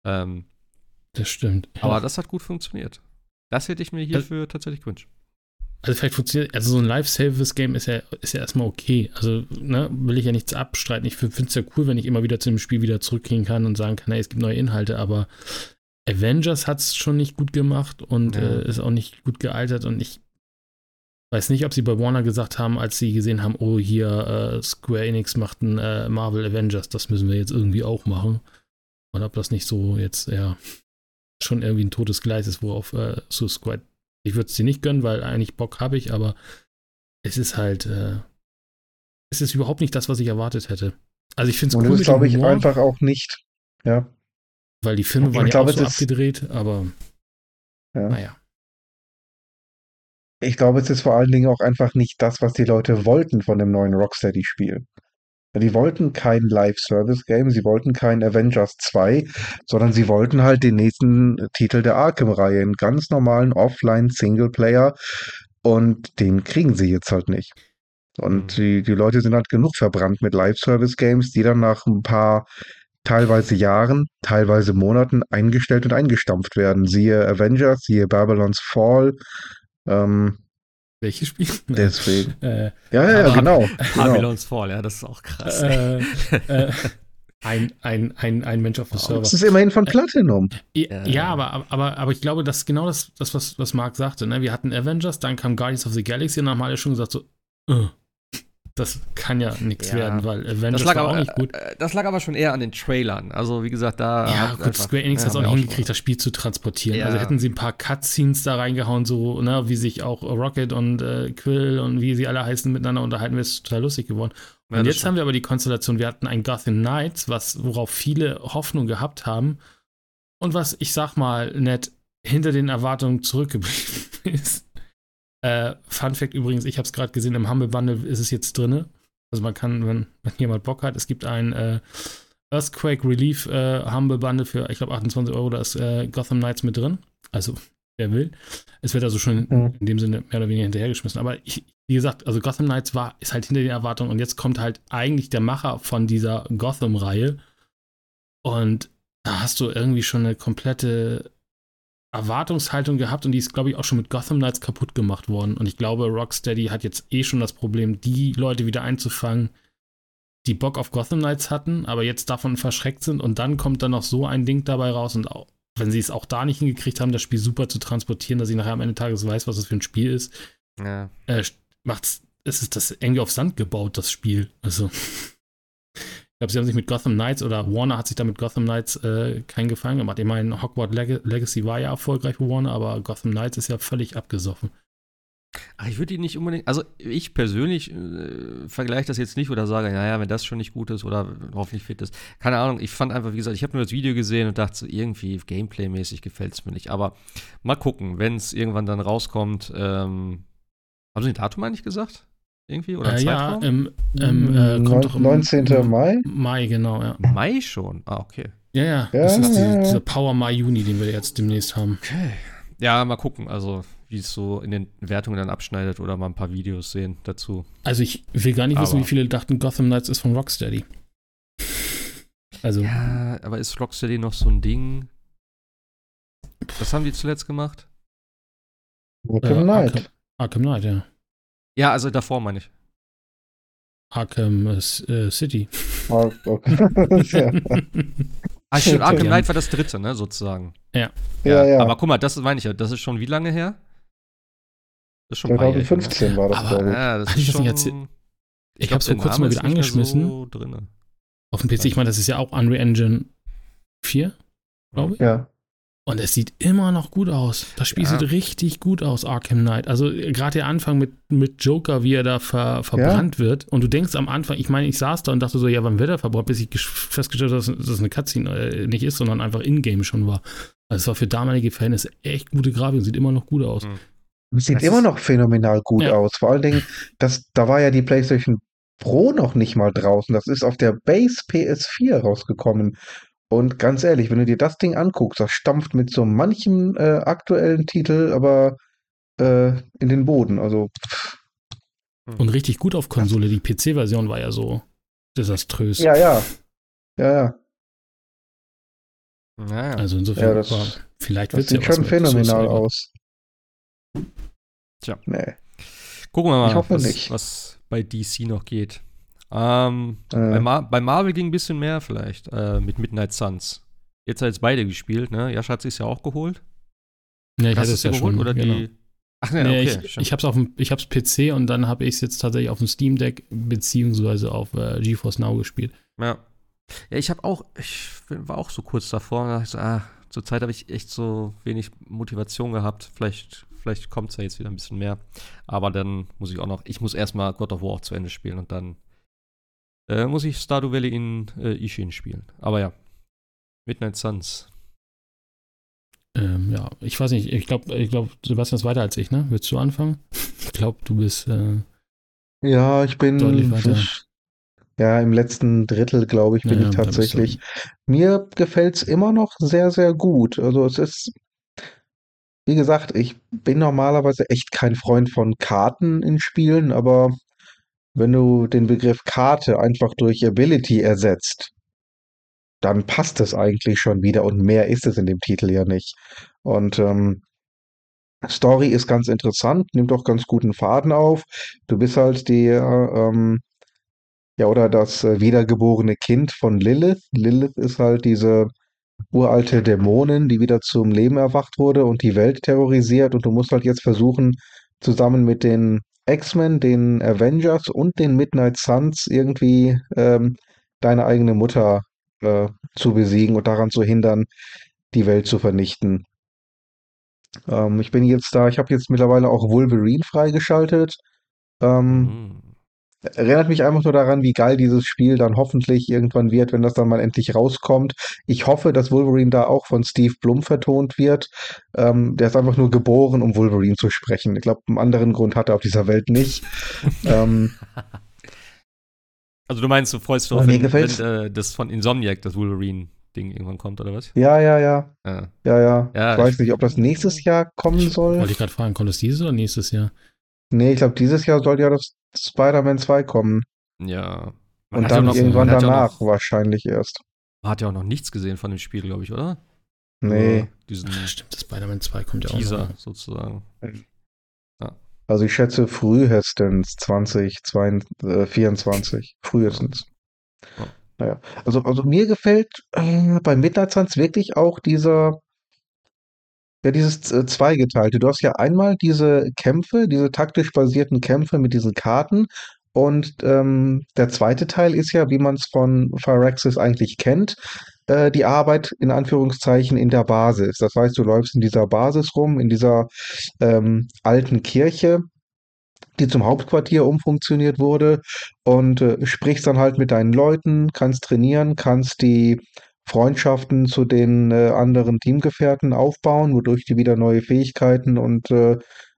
Ähm, das stimmt. Aber das hat gut funktioniert. Das hätte ich mir hierfür also, tatsächlich gewünscht. Also vielleicht funktioniert, also so ein Live-Service-Game ist ja, ist ja erstmal okay. Also, ne, will ich ja nichts abstreiten. Ich finde es ja cool, wenn ich immer wieder zu dem Spiel wieder zurückgehen kann und sagen kann, hey, es gibt neue Inhalte, aber Avengers hat es schon nicht gut gemacht und ja. äh, ist auch nicht gut gealtert und ich Weiß nicht, ob sie bei Warner gesagt haben, als sie gesehen haben, oh, hier äh, Square Enix macht ein äh, Marvel Avengers, das müssen wir jetzt irgendwie auch machen. Und ob das nicht so jetzt, ja, schon irgendwie ein totes Gleis ist, worauf äh, so Squad. Ich würde es sie nicht gönnen, weil eigentlich Bock habe ich, aber es ist halt, äh, es ist überhaupt nicht das, was ich erwartet hätte. Also ich finde es cool. Und das glaube ich einfach auch nicht, ja. Weil die Filme waren ja glaube, auch so abgedreht, aber ja. naja ich glaube, es ist vor allen Dingen auch einfach nicht das, was die Leute wollten von dem neuen Rocksteady-Spiel. Die wollten kein Live-Service-Game, sie wollten kein Avengers 2, sondern sie wollten halt den nächsten Titel der Arkham-Reihe, einen ganz normalen Offline-Singleplayer und den kriegen sie jetzt halt nicht. Und mhm. die, die Leute sind halt genug verbrannt mit Live-Service-Games, die dann nach ein paar teilweise Jahren, teilweise Monaten eingestellt und eingestampft werden. Siehe Avengers, siehe Babylon's Fall, ähm, welches Spiel? Deswegen. Äh, ja, ja, ja, genau. Babylon's genau. Fall, ja, das ist auch krass. Äh, äh, ein, ein, ein, ein Mensch auf dem Server. Das ist immerhin von Platinum. Ja, ja, aber, aber, aber ich glaube, das ist genau das, das was, was Marc sagte. Ne? Wir hatten Avengers, dann kam Guardians of the Galaxy und dann haben alle schon gesagt so, uh, das kann ja nichts ja. werden, weil Avengers war aber, auch nicht gut. Äh, das lag aber schon eher an den Trailern. Also, wie gesagt, da. Ja, gut, einfach, Square Enix ja, hat es auch nicht hingekriegt, das Spiel zu transportieren. Ja. Also hätten sie ein paar Cutscenes da reingehauen, so, ne, wie sich auch Rocket und äh, Quill und wie sie alle heißen miteinander unterhalten, wäre es total lustig geworden. Und jetzt haben wir aber die Konstellation, wir hatten ein Gotham Knights, was, worauf viele Hoffnung gehabt haben und was, ich sag mal, nett hinter den Erwartungen zurückgeblieben ist. Äh, Fun Fact übrigens, ich habe es gerade gesehen, im Humble Bundle ist es jetzt drin. Also man kann, wenn, wenn jemand Bock hat, es gibt ein äh, Earthquake Relief äh, Humble Bundle für, ich glaube, 28 Euro, da ist äh, Gotham Knights mit drin. Also, wer will. Es wird also schon mhm. in dem Sinne mehr oder weniger hinterhergeschmissen. Aber ich, wie gesagt, also Gotham Knights war, ist halt hinter den Erwartungen und jetzt kommt halt eigentlich der Macher von dieser Gotham-Reihe. Und da hast du irgendwie schon eine komplette Erwartungshaltung gehabt und die ist, glaube ich, auch schon mit Gotham Knights kaputt gemacht worden. Und ich glaube, Rocksteady hat jetzt eh schon das Problem, die Leute wieder einzufangen, die Bock auf Gotham Knights hatten, aber jetzt davon verschreckt sind. Und dann kommt dann noch so ein Ding dabei raus. Und auch, wenn sie es auch da nicht hingekriegt haben, das Spiel super zu transportieren, dass ich nachher am Ende des Tages weiß, was das für ein Spiel ist, ja. äh, macht's, es ist das irgendwie auf Sand gebaut, das Spiel. Also. Ich glaube, sie haben sich mit Gotham Knights oder Warner hat sich da mit Gotham Knights äh, keinen Gefallen gemacht. Ich meine, Hogwarts Leg Legacy war ja erfolgreich für Warner, aber Gotham Knights ist ja völlig abgesoffen. Ach, ich würde ihn nicht unbedingt, also ich persönlich äh, vergleiche das jetzt nicht oder sage, naja, wenn das schon nicht gut ist oder hoffentlich fit ist. Keine Ahnung, ich fand einfach, wie gesagt, ich habe nur das Video gesehen und dachte irgendwie Gameplay-mäßig gefällt es mir nicht. Aber mal gucken, wenn es irgendwann dann rauskommt. Ähm, haben Sie ein Datum eigentlich gesagt? Irgendwie? Oder äh, ja, im, im äh, kommt doch im, 19. Mai? Mai, genau, ja. Mai schon? Ah, okay. Ja, ja, ja das ist die, dieser Power Mai Juni, den wir jetzt demnächst haben. Okay. Ja, mal gucken, also wie es so in den Wertungen dann abschneidet oder mal ein paar Videos sehen dazu. Also ich will gar nicht aber, wissen, wie viele dachten, Gotham Knights ist von Rocksteady. Also. Ja, aber ist Rocksteady noch so ein Ding? Was haben die zuletzt gemacht? Arkham Knight. Arkham, Arkham Knight, ja. Ja, also davor meine ich. Arkham äh, City. Oh, okay. ja. Ah, stimmt, Arkham Knight war das dritte, ne, sozusagen. Ja. Ja, ja. Aber guck mal, das meine ich ja, das ist schon wie lange her? Das ist schon 2015 ne? war das, glaube ich. Ja, das ist schon, ich ich, ich habe es vor kurzem mal wieder angeschmissen. So auf dem PC, ich meine, das ist ja auch Unreal Engine 4, glaube ich. Ja. Und es sieht immer noch gut aus. Das Spiel ja. sieht richtig gut aus, Arkham Knight. Also gerade der Anfang mit, mit Joker, wie er da ver, verbrannt ja. wird. Und du denkst am Anfang, ich meine, ich saß da und dachte so, ja, wann wird er verbrannt, bis ich festgestellt habe, dass das eine Cutscene äh, nicht ist, sondern einfach in-game schon war. Also es war für damalige Fans echt gute Grafik und sieht immer noch gut aus. Mhm. Sieht das immer noch phänomenal gut ja. aus. Vor allen Dingen, das, da war ja die PlayStation Pro noch nicht mal draußen. Das ist auf der Base PS4 rausgekommen. Und ganz ehrlich, wenn du dir das Ding anguckst, das stampft mit so manchem äh, aktuellen Titel aber äh, in den Boden. Also. Und richtig gut auf Konsole. Die PC-Version war ja so desaströs. Ja, ja. Ja, ja. Naja. Also insofern, ja, das, war, vielleicht wird es ja schon phänomenal aus. Tja. Nee. Gucken wir mal, was, was bei DC noch geht. Ähm, äh. bei, Mar bei, Marvel ging ein bisschen mehr vielleicht äh, mit Midnight Suns. Jetzt hat es beide gespielt, ne? Jascha hat sich ja auch geholt. Ja, ich hatte es ja schon. Oder genau. die. Ach nee, nee okay, ich, ich hab's auf dem, ich hab's PC und dann habe ich es jetzt tatsächlich auf dem Steam Deck beziehungsweise auf äh, GeForce Now gespielt. Ja. Ja, ich habe auch, ich war auch so kurz davor und dachte so, ah, zur Zeit habe ich echt so wenig Motivation gehabt. Vielleicht, vielleicht kommt es ja jetzt wieder ein bisschen mehr. Aber dann muss ich auch noch, ich muss erstmal God of War auch zu Ende spielen und dann äh, muss ich Stardew Valley in äh, Ishin spielen. Aber ja, Midnight Suns. Ähm, ja, ich weiß nicht, ich glaube, ich glaub, Sebastian ist weiter als ich, ne? Willst du anfangen? Ich glaube, du bist. Äh, ja, ich bin. Ja, im letzten Drittel, glaube ich, bin ja, ich tatsächlich. Mir gefällt es immer noch sehr, sehr gut. Also es ist, wie gesagt, ich bin normalerweise echt kein Freund von Karten in Spielen, aber wenn du den Begriff Karte einfach durch Ability ersetzt, dann passt es eigentlich schon wieder und mehr ist es in dem Titel ja nicht. Und ähm, Story ist ganz interessant, nimmt auch ganz guten Faden auf. Du bist halt der, ähm, ja, oder das äh, wiedergeborene Kind von Lilith. Lilith ist halt diese uralte Dämonin, die wieder zum Leben erwacht wurde und die Welt terrorisiert. Und du musst halt jetzt versuchen, zusammen mit den X-Men, den Avengers und den Midnight Suns irgendwie ähm, deine eigene Mutter äh, zu besiegen und daran zu hindern, die Welt zu vernichten. Ähm, ich bin jetzt da, ich habe jetzt mittlerweile auch Wolverine freigeschaltet. Ähm, mhm. Erinnert mich einfach nur daran, wie geil dieses Spiel dann hoffentlich irgendwann wird, wenn das dann mal endlich rauskommt. Ich hoffe, dass Wolverine da auch von Steve Blum vertont wird. Ähm, der ist einfach nur geboren, um Wolverine zu sprechen. Ich glaube, einen anderen Grund hat er auf dieser Welt nicht. ähm, also du meinst, du freust dich Aber drauf, mir wenn, wenn äh, das von Insomniac, das Wolverine-Ding irgendwann kommt, oder was? ja, ja, ja, Ja. ja, ja. Ja, ich weiß ich- nicht, ob das nächstes Jahr kommen soll. Wollte ich gerade fragen, kommt das dieses oder nächstes Jahr? Nee, ich glaube, dieses Jahr soll ja das Spider-Man 2 kommen. Ja. Man Und hat ja dann noch, irgendwann hat ja danach noch, wahrscheinlich erst. man hat ja auch noch nichts gesehen von dem Spiel, glaube ich, oder? Nee. Diesen Ah, Stimmt, das Spider-Man 2 kommt ja auch Teaser noch. sozusagen. Also ich schätze frühestens 2024. Frühestens. Ja. Naja, also, also mir gefällt äh, bei Midnight Suns wirklich auch dieser, ja, dieses äh, Zweigeteilte. Du hast ja einmal diese Kämpfe, diese taktisch basierten Kämpfe mit diesen Karten. Und ähm, der zweite Teil ist ja, wie man es von Firaxis eigentlich kennt, äh, die Arbeit in Anführungszeichen in der Basis. Das heißt, du läufst in dieser Basis rum, in dieser ähm, alten Kirche, die zum Hauptquartier umfunktioniert wurde und äh, sprichst dann halt mit deinen Leuten, kannst trainieren, kannst die Freundschaften zu den äh, anderen Teamgefährten aufbauen, wodurch du wieder neue Fähigkeiten und äh,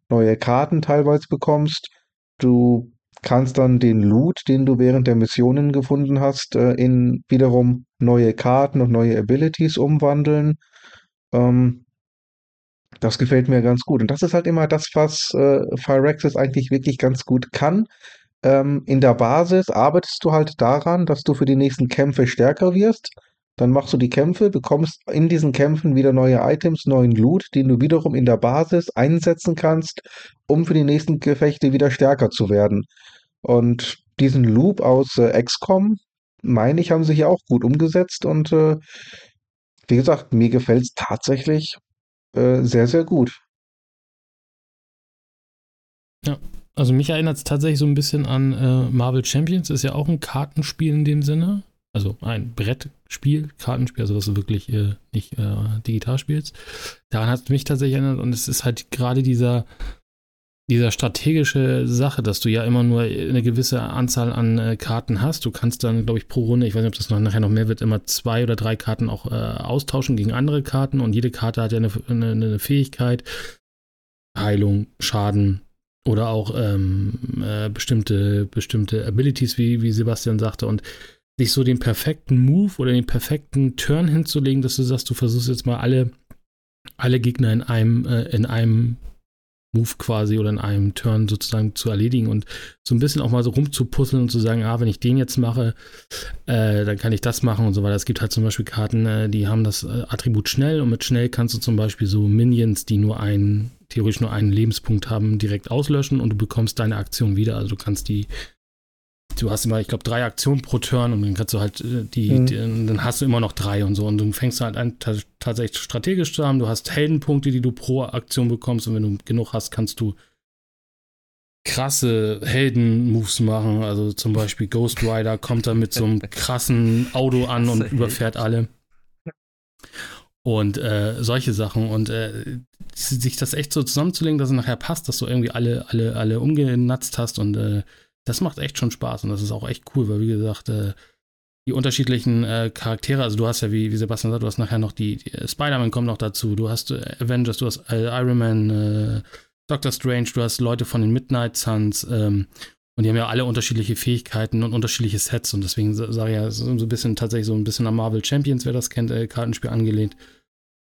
neue Karten teilweise bekommst. Du kannst dann den Loot, den du während der Missionen gefunden hast, äh, in wiederum neue Karten und neue Abilities umwandeln. Ähm, das gefällt mir ganz gut. Und das ist halt immer das, was äh, Firaxis eigentlich wirklich ganz gut kann. Ähm, in der Basis arbeitest du halt daran, dass du für die nächsten Kämpfe stärker wirst. Dann machst du die Kämpfe, bekommst in diesen Kämpfen wieder neue Items, neuen Loot, den du wiederum in der Basis einsetzen kannst, um für die nächsten Gefechte wieder stärker zu werden. Und diesen Loop aus äh, XCOM, meine ich, haben sie hier auch gut umgesetzt. Und äh, wie gesagt, mir gefällt es tatsächlich äh, sehr, sehr gut. Also mich erinnert es tatsächlich so ein bisschen an äh, Marvel Champions, ist ja auch ein Kartenspiel in dem Sinne. Also ein Brettspiel, Kartenspiel, also was du wirklich äh, nicht äh, digital spielst. Daran hat es mich tatsächlich erinnert und es ist halt gerade dieser, dieser strategische Sache, dass du ja immer nur eine gewisse Anzahl an äh, Karten hast. Du kannst dann, glaube ich, pro Runde, ich weiß nicht, ob das noch, nachher noch mehr wird, immer zwei oder drei Karten auch äh, austauschen gegen andere Karten und jede Karte hat ja eine, eine, eine Fähigkeit. Heilung, Schaden, oder auch ähm, äh, bestimmte, bestimmte Abilities, wie, wie Sebastian sagte, und sich so den perfekten Move oder den perfekten Turn hinzulegen, dass du sagst, du versuchst jetzt mal alle, alle Gegner in einem, äh, in einem Move quasi oder in einem Turn sozusagen zu erledigen und so ein bisschen auch mal so rumzupuzzeln und zu sagen, ah, wenn ich den jetzt mache, äh, dann kann ich das machen und so weiter. Es gibt halt zum Beispiel Karten, äh, die haben das äh, Attribut schnell und mit schnell kannst du zum Beispiel so Minions, die nur einen, theoretisch nur einen Lebenspunkt haben, direkt auslöschen und du bekommst deine Aktion wieder. Also du kannst die, du hast immer, ich glaube, drei Aktionen pro Turn und dann kannst du halt äh, die, Mhm. die, dann hast du immer noch drei und so und du fängst halt an, ta tatsächlich strategisch zu haben. Du hast Heldenpunkte, die du pro Aktion bekommst und wenn du genug hast, kannst du krasse Helden-Moves machen. Also zum Beispiel Ghost Rider kommt da mit so einem krassen Auto an und überfährt alle. Und äh, solche Sachen. Und äh, sich das echt so zusammenzulegen, dass es nachher passt, dass du irgendwie alle, alle, alle umgenatzt hast. Und äh, das macht echt schon Spaß. Und das ist auch echt cool, weil wie gesagt, äh, die unterschiedlichen äh, Charaktere, also du hast ja, wie, wie Sebastian sagt, du hast nachher noch die, die Spider-Man kommt noch dazu, du hast äh, Avengers, du hast äh, Iron Man, äh, Doctor Strange, du hast Leute von den Midnight Suns, ähm, und die haben ja alle unterschiedliche Fähigkeiten und unterschiedliche Sets und deswegen sa- sage ich ja, so ein bisschen tatsächlich so ein bisschen an Marvel Champions, wer das kennt, äh, Kartenspiel angelehnt.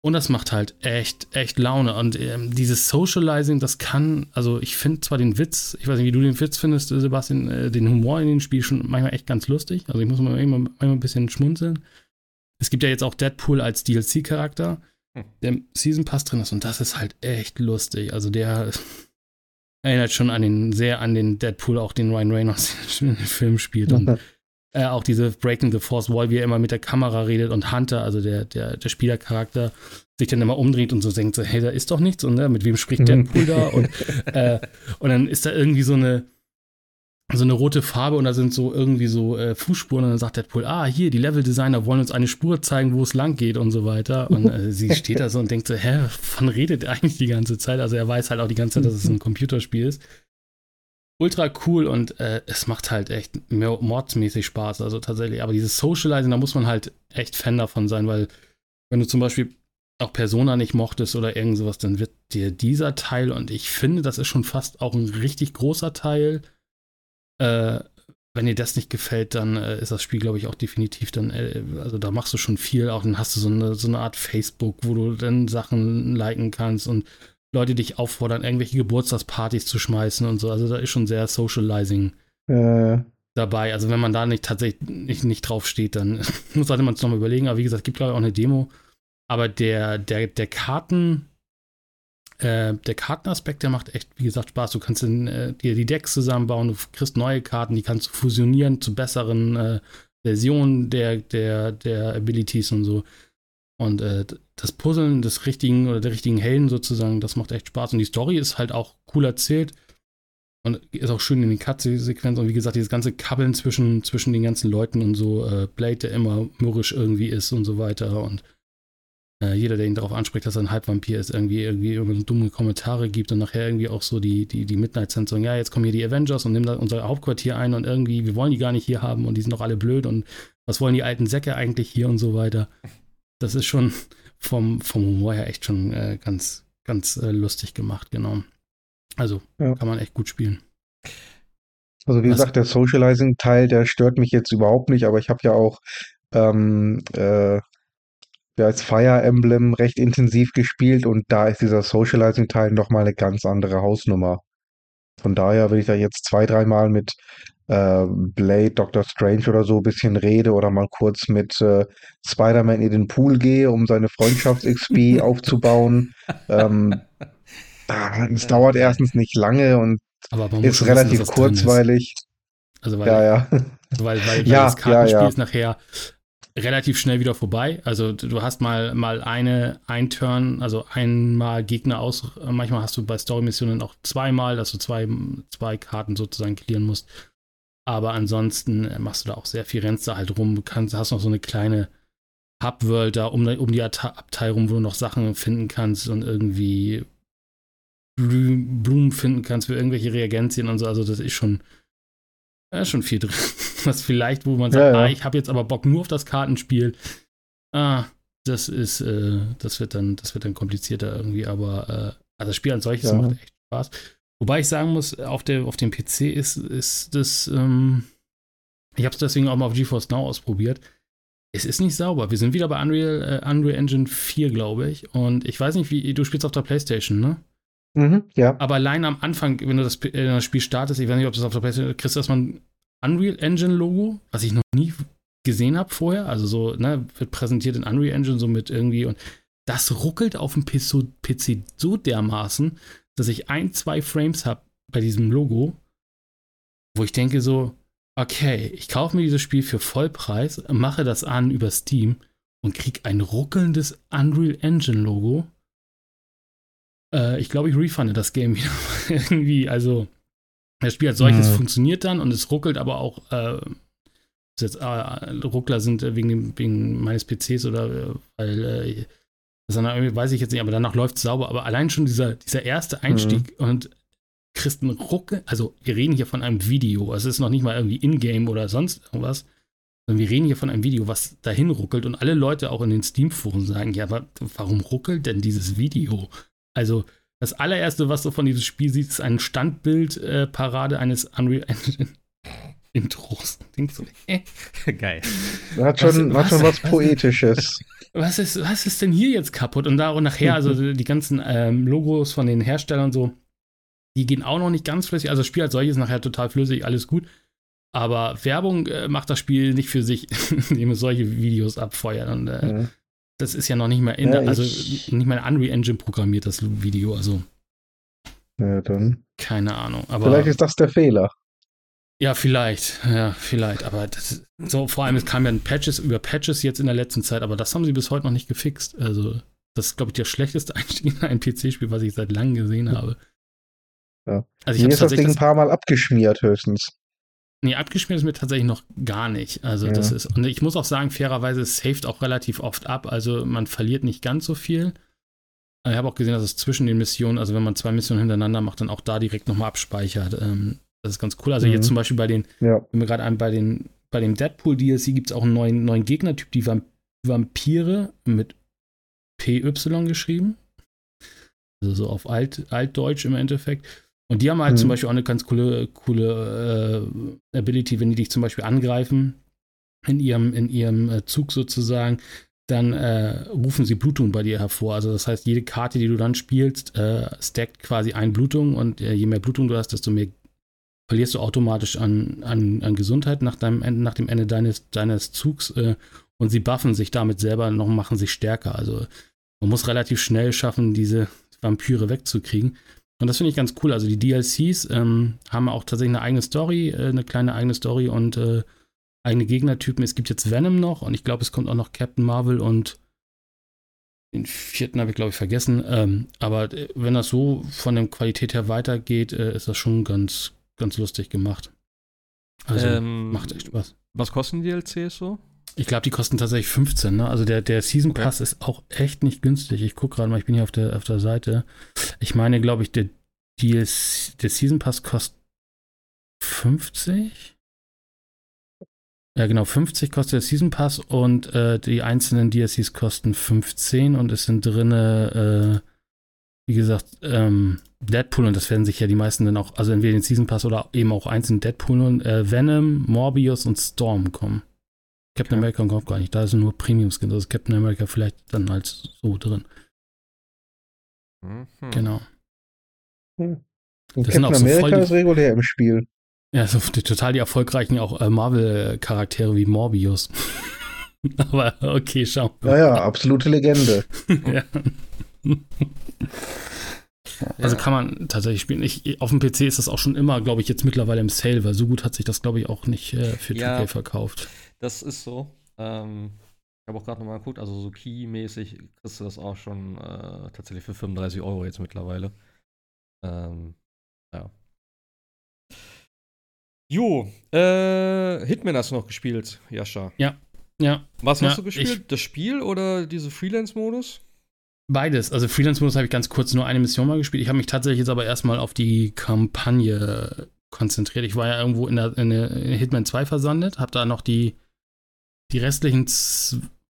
Und das macht halt echt, echt Laune. Und ähm, dieses Socializing, das kann, also ich finde zwar den Witz, ich weiß nicht, wie du den Witz findest, äh, Sebastian, äh, den Humor in dem Spiel schon manchmal echt ganz lustig. Also ich muss mal manchmal, manchmal ein bisschen schmunzeln. Es gibt ja jetzt auch Deadpool als DLC-Charakter, Hm. der im Season Pass drin ist und das ist halt echt lustig. Also der erinnert schon an den, sehr an den Deadpool, auch den Ryan Reynolds in den Film spielt. Und äh, auch diese Breaking the Force Wall, wie er immer mit der Kamera redet und Hunter, also der, der, der Spielercharakter, sich dann immer umdreht und so denkt, so, hey, da ist doch nichts und ne, mit wem spricht Deadpool da? Und, äh, und dann ist da irgendwie so eine, so eine rote Farbe und da sind so irgendwie so äh, Fußspuren und dann sagt Deadpool, ah, hier, die Level-Designer wollen uns eine Spur zeigen, wo es lang geht und so weiter. Und äh, sie steht da so und denkt so, hä, wovon redet er eigentlich die ganze Zeit? Also er weiß halt auch die ganze Zeit, dass es ein Computerspiel ist. Ultra cool und äh, es macht halt echt mordsmäßig Spaß. Also tatsächlich. Aber dieses Socializing, da muss man halt echt Fan davon sein, weil wenn du zum Beispiel auch Persona nicht mochtest oder irgend sowas, dann wird dir dieser Teil, und ich finde, das ist schon fast auch ein richtig großer Teil. Äh, wenn dir das nicht gefällt, dann äh, ist das Spiel, glaube ich, auch definitiv dann, äh, also da machst du schon viel, auch dann hast du so eine, so eine Art Facebook, wo du dann Sachen liken kannst und Leute dich auffordern, irgendwelche Geburtstagspartys zu schmeißen und so. Also da ist schon sehr Socializing äh. dabei. Also wenn man da nicht tatsächlich nicht, nicht drauf steht, dann sollte man es nochmal überlegen. Aber wie gesagt, es gibt, glaube ich, auch eine Demo. Aber der, der, der Karten, äh, der Kartenaspekt, der macht echt, wie gesagt, Spaß. Du kannst in, äh, dir die Decks zusammenbauen, du kriegst neue Karten, die kannst du fusionieren zu besseren äh, Versionen der, der, der Abilities und so. Und äh, das Puzzeln des richtigen oder der richtigen Helden sozusagen, das macht echt Spaß. Und die Story ist halt auch cool erzählt. Und ist auch schön in den Cut-Sequenzen. Und wie gesagt, dieses ganze Kabbeln zwischen, zwischen den ganzen Leuten und so, äh, Blade, der immer mürrisch irgendwie ist und so weiter. Und äh, jeder, der ihn darauf anspricht, dass er ein Halbvampir ist, irgendwie, irgendwie irgendwie dumme Kommentare gibt und nachher irgendwie auch so die, die, die Midnight Suns ja, jetzt kommen hier die Avengers und nehmen da unser Hauptquartier ein und irgendwie, wir wollen die gar nicht hier haben und die sind doch alle blöd und was wollen die alten Säcke eigentlich hier und so weiter. Das ist schon vom, vom Humor her echt schon äh, ganz, ganz äh, lustig gemacht, genau. Also ja. kann man echt gut spielen. Also wie Was? gesagt, der Socializing-Teil, der stört mich jetzt überhaupt nicht, aber ich habe ja auch ähm, äh, ja, als Fire Emblem recht intensiv gespielt und da ist dieser Socializing-Teil nochmal eine ganz andere Hausnummer. Von daher, wenn ich da jetzt zwei, dreimal mit äh, Blade, Doctor Strange oder so ein bisschen rede oder mal kurz mit äh, Spider-Man in den Pool gehe, um seine Freundschafts-XP aufzubauen. Ähm, es dauert erstens nicht lange und ist relativ wissen, kurzweilig. Ist. Also weil, ja, ja. weil, weil, weil ja, das Kartenspiel ja, ja. ist nachher relativ schnell wieder vorbei. Also du hast mal, mal eine, ein Turn, also einmal Gegner aus. Manchmal hast du bei Story-Missionen auch zweimal, dass du zwei, zwei Karten sozusagen klären musst. Aber ansonsten äh, machst du da auch sehr viel, rennst da halt rum. Du kannst, hast noch so eine kleine Hub-World da um, um die Abteil rum, wo du noch Sachen finden kannst und irgendwie Blumen finden kannst für irgendwelche Reagenzien und so. Also das ist schon, ja, schon viel drin. Was vielleicht, wo man sagt, ja, ja. ah, ich habe jetzt aber Bock nur auf das Kartenspiel. Ah, das ist, äh, das wird dann, das wird dann komplizierter irgendwie, aber äh, also das Spiel als solches macht echt Spaß. Wobei ich sagen muss, auf, der, auf dem PC ist, ist das, ähm, ich habe es deswegen auch mal auf GeForce Now ausprobiert. Es ist nicht sauber. Wir sind wieder bei Unreal, äh, Unreal Engine 4, glaube ich. Und ich weiß nicht, wie du spielst auf der PlayStation, ne? Mhm, ja. Aber allein am Anfang, wenn du das, äh, das Spiel startest, ich weiß nicht, ob das auf der PlayStation kriegst du erstmal ein Unreal Engine Logo, was ich noch nie gesehen habe vorher. Also so, ne, wird präsentiert in Unreal Engine so mit irgendwie und das ruckelt auf dem PC so dermaßen, dass ich ein, zwei Frames habe bei diesem Logo, wo ich denke so, okay, ich kaufe mir dieses Spiel für Vollpreis, mache das an über Steam und kriege ein ruckelndes Unreal Engine Logo. Äh, ich glaube, ich refunde das Game wieder irgendwie. Also das Spiel als solches mhm. funktioniert dann und es ruckelt aber auch. Äh, jetzt äh, Ruckler sind wegen, dem, wegen meines PCs oder äh, weil dann irgendwie, weiß ich jetzt nicht, aber danach läuft es sauber. Aber allein schon dieser, dieser erste Einstieg mhm. und Christen Rucke, also wir reden hier von einem Video, also es ist noch nicht mal irgendwie Ingame oder sonst irgendwas, sondern wir reden hier von einem Video, was dahin ruckelt und alle Leute auch in den Steam-Foren sagen, ja, aber warum ruckelt denn dieses Video? Also das allererste, was du von diesem Spiel siehst, ist ein Standbild-Parade äh, eines Unreal Engine Intros. Denkst du, äh? Geil. Hat schon was, hat schon was, was Poetisches. Was ist, was ist denn hier jetzt kaputt? Und da und nachher, also die ganzen ähm, Logos von den Herstellern so, die gehen auch noch nicht ganz flüssig. Also das Spiel als solches ist nachher total flüssig, alles gut. Aber Werbung äh, macht das Spiel nicht für sich, indem es solche Videos abfeuert. Und äh, ja. das ist ja noch nicht mal in ja, der, also nicht mal in Unreal Engine programmiert, das Video. Also. Ja, dann. Keine Ahnung. Aber, Vielleicht ist das der Fehler. Ja, vielleicht. Ja, vielleicht. Aber das, so, vor allem, es kamen ja Patches über Patches jetzt in der letzten Zeit, aber das haben sie bis heute noch nicht gefixt. Also, das ist, glaube ich, der schlechteste Einstieg in ein PC-Spiel, was ich seit langem gesehen habe. Ja. Also ich mir ist das Ding ein paar Mal abgeschmiert, höchstens. Nee, abgeschmiert ist mir tatsächlich noch gar nicht. Also, ja. das ist, und ich muss auch sagen, fairerweise, es saved auch relativ oft ab. Also, man verliert nicht ganz so viel. Ich habe auch gesehen, dass es zwischen den Missionen, also wenn man zwei Missionen hintereinander macht, dann auch da direkt nochmal abspeichert. Ähm, Das ist ganz cool. Also Mhm. jetzt zum Beispiel bei den, Ja. wenn wir gerade an, bei den, bei dem Deadpool DLC gibt es auch einen neuen, neuen Gegnertyp, die Vamp Vampire mit PY geschrieben. Also so auf Alt, Altdeutsch im Endeffekt. Und die haben halt Mhm. zum Beispiel auch eine ganz coole, coole äh, Ability, wenn die dich zum Beispiel angreifen in ihrem, in ihrem äh, Zug sozusagen, dann äh, rufen sie Blutung bei dir hervor. Also das heißt, jede Karte, die du dann spielst, äh, stackt quasi ein Blutung und äh, je mehr Blutung du hast, desto mehr verlierst du automatisch an, an, an Gesundheit nach, deinem, nach dem Ende deines, deines Zugs äh, und sie buffen sich damit selber noch, machen sich stärker. Also man muss relativ schnell schaffen, diese Vampire wegzukriegen. Und das finde ich ganz cool. Also die DLCs ähm, haben auch tatsächlich eine eigene Story, äh, eine kleine eigene Story und äh, eigene Gegnertypen. Es gibt jetzt Venom noch und ich glaube, es kommt auch noch Captain Marvel und den vierten habe ich, glaube ich, vergessen. Ähm, aber äh, wenn das so von der Qualität her weitergeht, äh, ist das schon ganz, ganz lustig gemacht. Also ähm, macht echt Spaß. Was kosten die DLCs so? Ich glaube, die kosten tatsächlich 15. Ne? Also der, der Season Okay. Pass ist auch echt nicht günstig. Ich gucke gerade mal, ich bin hier auf der, auf der Seite. Ich meine, glaube ich, der, der Season Pass kostet 50? Ja, genau, 50 kostet der Season Pass und äh, die einzelnen DLCs kosten 15 und es sind drinne, äh, wie gesagt, ähm, Deadpool und das werden sich ja die meisten dann auch, also entweder den Season Pass oder eben auch einzeln Deadpool und äh, Venom, Morbius und Storm kommen. Captain Okay. America kommt gar nicht, da ist nur Premium Skin, also ist Captain America vielleicht dann halt so drin. Mhm. Genau. Und Das sind Captain auch so voll America die- ist regulär im Spiel. Ja, so die, total die erfolgreichen auch äh, Marvel-Charaktere wie Morbius. Aber okay, schau. Ja, ja, absolute Legende. ja. Also kann man tatsächlich spielen. Ich, auf dem PC ist das auch schon immer, glaube ich, jetzt mittlerweile im Sale, weil so gut hat sich das, glaube ich, auch nicht äh, für 2K Ja. verkauft. Das ist so. Ähm, ich habe auch gerade nochmal geguckt, also so Key-mäßig kriegst du das auch schon äh, tatsächlich für 35 Euro jetzt mittlerweile. Ähm, ja. Jo, äh, Hitman hast du noch gespielt, Jascha. Ja, Was Ja, hast du gespielt? Das Spiel oder diese Freelance-Modus? Beides. Also Freelance-Modus habe ich ganz kurz nur eine Mission mal gespielt. Ich habe mich tatsächlich jetzt aber erstmal auf die Kampagne konzentriert. Ich war ja irgendwo in der, in der Hitman 2 versandet, habe da noch die, die restlichen,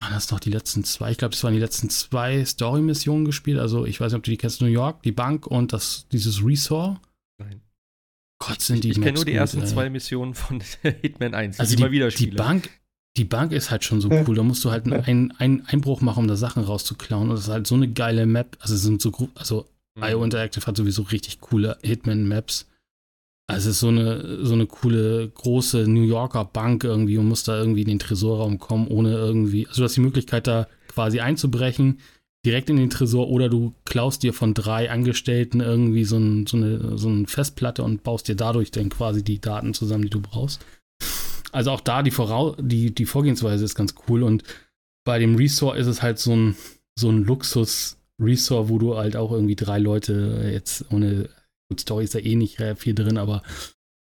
waren das noch die letzten zwei? Ich glaube, das waren die letzten zwei Story-Missionen gespielt. Also ich weiß nicht, ob du die kennst, New York, die Bank und das, dieses Resort. Nein. Gott, sind die ich kenne Maps nur die gut, ersten ey. zwei Missionen von Hitman 1, Also ich die, immer wieder die spiele. Bank, die Bank ist halt schon so cool. Da musst du halt einen, einen Einbruch machen, um da Sachen rauszuklauen. Und das ist halt so eine geile Map. Also sind so, also Mhm. IO Interactive hat sowieso richtig coole Hitman-Maps. Also es ist so eine, so eine coole, große New Yorker Bank irgendwie und musst da irgendwie in den Tresorraum kommen, ohne irgendwie. Also du hast die Möglichkeit, da quasi einzubrechen, direkt in den Tresor, oder du klaust dir von drei Angestellten irgendwie so, ein, so, eine, so eine Festplatte und baust dir dadurch dann quasi die Daten zusammen, die du brauchst. Also auch da die, Vorau die, die Vorgehensweise ist ganz cool und bei dem Resort ist es halt so ein, so ein Luxus-Resort, wo du halt auch irgendwie drei Leute jetzt ohne, gut, Story ist da eh nicht äh, viel drin, aber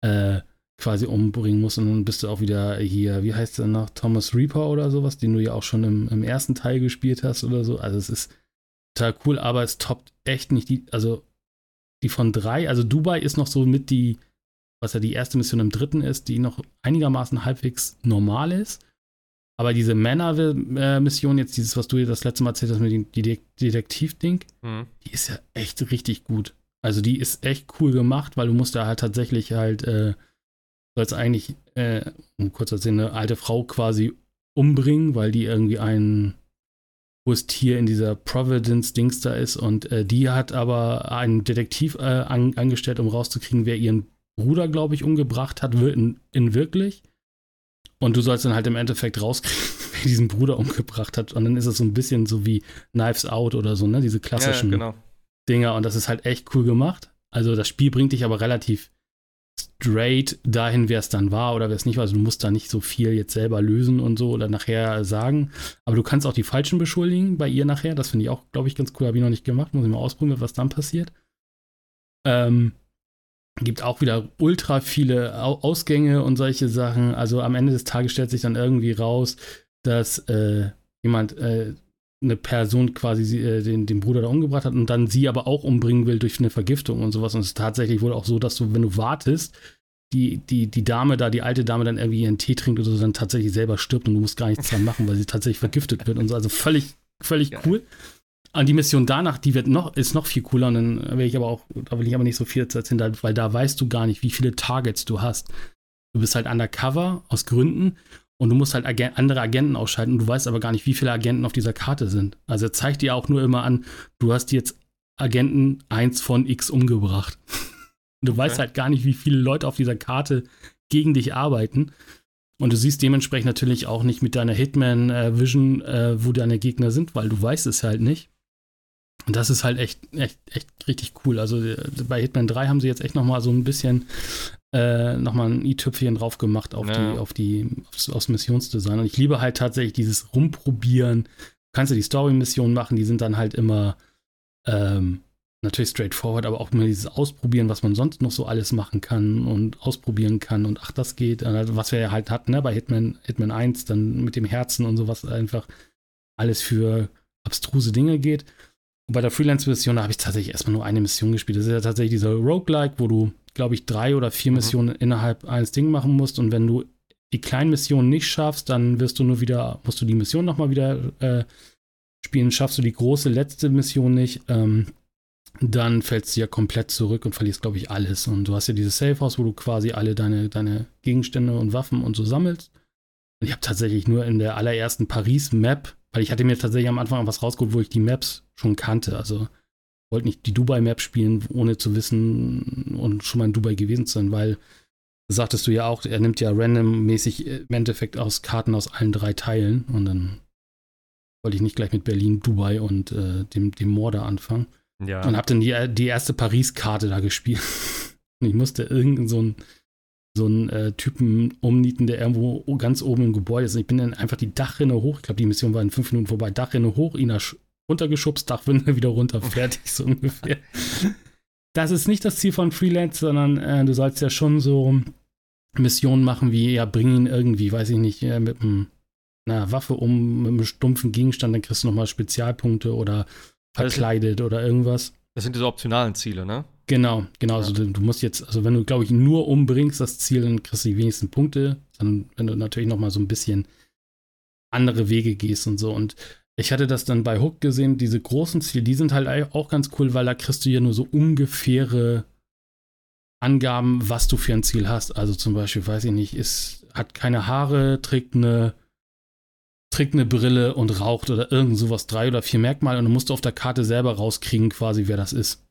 äh, quasi umbringen musst und dann bist du auch wieder hier, wie heißt der noch, Thomas Reaper oder sowas, den du ja auch schon im, im ersten Teil gespielt hast oder so. Also es ist total cool, aber es toppt echt nicht die, also die von drei, also Dubai ist noch so mit die, was ja die erste Mission im dritten ist, die noch einigermaßen halbwegs normal ist. Aber diese Männer-Mission, jetzt dieses, was du dir das letzte Mal erzählt hast mit dem Detektiv-Ding, Mhm. die ist ja echt richtig gut. Also die ist echt cool gemacht, weil du musst da halt tatsächlich halt, äh, sollst eigentlich, äh, um kurz zu erzählen, eine alte Frau quasi umbringen, weil die irgendwie ein hohes Tier in dieser Providence-Dings da ist und äh, die hat aber einen Detektiv äh, an, angestellt, um rauszukriegen, wer ihren Bruder, glaube ich, umgebracht hat, in, in wirklich. Und du sollst dann halt im Endeffekt rauskriegen, wer diesen Bruder umgebracht hat. Und dann ist es so ein bisschen so wie Knives Out oder so, ne? Diese Ja, klassischen genau. Dinger und das ist halt echt cool gemacht. Also das Spiel bringt dich aber relativ straight dahin, wer es dann war oder wer es nicht war. Also du musst da nicht so viel jetzt selber lösen und so oder nachher sagen. Aber du kannst auch die Falschen beschuldigen bei ihr nachher. Das finde ich auch, glaube ich, ganz cool. Habe ich noch nicht gemacht. Muss ich mal ausprobieren, was dann passiert. Ähm, gibt auch wieder ultra viele Au Ausgänge und solche Sachen. Also am Ende des Tages stellt sich dann irgendwie raus, dass äh, jemand äh, eine Person quasi äh, den, den Bruder da umgebracht hat und dann sie aber auch umbringen will durch eine Vergiftung und sowas. Und es ist tatsächlich wohl auch so, dass du, wenn du wartest, die, die, die Dame da, die alte Dame dann irgendwie ihren Tee trinkt oder so, dann tatsächlich selber stirbt und du musst gar nichts dran machen, weil sie tatsächlich vergiftet wird und so. Also völlig, völlig ja. cool. Und die Mission danach, die wird noch, ist noch viel cooler und dann will ich aber auch, da will ich aber nicht so viel erzählen, weil da weißt du gar nicht, wie viele Targets du hast. Du bist halt undercover aus Gründen und du musst halt Agen andere Agenten ausschalten und du weißt aber gar nicht, wie viele Agenten auf dieser Karte sind. Also er zeigt dir auch nur immer an, du hast jetzt Agenten 1 von X umgebracht. Du okay. weißt halt gar nicht, wie viele Leute auf dieser Karte gegen dich arbeiten. Und du siehst dementsprechend natürlich auch nicht mit deiner Hitman-Vision, äh, äh, wo deine Gegner sind, weil du weißt es halt nicht. Und das ist halt echt, echt, echt richtig cool. Also äh, bei Hitman 3 haben sie jetzt echt nochmal so ein bisschen äh, nochmal ein i-Tüpfchen drauf gemacht auf ja. die, auf die, aufs, aufs, Missionsdesign. Und ich liebe halt tatsächlich dieses Rumprobieren. Du kannst ja die Story-Missionen machen, die sind dann halt immer ähm, natürlich straightforward, aber auch immer dieses Ausprobieren, was man sonst noch so alles machen kann und ausprobieren kann und ach, das geht, also was wir ja halt hatten, ne, bei Hitman, Hitman 1, dann mit dem Herzen und sowas einfach alles für abstruse Dinge geht. Und bei der Freelance-Mission, habe ich tatsächlich erstmal nur eine Mission gespielt. Das ist ja tatsächlich dieser Roguelike, wo du, glaube ich, drei oder vier mhm. Missionen innerhalb eines Ding machen musst und wenn du die kleinen Missionen nicht schaffst, dann wirst du nur wieder, musst du die Mission nochmal wieder äh, spielen. Schaffst du die große letzte Mission nicht, ähm, dann fällst du ja komplett zurück und verlierst, glaube ich, alles. Und du hast ja dieses Safe House, wo du quasi alle deine, deine Gegenstände und Waffen und so sammelst. Und ich habe tatsächlich nur in der allerersten Paris-Map, weil ich hatte mir tatsächlich am Anfang was rausgeholt, wo ich die Maps schon kannte. Also wollte nicht die Dubai-Map spielen, ohne zu wissen und schon mal in Dubai gewesen zu sein, weil sagtest du ja auch, er nimmt ja randommäßig im Endeffekt aus Karten aus allen drei Teilen und dann wollte ich nicht gleich mit Berlin, Dubai und äh, dem, dem Morde anfangen. Ja. Und habe dann die, die erste Paris-Karte da gespielt. und ich musste irgendeinen so einen so einen äh, Typen umnieten, der irgendwo ganz oben im Gebäude ist. Und ich bin dann einfach die Dachrinne hoch. Ich glaube, die Mission war in fünf Minuten vorbei. Dachrinne hoch, ihn runtergeschubst, Dachrinne wieder runter, fertig, so ungefähr. Das ist nicht das Ziel von Freelance, sondern äh, du sollst ja schon so Missionen machen wie, ja, bring ihn irgendwie, weiß ich nicht, äh, mit einer Waffe um, mit einem stumpfen Gegenstand, dann kriegst du nochmal Spezialpunkte oder verkleidet oder irgendwas. Das sind diese optionalen Ziele, ne? Genau, genau. Ja. Also du, du, musst jetzt, also wenn du, glaube ich, nur umbringst das Ziel, dann kriegst du die wenigsten Punkte. Dann, wenn du natürlich noch mal so ein bisschen andere Wege gehst und so. Und ich hatte das dann bei Hook gesehen, diese großen Ziele, die sind halt auch ganz cool, weil da kriegst du ja nur so ungefähre Angaben, was du für ein Ziel hast. Also zum Beispiel, weiß ich nicht, ist, hat keine Haare, trägt eine trägt eine Brille und raucht oder irgend sowas, drei oder vier Merkmale und dann musst du auf der Karte selber rauskriegen, quasi, wer das ist.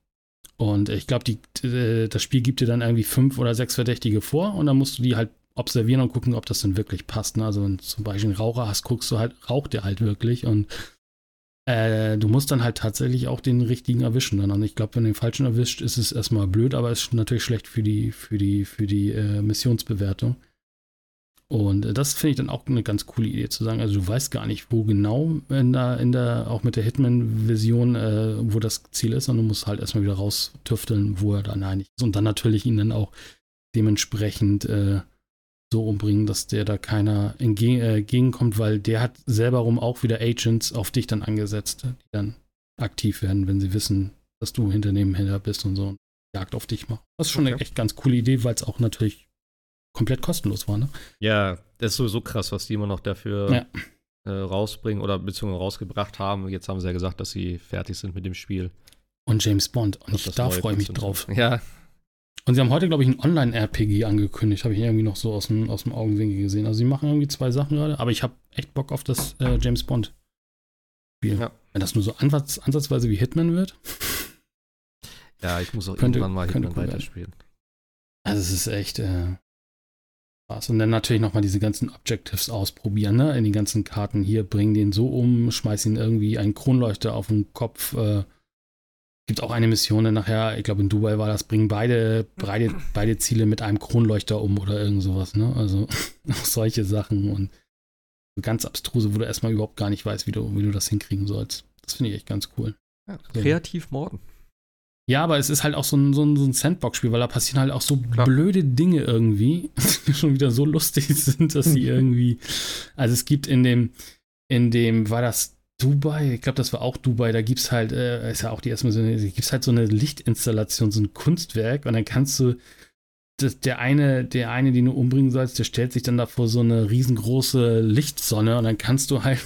Und ich glaube, äh, das Spiel gibt dir dann irgendwie fünf oder sechs Verdächtige vor und dann musst du die halt observieren und gucken, ob das denn wirklich passt. Ne? Also wenn du zum Beispiel einen Raucher hast, guckst du halt, raucht der halt wirklich und äh, du musst dann halt tatsächlich auch den richtigen erwischen. Dann. Und ich glaube, wenn du den falschen erwischt, ist es erstmal blöd, aber ist natürlich schlecht für die, für die, für die äh, Missionsbewertung. Und das finde ich dann auch eine ganz coole Idee zu sagen. Also du weißt gar nicht, wo genau in der, in der auch mit der Hitman-Vision, äh, wo das Ziel ist, sondern du musst halt erstmal wieder raustüfteln, wo er dann eigentlich ist. Und dann natürlich ihn dann auch dementsprechend äh, so umbringen, dass der da keiner entgegenkommt, äh, weil der hat selber rum auch wieder Agents auf dich dann angesetzt, die dann aktiv werden, wenn sie wissen, dass du hinter dem Händler bist und so und Jagd auf dich machen. Das ist schon okay. eine echt ganz coole Idee, weil es auch natürlich komplett kostenlos war, ne? Ja, das ist sowieso krass, was die immer noch dafür ja. äh, rausbringen oder beziehungsweise rausgebracht haben. Jetzt haben sie ja gesagt, dass sie fertig sind mit dem Spiel. Und James Bond. Und ich, da freue ich mich drauf. Ja. Und sie haben heute, glaube ich, ein Online-RPG angekündigt. Habe ich irgendwie noch so aus dem, aus dem Augenwinkel gesehen. Also sie machen irgendwie zwei Sachen gerade, aber ich habe echt Bock auf das äh, James Bond-Spiel. Ja. Wenn das nur so ansatz, ansatzweise wie Hitman wird. Ja, ich muss auch könnte, irgendwann mal Hitman weiterspielen. Also es ist echt, äh, Spaß. Und dann natürlich nochmal diese ganzen Objectives ausprobieren, ne? In den ganzen Karten hier, bring den so um, schmeiß ihn irgendwie einen Kronleuchter auf den Kopf. Äh, gibt auch eine Mission dann nachher, ich glaube in Dubai war das, bring beide, beide, beide Ziele mit einem Kronleuchter um oder irgend sowas, ne? Also solche Sachen und ganz abstruse, wo du erstmal überhaupt gar nicht weißt, wie du, wie du das hinkriegen sollst. Das finde ich echt ganz cool. Ja, kreativ morden. Ja, aber es ist halt auch so ein, so ein, so ein Sandbox-Spiel, weil da passieren halt auch so Klar. blöde Dinge irgendwie, die schon wieder so lustig sind, dass sie irgendwie. Also es gibt in dem, in dem, war das Dubai? Ich glaube, das war auch Dubai, da gibt es halt, äh, ist ja auch die erste so eine, gibt's halt so eine Lichtinstallation, so ein Kunstwerk und dann kannst du das, der eine, der eine, den du umbringen sollst, der stellt sich dann da vor so eine riesengroße Lichtsonne und dann kannst du halt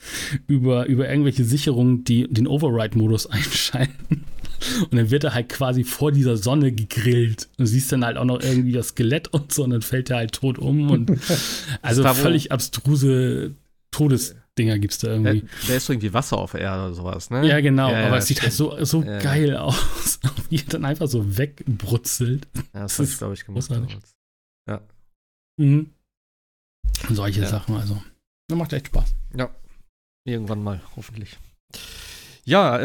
über, über irgendwelche Sicherungen die, den Override-Modus einschalten. Und dann wird er halt quasi vor dieser Sonne gegrillt. Du siehst dann halt auch noch irgendwie das Skelett und so und dann fällt er halt tot um. Und also da, völlig abstruse Todesdinger gibt es da irgendwie. Der, der ist irgendwie Wasser auf der Erde oder sowas, ne? Ja, genau, Ja, ja, aber es sieht halt so, so Ja. geil aus, wie er dann einfach so wegbrutzelt. Ja, das Das ist glaube ich, gemacht. damals. Mhm. Solche Ja. Sachen, also. Das macht echt Spaß. Ja. Irgendwann mal, hoffentlich. Ja,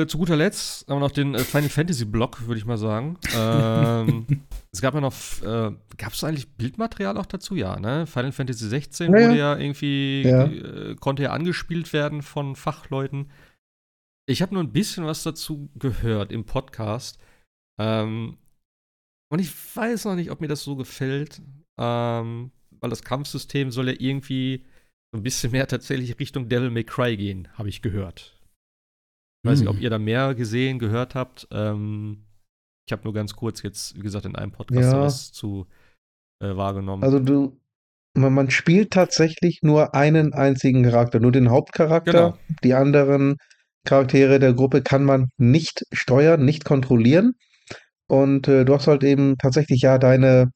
äh, zu guter Letzt haben wir noch den äh, Final Fantasy Block, würde ich mal sagen. Ähm, es gab ja noch, äh, gab es eigentlich Bildmaterial auch dazu? Ja, ne? Final Fantasy 16 Ja, ja. wurde ja irgendwie, Ja. Äh, konnte ja angespielt werden von Fachleuten. Ich habe nur ein bisschen was dazu gehört im Podcast. Ähm, und ich weiß noch nicht, ob mir das so gefällt, ähm, weil das Kampfsystem soll ja irgendwie so ein bisschen mehr tatsächlich Richtung Devil May Cry gehen, habe ich gehört. Ich weiß nicht, ob Hm. ihr da mehr gesehen, gehört habt. Ähm, ich habe nur ganz kurz jetzt, wie gesagt, in einem Podcast Ja. was zu äh, wahrgenommen. Also du, man, man spielt tatsächlich nur einen einzigen Charakter, nur den Hauptcharakter. Genau. Die anderen Charaktere der Gruppe kann man nicht steuern, nicht kontrollieren. Und äh, du hast halt eben tatsächlich ja deine,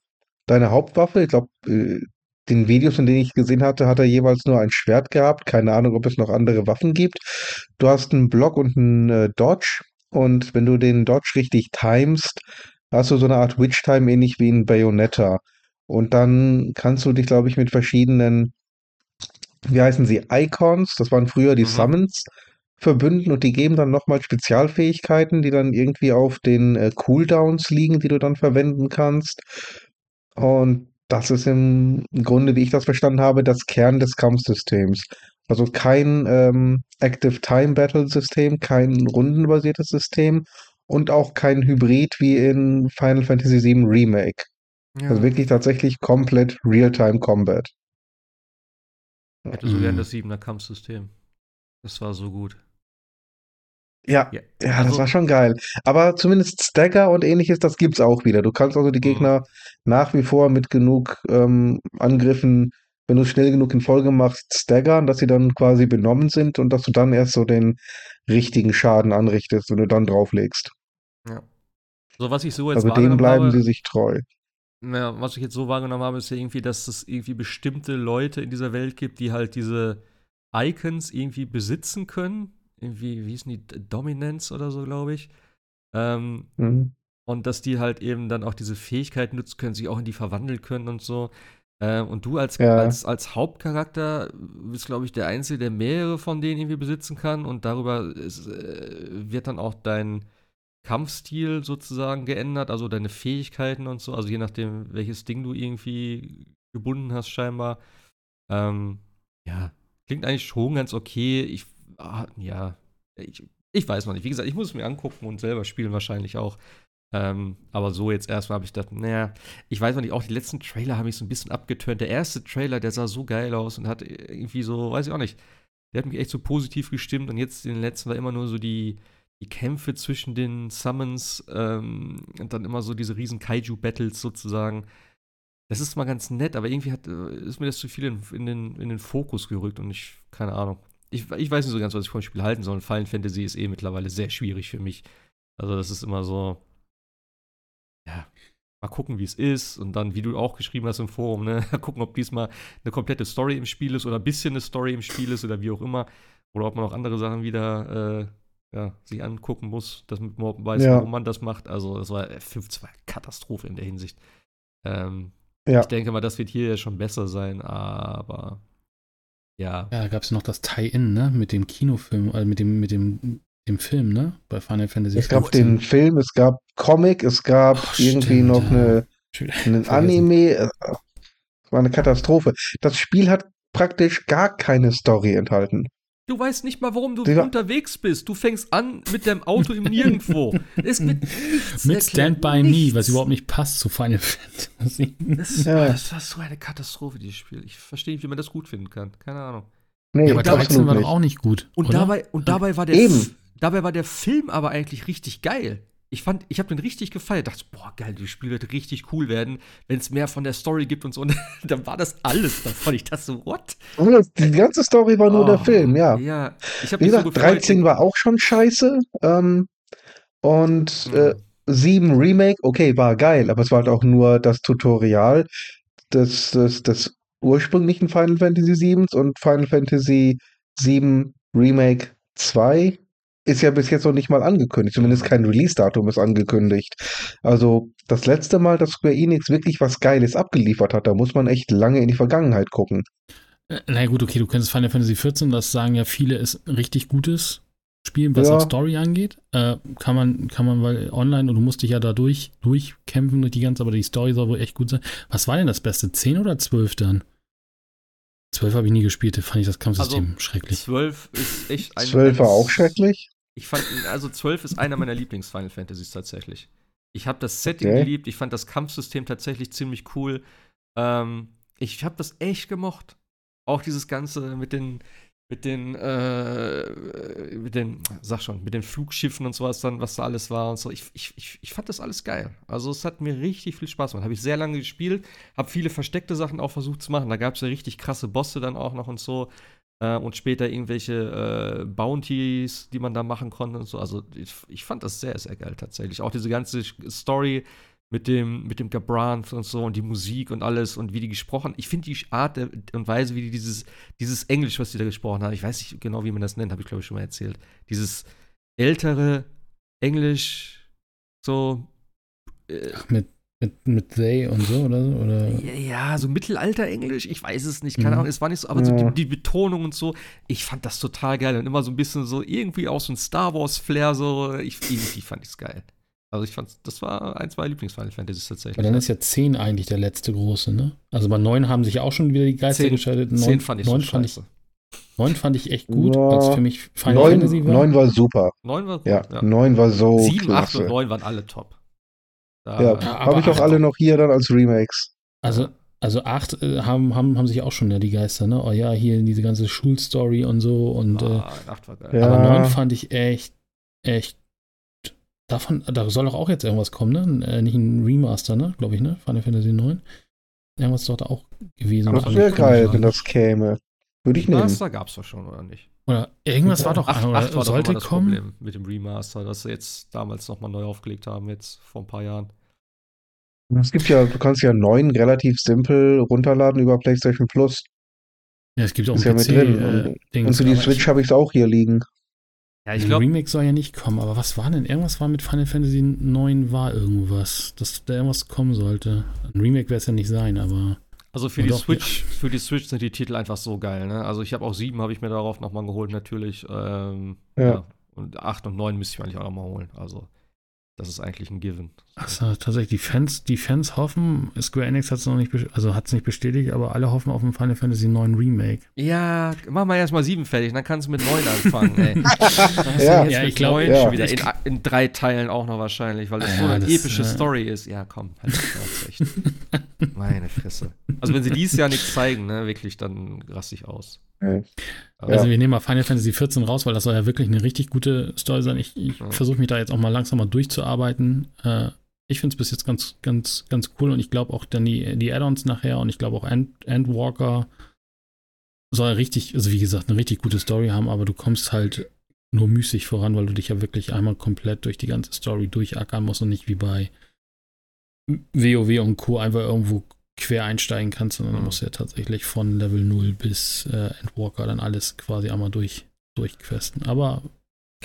deine Hauptwaffe. Ich glaube, äh, den Videos, in denen ich gesehen hatte, hat er jeweils nur ein Schwert gehabt. Keine Ahnung, ob es noch andere Waffen gibt. Du hast einen Block und einen äh, Dodge. Und wenn du den Dodge richtig timest, hast du so eine Art Witch-Time, ähnlich wie in Bayonetta. Und dann kannst du dich, glaube ich, mit verschiedenen, wie heißen sie, Icons, das waren früher die Mhm. Summons, verbünden und die geben dann nochmal Spezialfähigkeiten, die dann irgendwie auf den äh, Cooldowns liegen, die du dann verwenden kannst. Und das ist im Grunde, wie ich das verstanden habe, das Kern des Kampfsystems. Also kein ähm, Active Time Battle System, kein rundenbasiertes System und auch kein Hybrid wie in Final Fantasy VII Remake. ja, Also wirklich tatsächlich komplett Real-Time Combat. ich hätte so gern Mhm. das siebener Kampfsystem. Das war so gut. Ja, Ja, ja, also- das war schon geil. Aber zumindest Stagger und ähnliches, das gibt's auch wieder. Du kannst also die Mhm. Gegner nach wie vor mit genug ähm, Angriffen, wenn du es schnell genug in Folge machst, staggern, dass sie dann quasi benommen sind und dass du dann erst so den richtigen Schaden anrichtest, wenn du dann drauflegst. Ja. So, was ich so jetzt Also dem wahrgenommen bleiben habe, sie sich treu. Ja, was ich jetzt so wahrgenommen habe, ist ja irgendwie, dass es irgendwie bestimmte Leute in dieser Welt gibt, die halt diese Icons irgendwie besitzen können. Irgendwie, wie hießen die? Dominance oder so, glaube ich. Ähm, Mhm. und dass die halt eben dann auch diese Fähigkeit nutzen können, sich auch in die verwandeln können und so. Ähm, und du als, Ja. als, als Hauptcharakter bist, glaube ich, der Einzige, der mehrere von denen irgendwie besitzen kann. Und darüber ist, äh, wird dann auch dein Kampfstil sozusagen geändert, also deine Fähigkeiten und so. Also je nachdem, welches Ding du irgendwie gebunden hast, scheinbar. Ähm, ja, klingt eigentlich schon ganz okay. Ich, ah, ja, ich, ich weiß noch nicht. Wie gesagt, ich muss es mir angucken und selber spielen wahrscheinlich auch. Ähm, aber so jetzt erstmal habe ich gedacht, naja, ich weiß noch nicht, auch die letzten Trailer haben mich so ein bisschen abgetönt. Der erste Trailer, der sah so geil aus und hat irgendwie so, weiß ich auch nicht, der hat mich echt so positiv gestimmt und jetzt in den letzten war immer nur so die, die Kämpfe zwischen den Summons ähm, und dann immer so diese riesen Kaiju-Battles sozusagen. Das ist mal ganz nett, aber irgendwie hat, äh, ist mir das zu viel in, in, den, in den Fokus gerückt und ich, keine Ahnung. Ich, ich weiß nicht so ganz, was ich vom Spiel halten soll. Final Fantasy ist eh mittlerweile sehr schwierig für mich. Also, das ist immer so, ja, mal gucken, wie es ist. Und dann, wie du auch geschrieben hast im Forum, ne, gucken, ob diesmal eine komplette Story im Spiel ist oder ein bisschen eine Story im Spiel ist oder wie auch immer. Oder ob man auch andere Sachen wieder äh, ja, sich angucken muss, dass man weiß, Ja. warum man das macht. Also, das war F5 war Katastrophe in der Hinsicht. Ähm, Ja. Ich denke mal, das wird hier schon besser sein, aber ja. Ja, da gab es noch das Tie-In, ne? Mit dem Kinofilm, also mit dem, mit dem, dem Film, ne? Bei Final Fantasy Es gab 15. den Film, es gab Comic, es gab Oh, irgendwie stimmt, noch ja. eine, einen. Anime. äh, Es war eine Katastrophe. Das Spiel hat praktisch gar keine Story enthalten. Du weißt nicht mal, warum du Digga. unterwegs bist. Du fängst an mit deinem Auto im Nirgendwo. Es wird nichts Mit erklärt, Stand By Me, nichts. was überhaupt nicht passt zu Final Fantasy. Das, Ja. das war so eine Katastrophe, dieses Spiel. Ich verstehe nicht, wie man das gut finden kann. Keine Ahnung. Nee, Ja, aber 13 absolut war doch nicht. auch nicht gut. Und oder? dabei, und dabei war der Eben. Dabei war der Film aber eigentlich richtig geil. Ich fand, ich habe den richtig gefeiert. Dachte, boah, geil, das Spiel wird richtig cool werden, wenn es mehr von der Story gibt und so. Und dann war das alles davon. Ich dachte so, what? Die ganze Story war nur der Oh, Film, ja. Ja, ich Wie habe so gesagt, gefreut. 13 war auch schon scheiße. Ähm, und äh, Mhm. 7 Remake, okay, war geil, aber es war halt auch nur das Tutorial des, des, des ursprünglichen Final Fantasy 7 und Final Fantasy 7 Remake 2 ist ja bis jetzt noch nicht mal angekündigt. Zumindest kein Release-Datum ist angekündigt. Also das letzte Mal, dass Square Enix wirklich was Geiles abgeliefert hat, da muss man echt lange in die Vergangenheit gucken. Äh, Na gut, okay, du kennst Final Fantasy XIV, das sagen ja viele, ist ein richtig gutes Spiel, was Ja. auch Story angeht. Äh, kann man, kann man, weil online und du musst dich ja da durch, durchkämpfen durch die ganze, aber die Story soll wohl echt gut sein. Was war denn das Beste? 10 oder 12 dann? 12 habe ich nie gespielt, da fand ich das Kampfsystem schrecklich. 12 ist echt ein 12 war auch schrecklich. Ich fand, also 12 ist einer meiner Lieblings-Final Fantasies tatsächlich. Ich habe das Setting Okay. geliebt, ich fand das Kampfsystem tatsächlich ziemlich cool. Ähm, ich habe das echt gemocht. Auch dieses Ganze mit den, mit den, äh, mit den, sag schon, mit den Flugschiffen und sowas dann, was da alles war und so. Ich, ich, ich, ich fand das alles geil. Also es hat mir richtig viel Spaß gemacht. Habe ich sehr lange gespielt, habe viele versteckte Sachen auch versucht zu machen. Da gab es ja richtig krasse Bosse dann auch noch und so. Äh, und später irgendwelche äh, Bounties, die man da machen konnte und so. Also ich, ich fand das sehr, sehr geil tatsächlich. Auch diese ganze Story mit dem, mit dem Gabranth und so und die Musik und alles und wie die gesprochen. Ich finde die Art und Weise, wie die dieses, dieses Englisch, was die da gesprochen haben, ich weiß nicht genau, wie man das nennt, habe ich glaube ich schon mal erzählt. Dieses ältere Englisch, so. Äh, Ach, mit, mit, mit they und so, oder? so, oder? ja, so Mittelalter-Englisch, ich weiß es nicht, keine Mhm. Ahnung, es war nicht so, aber so Ja. die, die Betonung und so, ich fand das total geil und immer so ein bisschen so, irgendwie auch so ein Star Wars-Flair, so, ich, irgendwie fand ich es geil. Also ich fand, das war eins meiner Lieblings-Final Fantasies tatsächlich. Weil dann ist ja 10 eigentlich der letzte große, ne? Also bei 9 haben sich auch schon wieder die Geister Zehn- geschaltet. 9, Zehn fand ich so fand ich, scheiße. 9 fand ich echt gut, Ja. als für mich Final 9, Fantasy war. 9 war super. Neun war gut, Ja, ja. 9 war so Sieben, acht und klasse. neun waren alle top. Da, Ja, Ja, aber habe ich auch acht alle noch hier dann als Remakes. Also, also 8 äh, haben, haben, haben sich auch schon ja die Geister, ne? Oh ja, hier diese ganze Schulstory und so und äh, ah, acht war geil. Ja. aber 9 fand ich echt, echt. Davon, da soll doch auch jetzt irgendwas kommen, ne? Äh, nicht ein Remaster, ne? Glaube ich, ne? Final Fantasy 9. Irgendwas ist doch da auch gewesen. Das wäre geil, war. wenn das käme. Würde ich nehmen. Remaster gab's doch schon, oder nicht? Oder irgendwas war doch, Acht, oder acht war doch sollte immer das kommen. Problem mit dem Remaster, das sie jetzt damals nochmal neu aufgelegt haben, jetzt vor ein paar Jahren. Es gibt ja, du kannst ja 9 relativ simpel runterladen über PlayStation Plus. Ja, es gibt auch Ist ein ja mit PC, drin. äh, Und, Dings, und für die Switch habe ich es auch hier liegen. Ja, ich glaube, Remake soll ja nicht kommen, aber was war denn? Irgendwas war mit Final Fantasy 9 war irgendwas, dass da irgendwas kommen sollte. Ein Remake wäre es ja nicht sein, aber also für Ja, die doch, Switch, für die Switch sind die Titel einfach so geil, ne? Also ich habe auch sieben, habe ich mir darauf nochmal geholt, natürlich. Ähm, Ja. ja. Und acht und neun müsste ich mir eigentlich auch nochmal holen. Also, das ist eigentlich ein Given. Also, tatsächlich, die Fans, die Fans hoffen, Square Enix hat es noch nicht, also hat es nicht bestätigt, aber alle hoffen auf ein Final Fantasy 9 Remake. Ja, mach mal erstmal sieben fertig, dann kannst du mit neun anfangen, ey. Ja. jetzt Ja, mit ich glaub- neun ja. schon wieder Ich- in, in drei Teilen auch noch wahrscheinlich, weil das so Ja, eine das, epische äh, Story ist. Ja, komm, halt echt. Meine Fresse. Also wenn sie dieses Jahr nichts zeigen, ne, wirklich, dann raste ich aus. Ja. Also wir nehmen mal Final Fantasy 14 raus, weil das soll ja wirklich eine richtig gute Story sein. Ich, ich Ja. versuche mich da jetzt auch mal langsam mal durchzuarbeiten. Äh, ich finde es bis jetzt ganz, ganz, ganz cool und ich glaube auch dann die, die Add-ons nachher und ich glaube auch End, Endwalker soll richtig, also wie gesagt, eine richtig gute Story haben, aber du kommst halt nur müßig voran, weil du dich ja wirklich einmal komplett durch die ganze Story durchackern musst und nicht wie bei WoW und Co. einfach irgendwo quer einsteigen kannst, sondern Mhm. du musst ja tatsächlich von Level 0 bis äh, Endwalker dann alles quasi einmal durch, durchquesten. Aber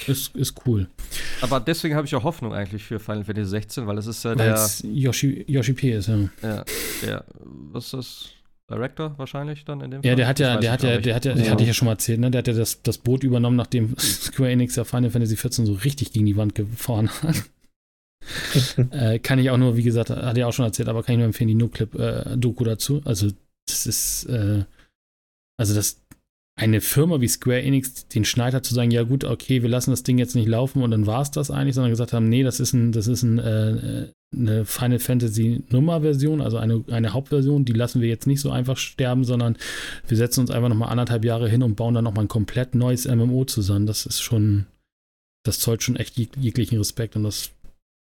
ist, ist cool. Aber deswegen habe ich auch Hoffnung eigentlich für Final Fantasy 16, weil das ist ja der, es Yoshi, Yoshi P ist, ja. ja, der, was ist das? Director wahrscheinlich dann in dem Ja, Fall? der hat ja, der hat ja, der hat ja, Ja. hatte ich ja schon mal erzählt, ne? Der hat ja das, das Boot übernommen, nachdem Square Enix ja Final Fantasy 14 so richtig gegen die Wand gefahren hat. äh, kann ich auch nur, wie gesagt, hat er auch schon erzählt, aber kann ich nur empfehlen, die No-Clip-Doku dazu. Also, das ist, äh, also das, eine Firma wie Square Enix, den Schneider zu sagen, ja gut, okay, wir lassen das Ding jetzt nicht laufen und dann war es das eigentlich, sondern gesagt haben, nee, das ist ein, das ist ein, äh, eine Final Fantasy Nummer-Version, also eine, eine Hauptversion, die lassen wir jetzt nicht so einfach sterben, sondern wir setzen uns einfach nochmal anderthalb Jahre hin und bauen dann nochmal ein komplett neues MMO zusammen. Das ist schon, das zollt schon echt jeg jeglichen Respekt und das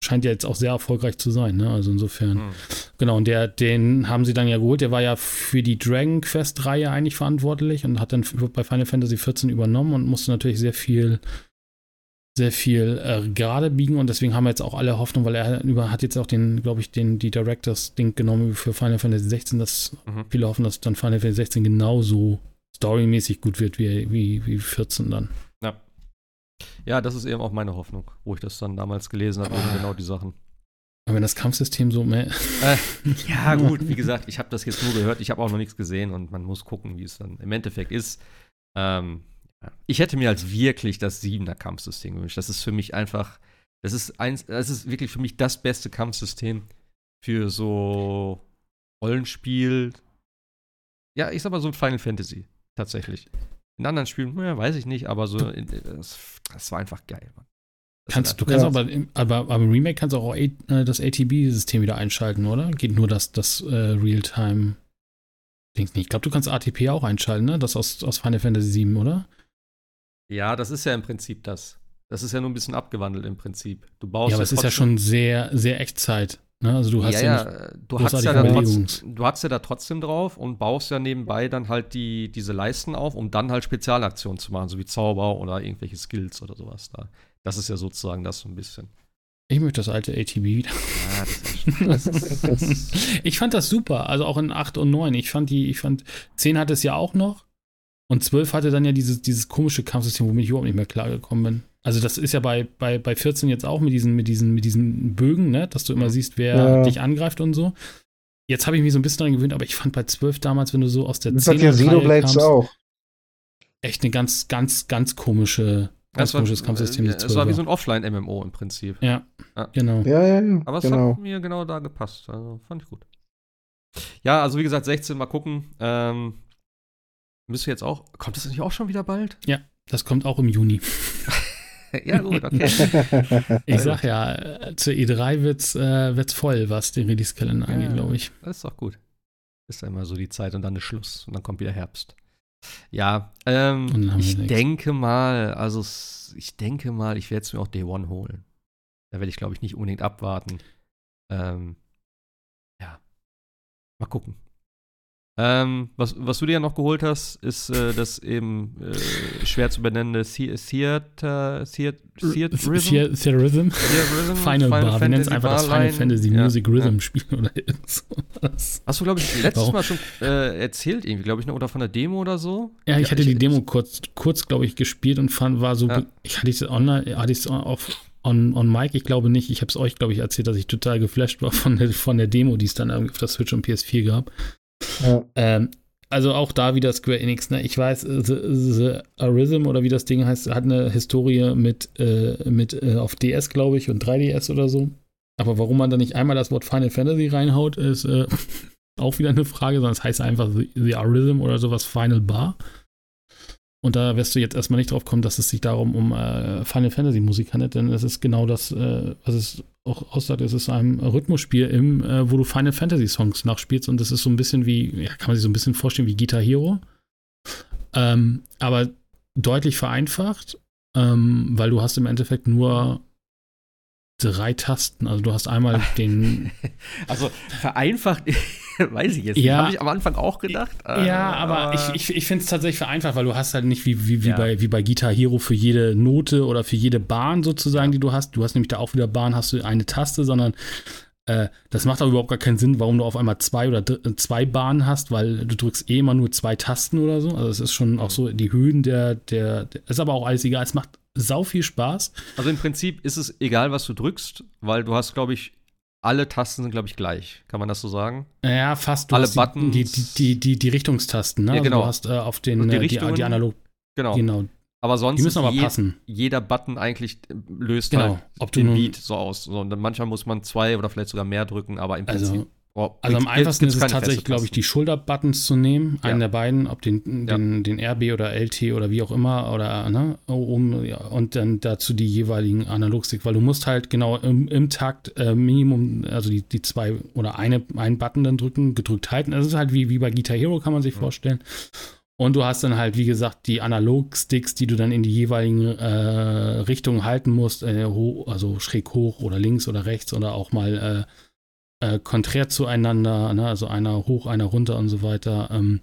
scheint ja jetzt auch sehr erfolgreich zu sein, ne? Also insofern. Hm. Genau, und der, den haben sie dann ja geholt. Der war ja für die Dragon Quest-Reihe eigentlich verantwortlich und hat dann bei Final Fantasy XIV übernommen und musste natürlich sehr viel, sehr viel äh, gerade biegen und deswegen haben wir jetzt auch alle Hoffnung, weil er über, hat jetzt auch den, glaube ich, den, die Directors-Ding genommen für Final Fantasy 16, dass Mhm. viele hoffen, dass dann Final Fantasy 16 genauso storymäßig gut wird wie, wie, wie 14 dann. Ja. Das ist eben auch meine Hoffnung, wo ich das dann damals gelesen habe, eben genau die Sachen. Aber wenn das Kampfsystem so mehr. Äh, ja, gut, wie gesagt, ich habe das jetzt nur gehört, ich habe auch noch nichts gesehen und man muss gucken, wie es dann im Endeffekt ist. Ähm, ich hätte mir als wirklich das siebener Kampfsystem gewünscht. Das ist für mich einfach, das ist eins, das ist wirklich für mich das beste Kampfsystem für so Rollenspiel. Ja, ich sag mal so Final Fantasy, tatsächlich. In anderen Spielen, ja, weiß ich nicht, aber so, das, das war einfach geil, Mann. Das Kannst, du kannst Ja. aber, im- aber, aber im Remake kannst du auch äh, das ATB-System wieder einschalten, oder? Geht nur das, das äh, Realtime. Dings nicht. Ich glaube, du kannst ATP auch einschalten, ne? Das aus, aus Final Fantasy VII, oder? Ja, das ist ja im Prinzip das. Das ist ja nur ein bisschen abgewandelt im Prinzip. Du baust Ja, aber es ist ja schon sehr, sehr Echtzeit. Ne? Also du hast ja, ja, ja, nicht, du hast ja, da trotzdem, du hast ja da trotzdem drauf und baust ja nebenbei dann halt die, diese Leisten auf, um dann halt Spezialaktionen zu machen, so wie Zauber oder irgendwelche Skills oder sowas da. Das ist ja sozusagen das so ein bisschen. ich möchte das alte ATB wieder. Ja, ich fand das super, also auch in 8 und 9. Ich fand die, ich fand, 10 hatte es ja auch noch und 12 hatte dann ja dieses, dieses komische Kampfsystem, womit ich überhaupt nicht mehr klargekommen bin. Also das ist ja bei, bei, bei 14 jetzt auch mit diesen, mit diesen, mit diesen Bögen, ne, dass du immer siehst, wer Ja. dich angreift und so. Jetzt habe ich mich so ein bisschen daran gewöhnt, aber ich fand bei 12 damals, wenn du so aus der Das hat 10er ja Xenoblades kamst, auch. echt eine ganz, ganz, ganz komische, ganz das war, komisches Kampfsystem. die Es war wie 12er. so ein Offline-MMO im Prinzip. ja, Ja. genau. Ja, ja, ja. Aber es genau. hat mir genau da gepasst. Also fand ich gut. Ja, also wie gesagt, 16 mal gucken. Ähm, müsste jetzt auch. Kommt das nicht auch schon wieder bald? Das kommt auch im Juni. ja, gut, okay. Ich sag ja, zur E3 wird's, äh, wird's voll, was den Release-Kalender angeht, Ja. glaube ich. Das ist doch gut. Ist ja immer so die Zeit und dann ist Schluss und dann kommt wieder Herbst. Ja, ähm, ich nichts. denke mal, also ich denke mal, ich werde es mir auch Day One holen. Da werde ich, glaube ich, nicht unbedingt abwarten. Ähm, ja, mal gucken. Ähm, was, was du dir ja noch geholt hast, ist äh, das eben äh, schwer zu benennende The- Theater, Theater, Theater, The- Theaterism. Theaterism, Final Bar. Wir nennen es einfach das Final. Fantasy Music. Rhythm Spiel oder sowas. Hast du, glaube ich, letztes? Mal schon äh, erzählt, irgendwie, glaube ich, ne? oder von der Demo oder so? Ja, ich hatte die Demo kurz, kurz glaube ich, gespielt und fand, war so, ich hatte es online, hatte ich es auf on, on Mic, ich glaube nicht. Ich habe es euch, glaube ich, erzählt, dass ich total geflasht war von der, von der Demo, die es dann auf der Switch und PS4 gab. Ähm, also auch da wieder Square Enix, ne? Ich weiß, The, The Arism oder wie das Ding heißt, hat eine Historie mit, äh, mit äh, auf DS, glaube ich, und 3DS oder so. Aber warum man da nicht einmal das Wort Final Fantasy reinhaut, ist äh, auch wieder eine Frage, sondern es heißt einfach The, The Arism oder sowas Final Bar. Und da wirst du jetzt erstmal nicht drauf kommen, dass es sich darum um äh, Final Fantasy Musik handelt, denn es ist genau das, äh, was es auch aussagt, es ist ein Rhythmusspiel, im, äh, wo du Final Fantasy Songs nachspielst und das ist so ein bisschen wie, ja, kann man sich so ein bisschen vorstellen wie Guitar Hero. Ähm, aber deutlich vereinfacht, ähm, weil du hast im Endeffekt nur drei Tasten. Also du hast einmal den Also vereinfacht, weiß ich jetzt. Ja. Habe ich am Anfang auch gedacht. äh, Ja, aber ich, ich, ich finde es tatsächlich vereinfacht, weil du hast halt nicht wie, wie, wie, Ja. bei, wie bei Guitar Hero für jede Note oder für jede Bahn sozusagen, die du hast. Du hast nämlich da auch wieder Bahn, hast du eine Taste, sondern äh, das macht auch überhaupt gar keinen Sinn, warum du auf einmal zwei oder zwei Bahnen hast, weil du drückst eh immer nur zwei Tasten oder so. Also es ist schon auch so die Höhen der, der, der ist aber auch alles egal. Es macht sau viel Spaß. Also im Prinzip ist es egal, was du drückst, weil du hast, glaube ich, alle Tasten sind, glaube ich, gleich. Kann man das so sagen? Ja, fast. Du Alle hast die, Buttons. die, die, die, die, Richtungstasten, ne? Ja, Also genau. du hast äh, auf den Und die äh, die, die analog, Genau. genau. Aber sonst Die müssen aber je, passen. jeder Button eigentlich äh, löst Genau. halt den Beat so aus. So, und dann manchmal muss man zwei oder vielleicht sogar mehr drücken, aber im Also- Prinzip. Oh, Also am einfachsten ist es tatsächlich, glaube ich, die. Schulterbuttons zu nehmen, einen Ja. der beiden, ob den, den, den RB oder LT oder wie auch immer, oder ne, um, ja, und dann dazu die jeweiligen Analogstick, weil du musst halt genau im, im Takt äh, Minimum, also die, die zwei oder eine, einen Button dann drücken, gedrückt halten. Das ist halt wie, wie bei Guitar Hero, kann man sich vorstellen. Und du hast dann halt, wie gesagt, die Analog-Sticks, die du dann in die jeweiligen äh, Richtungen halten musst, äh, also schräg hoch oder links oder rechts oder auch mal äh, äh, konträr zueinander, ne? also einer hoch, einer runter und so weiter. Ähm,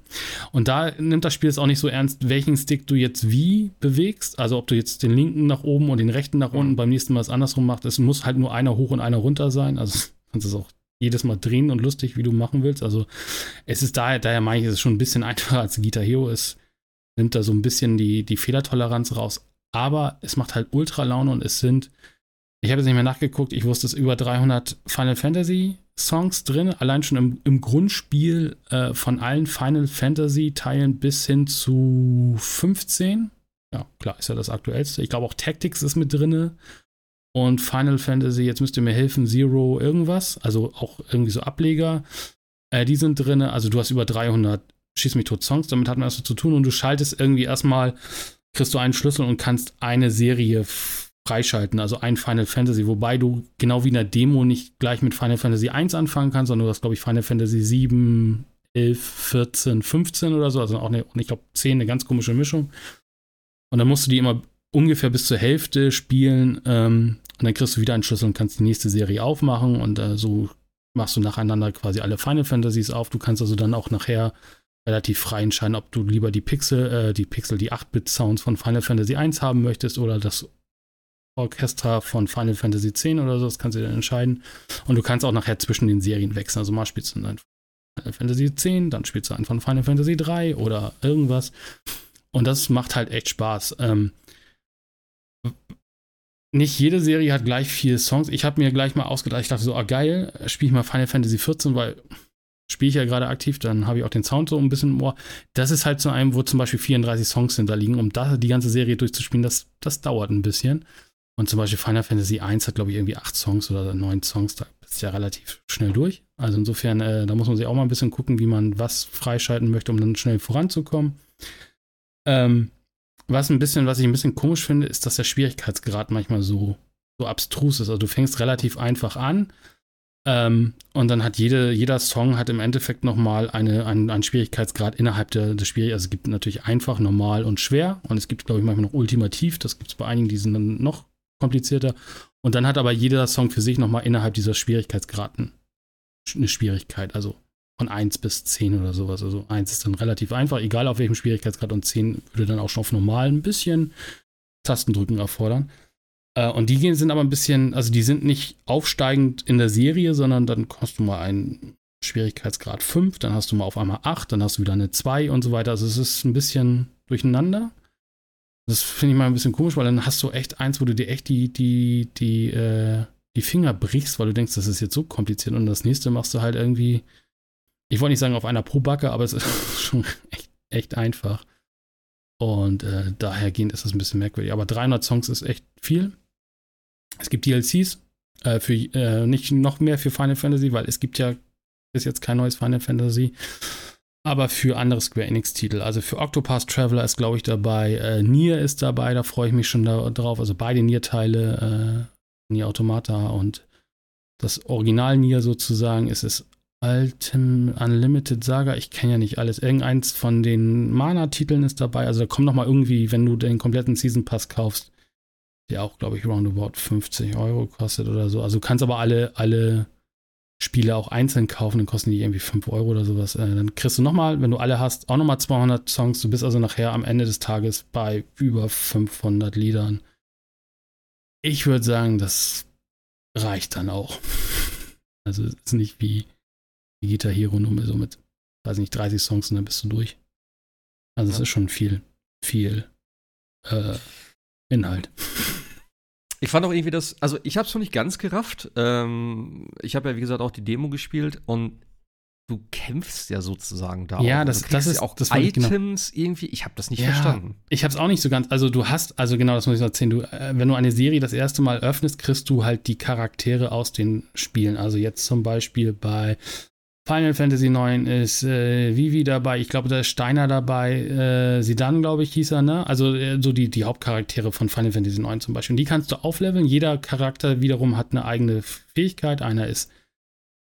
und da nimmt das Spiel es auch nicht so ernst, welchen Stick du jetzt wie bewegst. Also ob du jetzt den linken nach oben und den rechten nach unten, mhm. beim nächsten Mal es andersrum machst. Es muss halt nur einer hoch und einer runter sein. Also kannst es auch jedes Mal drehen und lustig, wie du machen willst. Also es ist daher, daher meine ich, es ist schon ein bisschen einfacher als Guitar Hero. Es nimmt da so ein bisschen die, die Fehlertoleranz raus. Aber es macht halt ultra Laune und es sind, ich habe jetzt nicht mehr nachgeguckt, ich wusste es über 300 Final Fantasy Songs drin, allein schon im, im Grundspiel äh, von allen Final Fantasy Teilen bis hin zu 15. Ja, klar, ist ja das aktuellste. Ich glaube auch Tactics ist mit drin und Final Fantasy, jetzt müsst ihr mir helfen, Zero irgendwas, also auch irgendwie so Ableger, äh, die sind drin. Also du hast über 300 Schieß mich tot Songs, damit hat man erst zu tun und du schaltest irgendwie erstmal, kriegst du einen Schlüssel und kannst eine Serie freischalten, also ein Final Fantasy, wobei du genau wie in der Demo nicht gleich mit Final Fantasy 1 anfangen kannst, sondern du hast, glaube ich, Final Fantasy 7, 11, 14, 15 oder so, also auch eine, ich glaube 10, eine ganz komische Mischung. Und dann musst du die immer ungefähr bis zur Hälfte spielen ähm, und dann kriegst du wieder einen Schlüssel und kannst die nächste Serie aufmachen und äh, so machst du nacheinander quasi alle Final Fantasies auf. Du kannst also dann auch nachher relativ frei entscheiden, ob du lieber die Pixel, äh, die Pixel, die 8-Bit-Sounds von Final Fantasy 1 haben möchtest oder das Orchester von Final Fantasy 10 oder so, das kannst du dann entscheiden. Und du kannst auch nachher zwischen den Serien wechseln. Also mal spielst du dann Final Fantasy 10, dann spielst du einen von Final Fantasy 3 oder irgendwas. Und das macht halt echt Spaß. Ähm, nicht jede Serie hat gleich viele Songs. Ich habe mir gleich mal ausgedacht, ich dachte so, ah geil, spiele ich mal Final Fantasy 14, weil spiele ich ja gerade aktiv, dann habe ich auch den Sound so ein bisschen im Ohr. Das ist halt so einem, wo zum Beispiel 34 Songs hinterliegen, um da die ganze Serie durchzuspielen, das, das dauert ein bisschen. Und zum Beispiel Final Fantasy 1 hat, glaube ich, irgendwie acht Songs oder neun Songs, da ist ja relativ schnell durch. Also insofern, äh, da muss man sich auch mal ein bisschen gucken, wie man was freischalten möchte, um dann schnell voranzukommen. Ähm, was ein bisschen, was ich ein bisschen komisch finde, ist, dass der Schwierigkeitsgrad manchmal so, so abstrus ist. Also du fängst relativ einfach an ähm, und dann hat jede, jeder Song hat im Endeffekt nochmal eine, einen, einen Schwierigkeitsgrad innerhalb der, des Schwierigkeitsgrades. Also es gibt natürlich einfach, normal und schwer und es gibt, glaube ich, manchmal noch ultimativ. Das gibt es bei einigen, die sind dann noch komplizierter. Und dann hat aber jeder Song für sich nochmal innerhalb dieser Schwierigkeitsgraden eine Schwierigkeit. Also von 1 bis 10 oder sowas. Also 1 ist dann relativ einfach, egal auf welchem Schwierigkeitsgrad und 10 würde dann auch schon auf normal ein bisschen Tastendrücken erfordern. Äh, und die gehen sind aber ein bisschen, also die sind nicht aufsteigend in der Serie, sondern dann hast du mal einen Schwierigkeitsgrad 5, dann hast du mal auf einmal 8, dann hast du wieder eine 2 und so weiter. Also es ist ein bisschen durcheinander. Das finde ich mal ein bisschen komisch, weil dann hast du echt eins, wo du dir echt die, die, die, äh, die Finger brichst, weil du denkst, das ist jetzt so kompliziert und das nächste machst du halt irgendwie ich wollte nicht sagen auf einer Pro-Backe, aber es ist schon echt, echt einfach. Und äh, dahergehend ist das ein bisschen merkwürdig. Aber 300 Songs ist echt viel. Es gibt DLCs, äh, für, äh, nicht noch mehr für Final Fantasy, weil es gibt ja bis jetzt kein neues Final Fantasy. Aber für andere Square Enix-Titel. Also für Octopath Traveler ist, glaube ich, dabei. Äh, Nier ist dabei, da freue ich mich schon da, drauf. Also beide Nier-Teile, äh, Nier Automata und das Original Nier sozusagen. Es ist alten Unlimited Saga. Ich kenne ja nicht alles. Irgendeins von den Mana-Titeln ist dabei. Also da kommt noch mal irgendwie, wenn du den kompletten Season Pass kaufst, der auch, glaube ich, roundabout 50 Euro kostet oder so. Also du kannst aber alle, alle Spiele auch einzeln kaufen, dann kosten die irgendwie 5 Euro oder sowas. Äh, dann kriegst du nochmal, wenn du alle hast, auch nochmal 200 Songs. Du bist also nachher am Ende des Tages bei über 500 Liedern. Ich würde sagen, das reicht dann auch. Also es ist nicht wie die Guitar Hero Nummer so mit, weiß nicht, 30 Songs und dann bist du durch. Also es ist schon viel, viel äh, Inhalt. Ich fand auch irgendwie das, also ich habe es noch nicht ganz gerafft. Ähm, ich habe ja, wie gesagt, auch die Demo gespielt und du kämpfst ja sozusagen da. Ja, das, das ist ja auch das genau Items genau. irgendwie. Ich habe das nicht ja, verstanden. Ich habe es auch nicht so ganz. Also du hast, also genau, das muss ich noch erzählen. Du, äh, wenn du eine Serie das erste Mal öffnest, kriegst du halt die Charaktere aus den Spielen. Also jetzt zum Beispiel bei Final Fantasy IX ist äh, Vivi dabei, ich glaube, da ist Steiner dabei, äh, Sidan, glaube ich, hieß er, ne? Also äh, so die, die Hauptcharaktere von Final Fantasy IX zum Beispiel. Und die kannst du aufleveln. Jeder Charakter wiederum hat eine eigene Fähigkeit. Einer ist,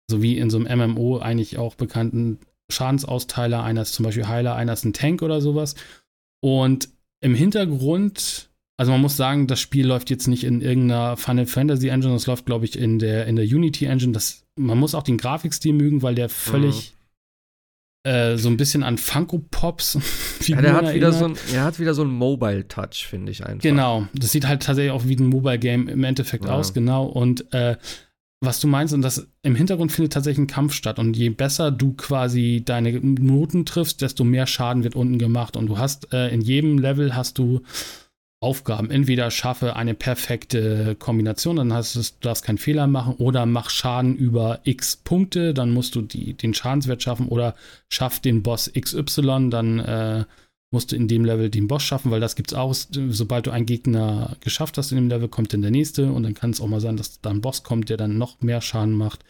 so wie in so einem MMO eigentlich auch bekannten, Schadensausteiler, einer ist zum Beispiel Heiler, einer ist ein Tank oder sowas. Und im Hintergrund, also man muss sagen, das Spiel läuft jetzt nicht in irgendeiner Final Fantasy Engine, das läuft, glaube ich, in der, in der Unity Engine. Das, man muss auch den Grafikstil mögen, weil der völlig mhm. äh, so ein bisschen an Funko Pops ja, der hat wieder so ein, Er hat wieder so einen Mobile-Touch, finde ich einfach. Genau, das sieht halt tatsächlich auch wie ein Mobile-Game im Endeffekt ja. aus, genau. Und äh, was du meinst, und das im Hintergrund findet tatsächlich ein Kampf statt. Und je besser du quasi deine Noten triffst, desto mehr Schaden wird unten gemacht. Und du hast äh, in jedem Level hast du Aufgaben. Entweder schaffe eine perfekte Kombination, dann hast du, du darfst keinen Fehler machen, oder mach Schaden über x Punkte, dann musst du die, den Schadenswert schaffen, oder schaff den Boss XY, dann äh, musst du in dem Level den Boss schaffen, weil das gibt's auch. Sobald du einen Gegner geschafft hast in dem Level, kommt dann der nächste und dann kann es auch mal sein, dass da ein Boss kommt, der dann noch mehr Schaden macht.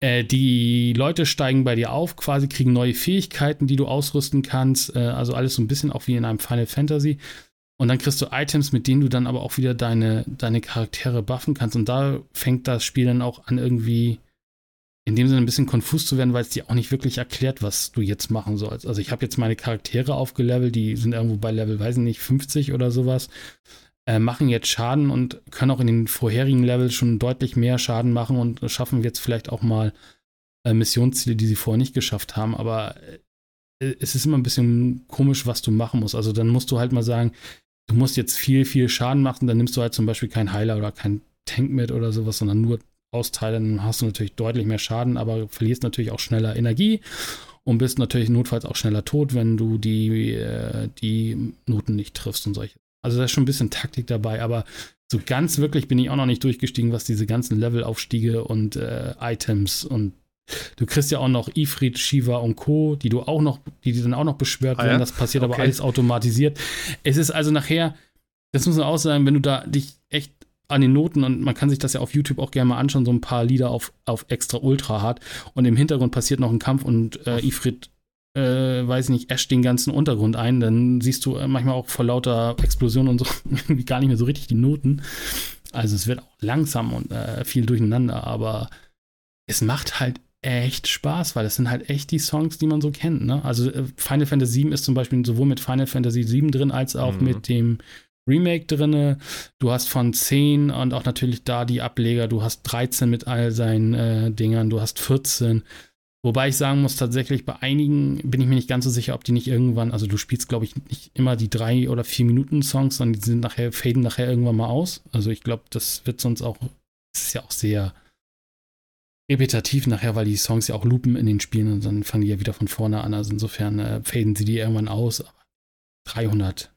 Äh, die Leute steigen bei dir auf, quasi kriegen neue Fähigkeiten, die du ausrüsten kannst. Äh, also alles so ein bisschen auch wie in einem Final Fantasy. Und dann kriegst du Items, mit denen du dann aber auch wieder deine, deine Charaktere buffen kannst. Und da fängt das Spiel dann auch an, irgendwie in dem Sinne ein bisschen konfus zu werden, weil es dir auch nicht wirklich erklärt, was du jetzt machen sollst. Also ich habe jetzt meine Charaktere aufgelevelt, die sind irgendwo bei Level, weiß ich nicht, 50 oder sowas, äh, machen jetzt Schaden und können auch in den vorherigen Levels schon deutlich mehr Schaden machen und schaffen jetzt vielleicht auch mal äh, Missionsziele, die sie vorher nicht geschafft haben. Aber äh, es ist immer ein bisschen komisch, was du machen musst. Also dann musst du halt mal sagen, du musst jetzt viel, viel Schaden machen, dann nimmst du halt zum Beispiel keinen Heiler oder keinen Tank mit oder sowas, sondern nur austeilen, dann hast du natürlich deutlich mehr Schaden, aber verlierst natürlich auch schneller Energie und bist natürlich notfalls auch schneller tot, wenn du die, äh, die Noten nicht triffst und solche. Also da ist schon ein bisschen Taktik dabei, aber so ganz wirklich bin ich auch noch nicht durchgestiegen, was diese ganzen Levelaufstiege und äh, Items und du kriegst ja auch noch Ifrit, Shiva und Co., die du auch noch, die, die dann auch noch beschwört ah, werden. Ja? Das passiert okay. aber alles automatisiert. Es ist also nachher, das muss man auch sagen, wenn du da dich echt an den Noten und man kann sich das ja auf YouTube auch gerne mal anschauen, so ein paar Lieder auf, auf extra ultra hart und im Hintergrund passiert noch ein Kampf und äh, Ifrit, äh, weiß nicht, äscht den ganzen Untergrund ein, dann siehst du äh, manchmal auch vor lauter Explosion und so gar nicht mehr so richtig die Noten. Also es wird auch langsam und äh, viel durcheinander, aber es macht halt echt Spaß, weil das sind halt echt die Songs, die man so kennt. Ne? Also äh, Final Fantasy VII ist zum Beispiel sowohl mit Final Fantasy VII drin als auch mhm. mit dem Remake drin. Du hast von 10 und auch natürlich da die Ableger. Du hast 13 mit all seinen äh, Dingern. Du hast 14. Wobei ich sagen muss, tatsächlich bei einigen bin ich mir nicht ganz so sicher, ob die nicht irgendwann, also du spielst, glaube ich, nicht immer die drei oder vier Minuten Songs, sondern die sind nachher, faden nachher irgendwann mal aus. Also ich glaube, das wird sonst auch, das ist ja auch sehr repetitiv nachher, weil die Songs ja auch loopen in den Spielen und dann fangen die ja wieder von vorne an. Also insofern äh, faden sie die irgendwann aus. Aber 300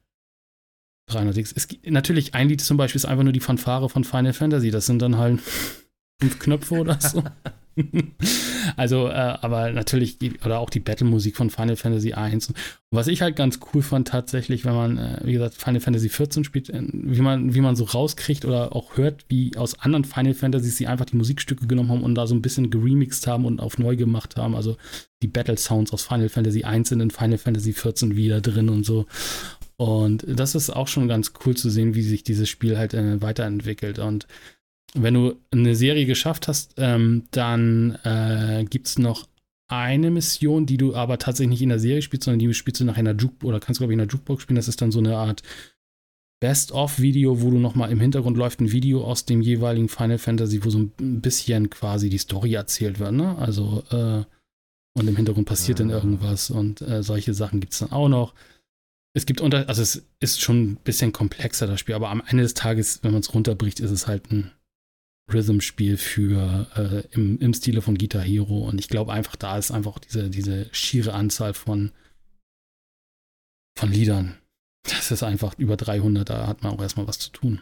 300x. Es, natürlich, ein Lied zum Beispiel ist einfach nur die Fanfare von Final Fantasy. Das sind dann halt fünf Knöpfe oder so. also, äh, aber natürlich, oder auch die Battle-Musik von Final Fantasy 1. Und was ich halt ganz cool fand, tatsächlich, wenn man, äh, wie gesagt, Final Fantasy 14 spielt, äh, wie man, wie man so rauskriegt oder auch hört, wie aus anderen Final Fantasies sie einfach die Musikstücke genommen haben und da so ein bisschen geremixed haben und auf neu gemacht haben. Also die Battle-Sounds aus Final Fantasy 1 sind in Final Fantasy 14 wieder drin und so. Und das ist auch schon ganz cool zu sehen, wie sich dieses Spiel halt äh, weiterentwickelt. Und wenn du eine Serie geschafft hast, ähm, dann äh, gibt es noch eine Mission, die du aber tatsächlich nicht in der Serie spielst, sondern die spielst du nach einer Juke oder kannst glaube ich in der Jukebox spielen. Das ist dann so eine Art Best-of-Video, wo du nochmal im Hintergrund läuft ein Video aus dem jeweiligen Final Fantasy, wo so ein bisschen quasi die Story erzählt wird. Ne? Also äh, und im Hintergrund passiert ja. dann irgendwas und äh, solche Sachen gibt es dann auch noch es gibt unter, also es ist schon ein bisschen komplexer, das Spiel, aber am Ende des Tages, wenn man es runterbricht, ist es halt ein Rhythm-Spiel für äh, im, im Stile von Guitar Hero. Und ich glaube einfach, da ist einfach diese, diese schiere Anzahl von, von Liedern. Das ist einfach über 300, da hat man auch erstmal was zu tun.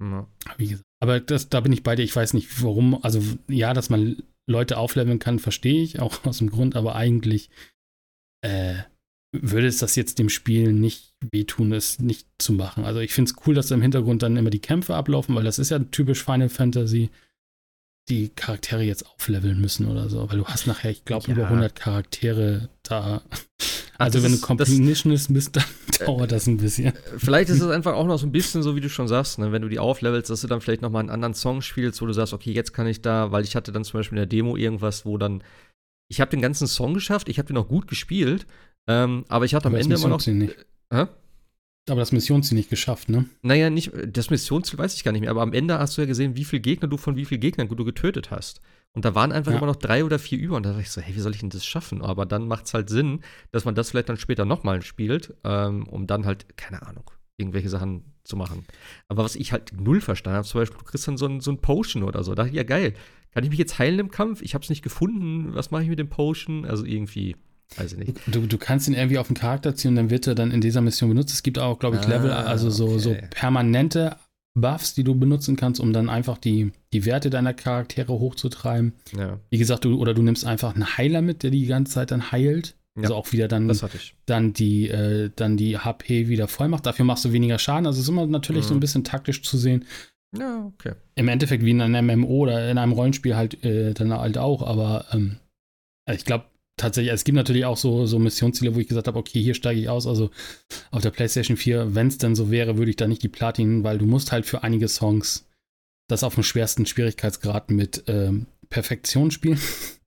Ja. Wie gesagt. Aber das, da bin ich bei dir, ich weiß nicht warum, also ja, dass man Leute aufleveln kann, verstehe ich, auch aus dem Grund, aber eigentlich äh, würde es das jetzt dem Spiel nicht wehtun, es nicht zu machen. Also ich finde es cool, dass im Hintergrund dann immer die Kämpfe ablaufen, weil das ist ja typisch Final Fantasy, die Charaktere jetzt aufleveln müssen oder so, weil du hast nachher, ich glaube, ja. über 100 Charaktere da. Also wenn du Completionist bist, dann äh, dauert das ein bisschen. Vielleicht ist es einfach auch noch so ein bisschen so, wie du schon sagst, ne? wenn du die auflevelst, dass du dann vielleicht noch mal einen anderen Song spielst, wo du sagst, okay, jetzt kann ich da, weil ich hatte dann zum Beispiel in der Demo irgendwas, wo dann ich habe den ganzen Song geschafft, ich habe den auch gut gespielt, ähm, aber ich hatte am Aber Ende immer noch. Missionsziel nicht. Hä? Aber das Missionsziel nicht geschafft, ne? Naja, nicht, das Missionsziel weiß ich gar nicht mehr, aber am Ende hast du ja gesehen, wie viele Gegner du von wie vielen Gegnern du getötet hast. Und da waren einfach Ja. immer noch drei oder vier über und da dachte ich so, hey, wie soll ich denn das schaffen? Aber dann macht es halt Sinn, dass man das vielleicht dann später nochmal spielt, ähm, um dann halt, keine Ahnung, irgendwelche Sachen zu machen. Aber was ich halt null verstanden habe, zum Beispiel, du kriegst dann so ein, so ein Potion oder so. Da dachte ich, ja geil, kann ich mich jetzt heilen im Kampf? Ich habe es nicht gefunden, was mache ich mit dem Potion? Also irgendwie, weiß ich nicht. Du, du kannst ihn irgendwie auf den Charakter ziehen und dann wird er dann in dieser Mission benutzt. Es gibt auch, glaube ich, Ah, Level, also so, so okay. permanente Buffs, die du benutzen kannst, um dann einfach die, die Werte deiner Charaktere hochzutreiben. Ja, Wie gesagt, du, oder du nimmst einfach einen Heiler mit, der die ganze Zeit dann heilt. Also Ja, auch wieder dann, dann, die, äh, dann die HP wieder voll macht. Dafür machst du weniger Schaden. Also es ist immer natürlich so ein Mhm. bisschen taktisch zu sehen. Ja, okay. Im Endeffekt wie in einem MMO oder in einem Rollenspiel halt äh, dann halt auch, aber ähm, ich glaube tatsächlich, es gibt natürlich auch so, so Missionsziele, wo ich gesagt habe, okay, hier steige ich aus. Also auf der PlayStation 4, wenn es denn so wäre, würde ich da nicht die Platin, weil du musst halt für einige Songs das auf dem schwersten Schwierigkeitsgrad mit ähm, Perfektion spielen.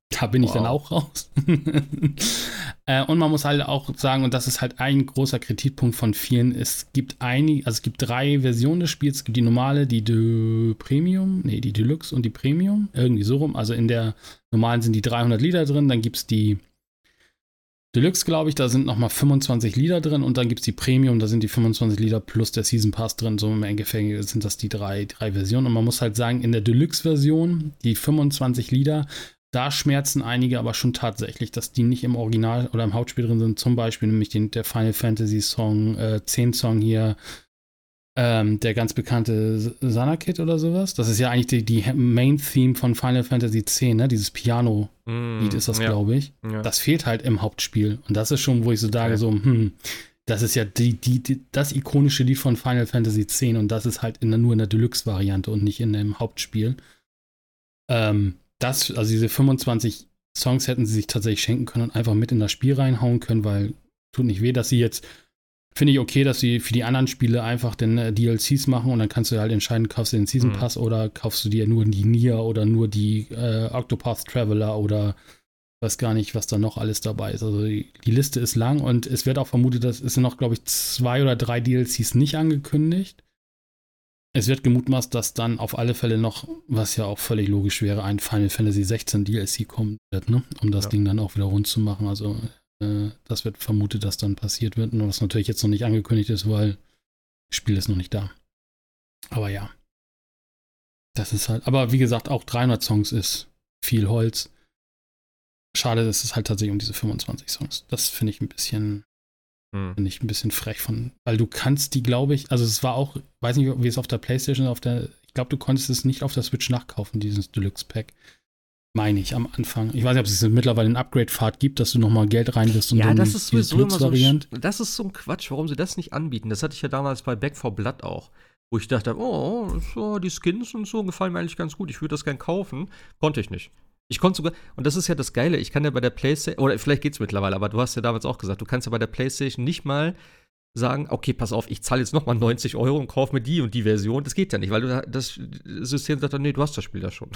Da bin ich dann Wow. auch raus. äh, und man muss halt auch sagen, und das ist halt ein großer Kritikpunkt von vielen, es gibt einige, also es gibt drei Versionen des Spiels. Es gibt die normale, die De Premium, nee, die Deluxe und die Premium. Irgendwie so rum. Also in der normalen sind die 300 Lieder drin, dann gibt es die Deluxe, glaube ich, da sind nochmal 25 Lieder drin und dann gibt es die Premium, da sind die 25 Lieder plus der Season Pass drin. So im Endeffekt sind das die drei, drei Versionen. Und man muss halt sagen, in der Deluxe-Version, die 25 Lieder, da schmerzen einige aber schon tatsächlich, dass die nicht im Original oder im Hauptspiel drin sind. Zum Beispiel nämlich den, der Final Fantasy Song, äh, 10 Song hier, ähm, der ganz bekannte Sanakit oder sowas. Das ist ja eigentlich die, die Main-Theme von Final Fantasy 10, ne? Dieses Piano. Lied ist das, ja, glaube ich. Ja. Das fehlt halt im Hauptspiel. Und das ist schon, wo ich so sage, Okay. so, hm, das ist ja die, die, die, das ikonische Lied von Final Fantasy X und das ist halt in der, nur in der Deluxe-Variante und nicht in dem Hauptspiel. Ähm, das, also diese 25 Songs hätten sie sich tatsächlich schenken können und einfach mit in das Spiel reinhauen können, weil tut nicht weh, dass sie jetzt, finde ich okay, dass sie für die anderen Spiele einfach den äh, DLCs machen und dann kannst du halt entscheiden, kaufst du den Season Mhm. Pass oder kaufst du dir nur die Nier oder nur die äh, Octopath Traveler oder weiß gar nicht, was da noch alles dabei ist. Also die, die Liste ist lang und es wird auch vermutet, dass es sind noch, glaube ich, zwei oder drei DLCs nicht angekündigt. Es wird gemutmaßt, dass dann auf alle Fälle noch, was ja auch völlig logisch wäre, ein Final Fantasy 16 DLC kommen wird, ne? um das Ja. Ding dann auch wieder rund zu machen. Also äh, das wird vermutet, dass dann passiert wird und was natürlich jetzt noch nicht angekündigt ist, weil das Spiel ist noch nicht da. Aber ja. Das ist halt, aber wie gesagt, auch 300 Songs ist viel Holz. Schade, dass es halt tatsächlich um diese 25 Songs. Das finde ich ein bisschen, Hm. finde ich ein bisschen frech von, weil du kannst die, glaube ich, also es war auch, weiß nicht, wie es auf der Playstation, auf der, ich glaube, du konntest es nicht auf der Switch nachkaufen, dieses Deluxe Pack. Meine ich am Anfang. Ich weiß nicht, ob es mittlerweile einen Upgrade-Pfad gibt, dass du nochmal Geld reinwirfst und Ja, dann das ist sowieso immer so, ein das ist so ein Quatsch, warum sie das nicht anbieten. Das hatte ich ja damals bei Back 4 Blood auch, wo ich dachte, oh, so, die Skins und so gefallen mir eigentlich ganz gut, ich würde das gern kaufen. Konnte ich nicht. Ich konnte sogar, und das ist ja das Geile, ich kann ja bei der PlayStation, oder vielleicht geht's mittlerweile, aber du hast ja damals auch gesagt, du kannst ja bei der PlayStation nicht mal sagen, okay, pass auf, ich zahle jetzt nochmal 90 Euro und kaufe mir die und die Version. Das geht ja nicht, weil du da- das System sagt dann, nee, du hast das Spiel ja schon.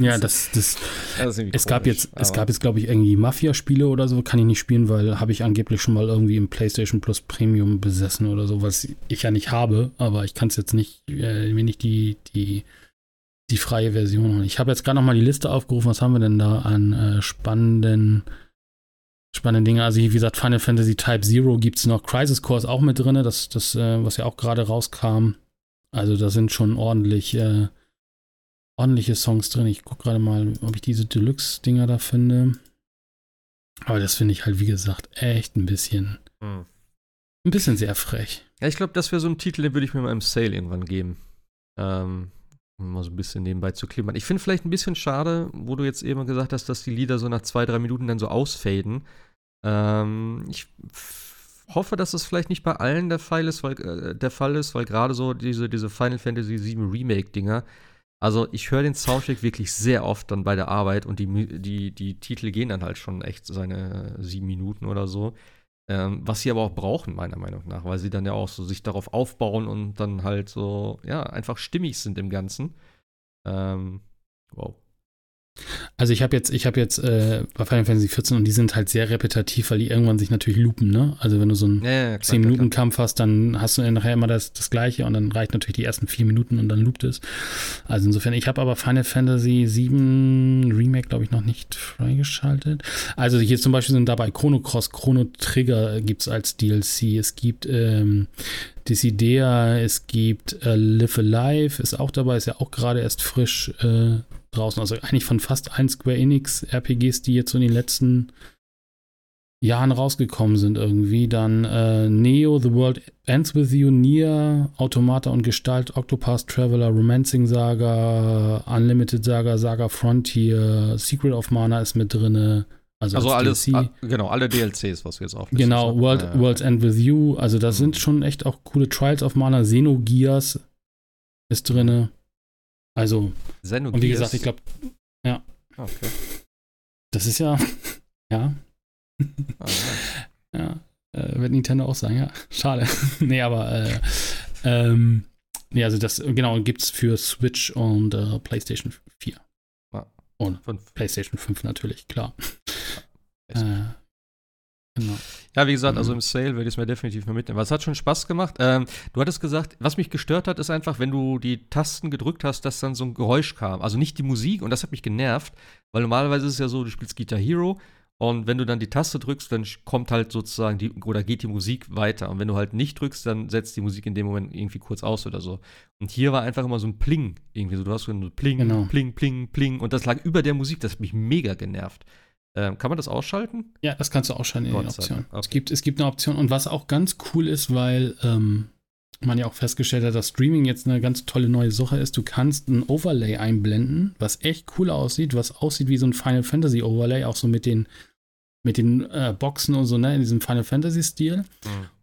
Ja, das, das, das ist irgendwie es gab jetzt, es gab jetzt, glaube ich, irgendwie Mafia-Spiele oder so, kann ich nicht spielen, weil habe ich angeblich schon mal irgendwie im PlayStation Plus Premium besessen oder so, was ich ja nicht habe, aber ich kann es jetzt nicht, äh, mir nicht die, die, die freie Version holen. Ich habe jetzt gerade noch mal die Liste aufgerufen, was haben wir denn da an äh, spannenden, spannenden Dingen? Also, wie gesagt, Final Fantasy Type Zero gibt es noch, Crisis Core ist auch mit drin, das, das äh, was ja auch gerade rauskam. Also, da sind schon ordentlich, äh, ordentliche Songs drin. Ich gucke gerade mal, ob ich diese Deluxe-Dinger da finde. Aber das finde ich halt, wie gesagt, echt ein bisschen, Hm. ein bisschen sehr frech. Ja, ich glaube, das wäre so ein Titel, den würde ich mir mal im Sale irgendwann geben. Ähm, um mal so ein bisschen nebenbei zu klimmern. Ich finde vielleicht ein bisschen schade, wo du jetzt eben gesagt hast, dass die Lieder so nach zwei, drei Minuten dann so ausfaden. Ähm, ich hoffe, dass das vielleicht nicht bei allen der Fall ist, weil, äh, der Fall ist, weil gerade so diese, diese Final Fantasy VII Remake-Dinger, also ich höre den Soundtrack wirklich sehr oft dann bei der Arbeit und die, die, die Titel gehen dann halt schon echt seine sieben Minuten oder so. Ähm, was sie aber auch brauchen, meiner Meinung nach, weil sie dann ja auch so sich darauf aufbauen und dann halt so, ja, einfach stimmig sind im Ganzen. Ähm, wow. Also ich habe jetzt, ich habe jetzt äh, bei Final Fantasy 14 und die sind halt sehr repetitiv, weil die irgendwann sich natürlich lupen, ne? Also wenn du so einen Ja, ja, klar, 10 klar, Minuten Kampf hast, dann hast du nachher immer das, das gleiche und dann reicht natürlich die ersten vier Minuten und dann loopt es. Also insofern, ich habe aber Final Fantasy 7 Remake, glaube ich, noch nicht freigeschaltet. Also hier zum Beispiel sind dabei Chrono Cross, Chrono Trigger gibt es als DLC. Es gibt ähm, Dissidia, es gibt äh, Live Alive, ist auch dabei, ist ja auch gerade erst frisch äh, draußen. Also eigentlich von fast allen Square Enix RPGs, die jetzt so in den letzten Jahren rausgekommen sind irgendwie. Dann äh, Neo, The World Ends With You, Nier, Automata und Gestalt, Octopath Traveler, Romancing Saga, Unlimited Saga, Saga Frontier, Secret of Mana ist mit drinne. Also, Also als alles, DLC. ah, genau, alle DLCs, was wir jetzt auch Genau, World, ja, World's End With You. Also das Mhm. sind schon echt auch coole Trials of Mana. Xenogears ist drinne. Also, Xenogears. und wie gesagt, ich glaube, Ah, Okay. das ist ja, ja, Ah, ja, äh, wird Nintendo auch sagen, ja, schade. nee, aber, äh, ähm, nee, also das, genau, gibt's für Switch und äh, PlayStation 4. Fünf. PlayStation 5 natürlich, klar. Echt. Äh, genau. Ja, wie gesagt, also Mhm. im Sale werde ich es mir definitiv mal mitnehmen. Weil es hat schon Spaß gemacht. Ähm, du hattest gesagt, was mich gestört hat, ist einfach, wenn du die Tasten gedrückt hast, dass dann so ein Geräusch kam. Also nicht die Musik und das hat mich genervt, weil normalerweise ist es ja so, du spielst Guitar Hero und wenn du dann die Taste drückst, dann kommt halt sozusagen die, oder geht die Musik weiter. Und wenn du halt nicht drückst, dann setzt die Musik in dem Moment irgendwie kurz aus oder so. Und hier war einfach immer so ein Pling. Irgendwie so, du hast so ein Pling, Genau. Pling, Pling, Pling. Und das lag über der Musik, das hat mich mega genervt. Ähm, kann man das ausschalten? Ja, das kannst du ausschalten in den Gott Optionen. Okay. Es, gibt, es gibt eine Option. Und was auch ganz cool ist, weil ähm, man ja auch festgestellt hat, dass Streaming jetzt eine ganz tolle neue Sache ist. Du kannst ein Overlay einblenden, was echt cool aussieht, was aussieht wie so ein Final Fantasy Overlay, auch so mit den, mit den äh, Boxen und so, ne, in diesem Final Fantasy Stil.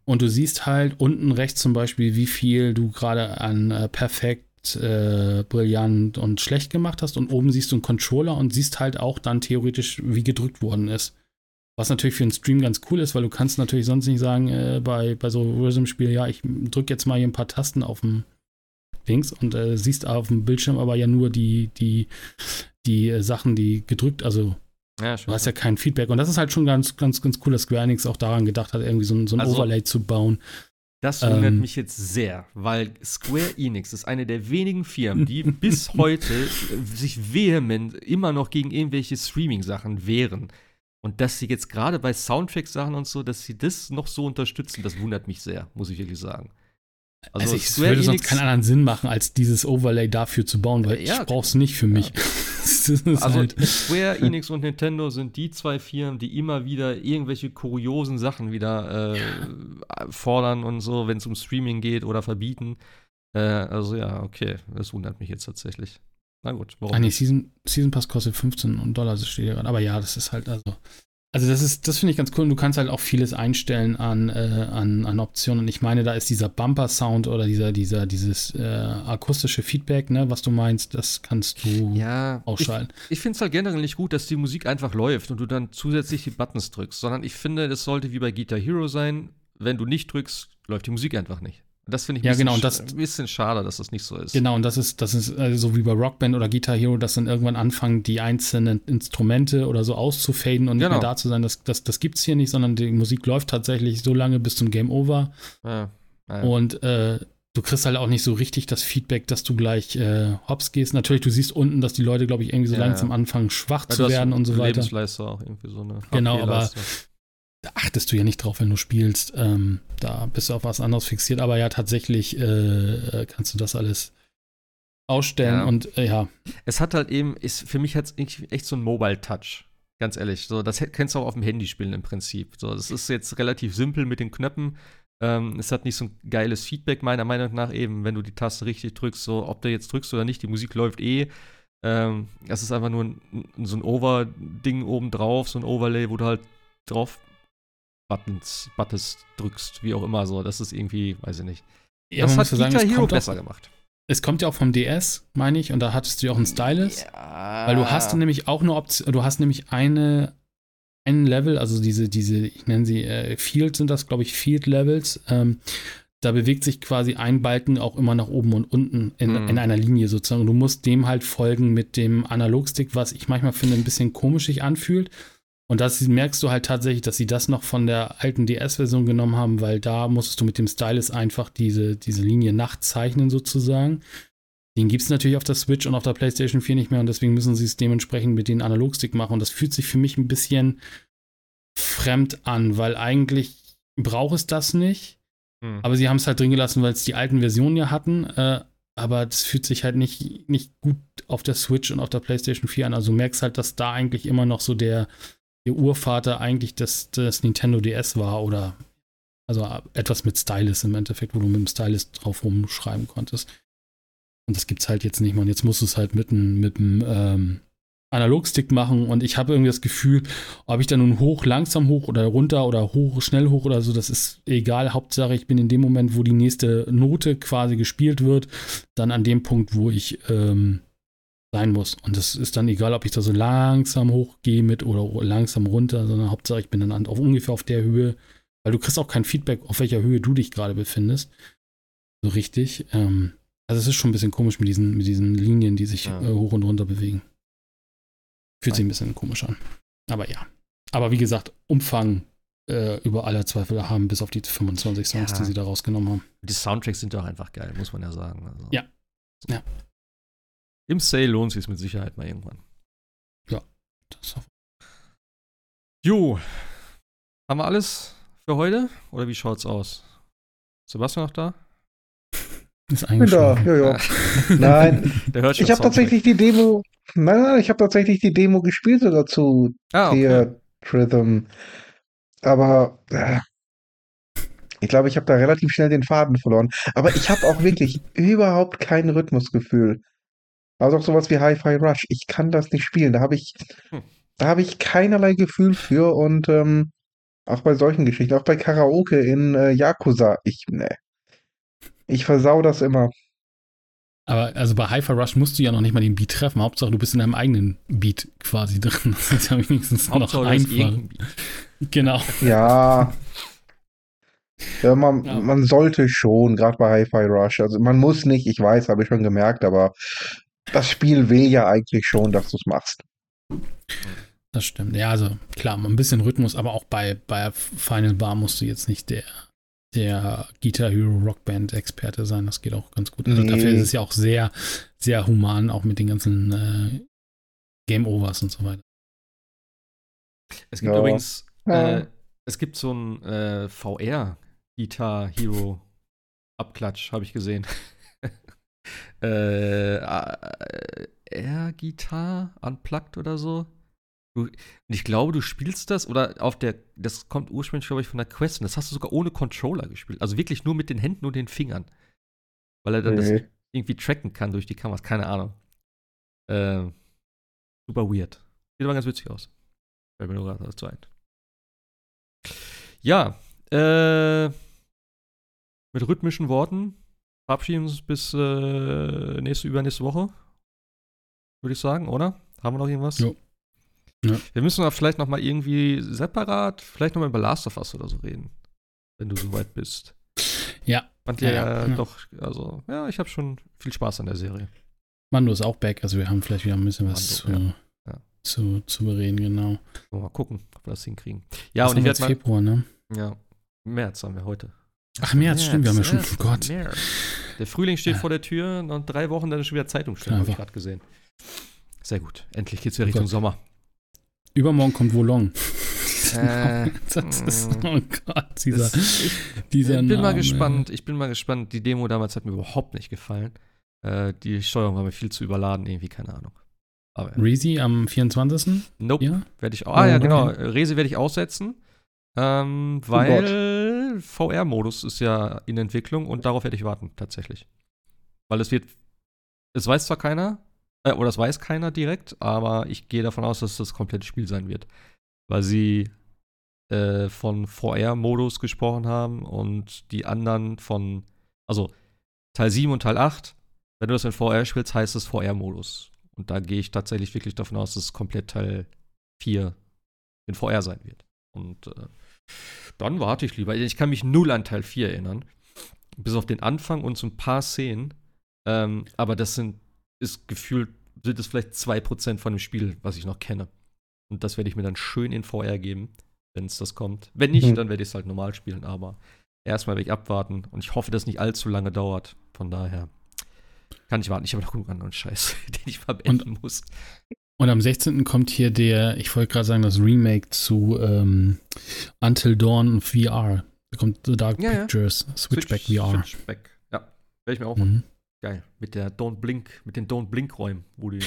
Und du siehst halt unten rechts zum Beispiel, wie viel du gerade an äh, perfekt, äh, brillant und schlecht gemacht hast. Und oben siehst du einen Controller und siehst halt auch dann theoretisch, wie gedrückt worden ist. Was natürlich für einen Stream ganz cool ist, weil du kannst natürlich sonst nicht sagen, äh, bei, bei so Rhythm-Spielen, ja, ich drücke jetzt mal hier ein paar Tasten auf dem Links und äh, siehst auf dem Bildschirm aber ja nur die, die, die äh, Sachen, die gedrückt, also Ja, Du hast ja kein Feedback. Und das ist halt schon ganz, ganz, ganz cool, dass Square Enix auch daran gedacht hat, irgendwie so ein, so ein Also- Overlay zu bauen. Das wundert Ähm. mich jetzt sehr, weil Square Enix ist eine der wenigen Firmen, die bis heute äh, sich vehement immer noch gegen irgendwelche Streaming-Sachen wehren. Und dass sie jetzt gerade bei Soundtrack-Sachen und so, dass sie das noch so unterstützen, das wundert mich sehr, muss ich wirklich sagen. Also, ich würde sonst keinen anderen Sinn machen, als dieses Overlay dafür zu bauen, weil Ja, ich brauche es nicht für mich. ist Also halt, Square Enix und Nintendo sind die zwei Firmen, die immer wieder irgendwelche kuriosen Sachen wieder äh, fordern und so, wenn es um Streaming geht oder verbieten. Äh, also ja, okay, das wundert mich jetzt tatsächlich. Na gut, warum ah, nee, nicht? Season, Season Pass kostet 15 Dollar, das steht hier gerade. Aber ja, das ist halt also. Also das ist, das finde ich ganz cool. Und du kannst halt auch vieles einstellen an, äh, an, an Optionen. Und ich meine, da ist dieser Bumper-Sound oder dieser, dieser, dieses äh, akustische Feedback, ne, was du meinst, das kannst du Ja, ich, ausschalten. ich finde es halt generell nicht gut, dass die Musik einfach läuft und du dann zusätzlich die Buttons drückst, sondern ich finde, das sollte wie bei Guitar Hero sein, wenn du nicht drückst, läuft die Musik einfach nicht. Das finde ich ein Ja, bisschen, genau, und das- ein bisschen schade, dass das nicht so ist. Genau, und das ist, das ist äh, so wie bei Rockband oder Guitar Hero, dass dann irgendwann anfangen, die einzelnen Instrumente oder so auszufaden und nicht Genau. mehr da zu sein. Das, das, das gibt es hier nicht, sondern die Musik läuft tatsächlich so lange bis zum Game Over. Ja, ja. Und äh, du kriegst halt auch nicht so richtig das Feedback, dass du gleich äh, hops gehst. Natürlich, du siehst unten, dass die Leute, glaube ich, irgendwie so Ja, langsam anfangen, schwach zu werden und so weiter. Lebensleiste auch irgendwie so eine Genau, aber-. Da achtest du ja nicht drauf, wenn du spielst. Ähm, da bist du auf was anderes fixiert. Aber ja, tatsächlich äh, kannst du das alles ausstellen Ja. und äh, ja, Es hat halt eben, ist, für mich hat es echt so ein Mobile-Touch. Ganz ehrlich. So, das kannst du auch auf dem Handy spielen im Prinzip. So, das ist jetzt relativ simpel mit den Knöpfen. Ähm, es hat nicht so ein geiles Feedback, meiner Meinung nach, eben, wenn du die Taste richtig drückst, so ob du jetzt drückst oder nicht, die Musik läuft eh. Ähm, das ist einfach nur ein, so ein Over-Ding oben drauf, so ein Overlay, wo du halt drauf Buttons, Buttons drückst, wie auch immer so. Das ist irgendwie, weiß ich nicht. ja das man hat sagen, Guitar es Hero kommt, besser auch, gemacht. es kommt ja auch vom DS, meine ich, und da hattest du ja auch einen Stylus. Ja. Weil du hast nämlich auch eine Option, du hast nämlich eine, ein Level, also diese, diese, ich nenne sie äh, Field sind das, glaube ich, Field Levels. Ähm, da bewegt sich quasi ein Balken auch immer nach oben und unten in, Mhm. in einer Linie sozusagen. Du musst dem halt folgen mit dem Analogstick, was ich manchmal finde, ein bisschen komisch sich anfühlt. Und das merkst du halt tatsächlich, dass sie das noch von der alten DS-Version genommen haben, weil da musstest du mit dem Stylus einfach diese, diese Linie nachzeichnen sozusagen. Den gibt es natürlich auf der Switch und auf der PlayStation 4 nicht mehr und deswegen müssen sie es dementsprechend mit den Analogstick machen. Und das fühlt sich für mich ein bisschen fremd an, weil eigentlich braucht es das nicht. Hm. Aber sie haben es halt drin gelassen, weil es die alten Versionen ja hatten. Äh, aber das fühlt sich halt nicht, nicht gut auf der Switch und auf der PlayStation 4 an. Also du merkst halt, dass da eigentlich immer noch so der, der Urvater eigentlich das, das Nintendo DS war oder also etwas mit Stylus im Endeffekt, wo du mit dem Stylus drauf rumschreiben konntest. Und das gibt's halt jetzt nicht mehr. Und jetzt musst du es halt mit einem mit ähm, Analogstick machen und ich habe irgendwie das Gefühl, ob ich da nun hoch, langsam hoch oder runter oder hoch, schnell hoch oder so, das ist egal. Hauptsache, ich bin in dem Moment, wo die nächste Note quasi gespielt wird, dann an dem Punkt, wo ich ähm, sein muss. Und das ist dann egal, ob ich da so langsam hochgehe mit oder langsam runter, sondern Hauptsache, ich bin dann auf ungefähr auf der Höhe, weil du kriegst auch kein Feedback, auf welcher Höhe du dich gerade befindest. So richtig. Ähm, also es ist schon ein bisschen komisch mit diesen, mit diesen Linien, die sich Ja. äh, hoch und runter bewegen. Fühlt sich ein bisschen komisch an. Aber ja. Aber wie gesagt, Umfang äh, über aller Zweifel haben, bis auf die 25 Songs, Ja. die sie da rausgenommen haben. Die Soundtracks sind doch einfach geil, muss man ja sagen. Also. Ja. Ja. Im Sale lohnt sich mit Sicherheit mal irgendwann. Das auf- Jo, haben wir alles für heute? Oder wie schaut's aus? Sebastian noch da? ist Bin da, ja, ja. Nein, Der hört schon ich habe tatsächlich die Demo, nein, nein, ich habe tatsächlich die Demo gespielt sogar zu Ah, okay. Rhythm. Aber äh, ich glaube, ich habe da relativ schnell den Faden verloren. Aber ich habe auch wirklich überhaupt kein Rhythmusgefühl. Also auch sowas wie Hi-Fi Rush. Ich kann das nicht spielen. Da habe ich, Hm. da habe ich keinerlei Gefühl für und ähm, auch bei solchen Geschichten, auch bei Karaoke in äh, Yakuza, ich, ne. Ich versau das immer. Aber also bei Hyper Rush musst du ja noch nicht mal den Beat treffen. Hauptsache, du bist in deinem eigenen Beat quasi drin. Das ist ja wenigstens noch Hauptsache, hast einfach. Genau. Ja. Ja, man, Ja. man sollte schon, gerade bei Hi-Fi Rush. Also man muss nicht, ich weiß, habe ich schon gemerkt, aber das Spiel will ja eigentlich schon, dass du es machst. Das stimmt. Ja, also klar, ein bisschen Rhythmus, aber auch bei, bei Final Bar musst du jetzt nicht der, der Guitar Hero Rockband Experte sein. Das geht auch ganz gut. Also Nee. dafür ist es ja auch sehr, sehr human, auch mit den ganzen äh, Game Overs und so weiter. Es gibt Ja. übrigens, Ja. äh, es gibt so ein äh, VR Guitar Hero Abklatsch, habe ich gesehen. Äh, äh, Air Guitar Unplugged oder so. Du, und ich glaube, du spielst das oder auf der, das kommt ursprünglich, glaube ich, von der Quest und das hast du sogar ohne Controller gespielt. Also wirklich nur mit den Händen und den Fingern. Weil er dann das Nee. irgendwie tracken kann durch die Kameras, keine Ahnung. Äh, super weird. Sieht aber ganz witzig aus. Fällt mir nur gerade dazu ein. Ja, äh, mit rhythmischen Worten verabschieden uns bis äh, nächste, übernächste Woche. Würde ich sagen, oder? Haben wir noch irgendwas? Jo. Ja. Wir müssen auch vielleicht noch mal irgendwie separat, vielleicht noch mal über Last of Us oder so reden. Wenn du soweit bist. Ja. Fand ja, Ja, ja, doch, also, ja, ich habe schon viel Spaß an der Serie. Mando ist auch back, also wir haben vielleicht wieder ein bisschen was Mando, zu, ja. Zu, zu bereden, genau. Mal gucken, ob wir das hinkriegen. Ja, Das und ich werde mal. Februar, ne? Ja, März haben wir heute. Ach, März, stimmt, wir haben ja schon, März, oh Gott. März. Der Frühling steht Ja. vor der Tür, noch drei Wochen dann ist schon wieder Zeitumstellung, habe ich gerade gesehen. Sehr gut. Endlich geht's wieder Oh Richtung Gott. Sommer. Übermorgen kommt Wolong. Äh, das ist, mm. oh Gott, dieser, ich dieser bin mal Name. gespannt. Ich bin mal gespannt. Die Demo damals hat mir überhaupt nicht gefallen. Äh, die Steuerung war mir viel zu überladen, irgendwie, keine Ahnung. Aber ja. Rezi am 24. nope, Ja? werde ich. Ah ja, Okay. genau. Resi werde ich aussetzen. Ähm, weil VR-Modus ist ja in Entwicklung und darauf werde ich warten, tatsächlich. Weil es wird, es weiß zwar keiner, äh, oder es weiß keiner direkt, aber ich gehe davon aus, dass das komplette Spiel sein wird. Weil sie äh, von VR-Modus gesprochen haben und die anderen von, also Teil 7 und Teil 8, wenn du das in VR spielst, heißt es VR-Modus. Und da gehe ich tatsächlich wirklich davon aus, dass es komplett Teil 4 in VR sein wird. Und äh, dann warte ich lieber. Ich kann mich null an Teil 4 erinnern. bis auf den Anfang und so ein paar Szenen. Ähm, aber das sind, ist gefühlt, sind es vielleicht 2% von dem Spiel, was ich noch kenne. Und das werde ich mir dann schön in VR geben, wenn es das kommt. Wenn nicht, mhm. dann werde ich es halt normal spielen, aber erstmal werde ich abwarten und ich hoffe, dass es nicht allzu lange dauert. Von daher kann ich warten. Ich habe noch genug anderen Scheiß, den ich verwenden und, muss. Und am 16. kommt hier der, ich wollte gerade sagen, das Remake zu ähm, Until Dawn VR. Da kommt The Dark ja, Pictures, ja. Switchback Switch, VR. Switchback, ja. Werde ich mir auch mhm. Geil. Mit der Don't Blink, mit den Don't Blink-Räumen, wo du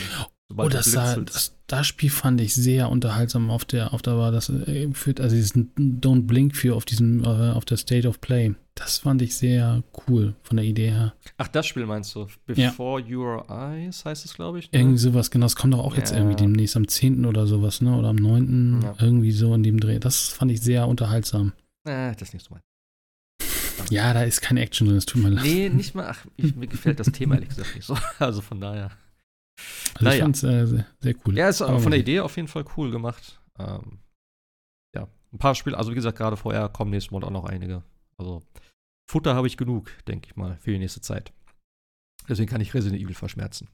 Oh, das, sah, das, das, Spiel fand ich sehr unterhaltsam auf der, auf der war das äh, führt, also dieses Don't Blink für auf diesem, äh, auf der State of Play. Das fand ich sehr cool von der Idee her. Ach, das Spiel meinst du? Before ja. Your Eyes heißt es, glaube ich. Ne? Irgendwie sowas, genau. Das kommt doch auch ja. jetzt irgendwie demnächst am 10. oder sowas, ne? Oder am 9. Ja. Irgendwie so in dem Dreh. Das fand ich sehr unterhaltsam. Äh, das so mein. Ja, da ist keine Action drin, das tut mir leid. Nee, nicht mal. Ach, ich, mir gefällt das Thema ehrlich gesagt nicht so. Also von daher. Also naja. ich fand es äh, sehr, sehr, cool. Ja, ist Aber von der Idee auf jeden Fall cool gemacht. Ähm, ja, ein paar Spiele, also wie gesagt, gerade vorher kommen nächsten Monat auch noch einige. Also Futter habe ich genug, denke ich mal, für die nächste Zeit. Deswegen kann ich Resident Evil verschmerzen.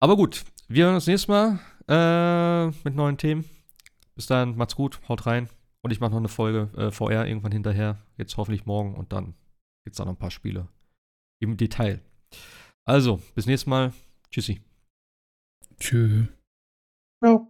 Aber gut, wir hören uns nächstes Mal äh, mit neuen Themen. Bis dann, macht's gut, haut rein. Und ich mache noch eine Folge äh, VR irgendwann hinterher. Jetzt hoffentlich morgen und dann gibt's da noch ein paar Spiele im Detail. Also, bis nächstes Mal. Tschüssi. Tschüss. Ja.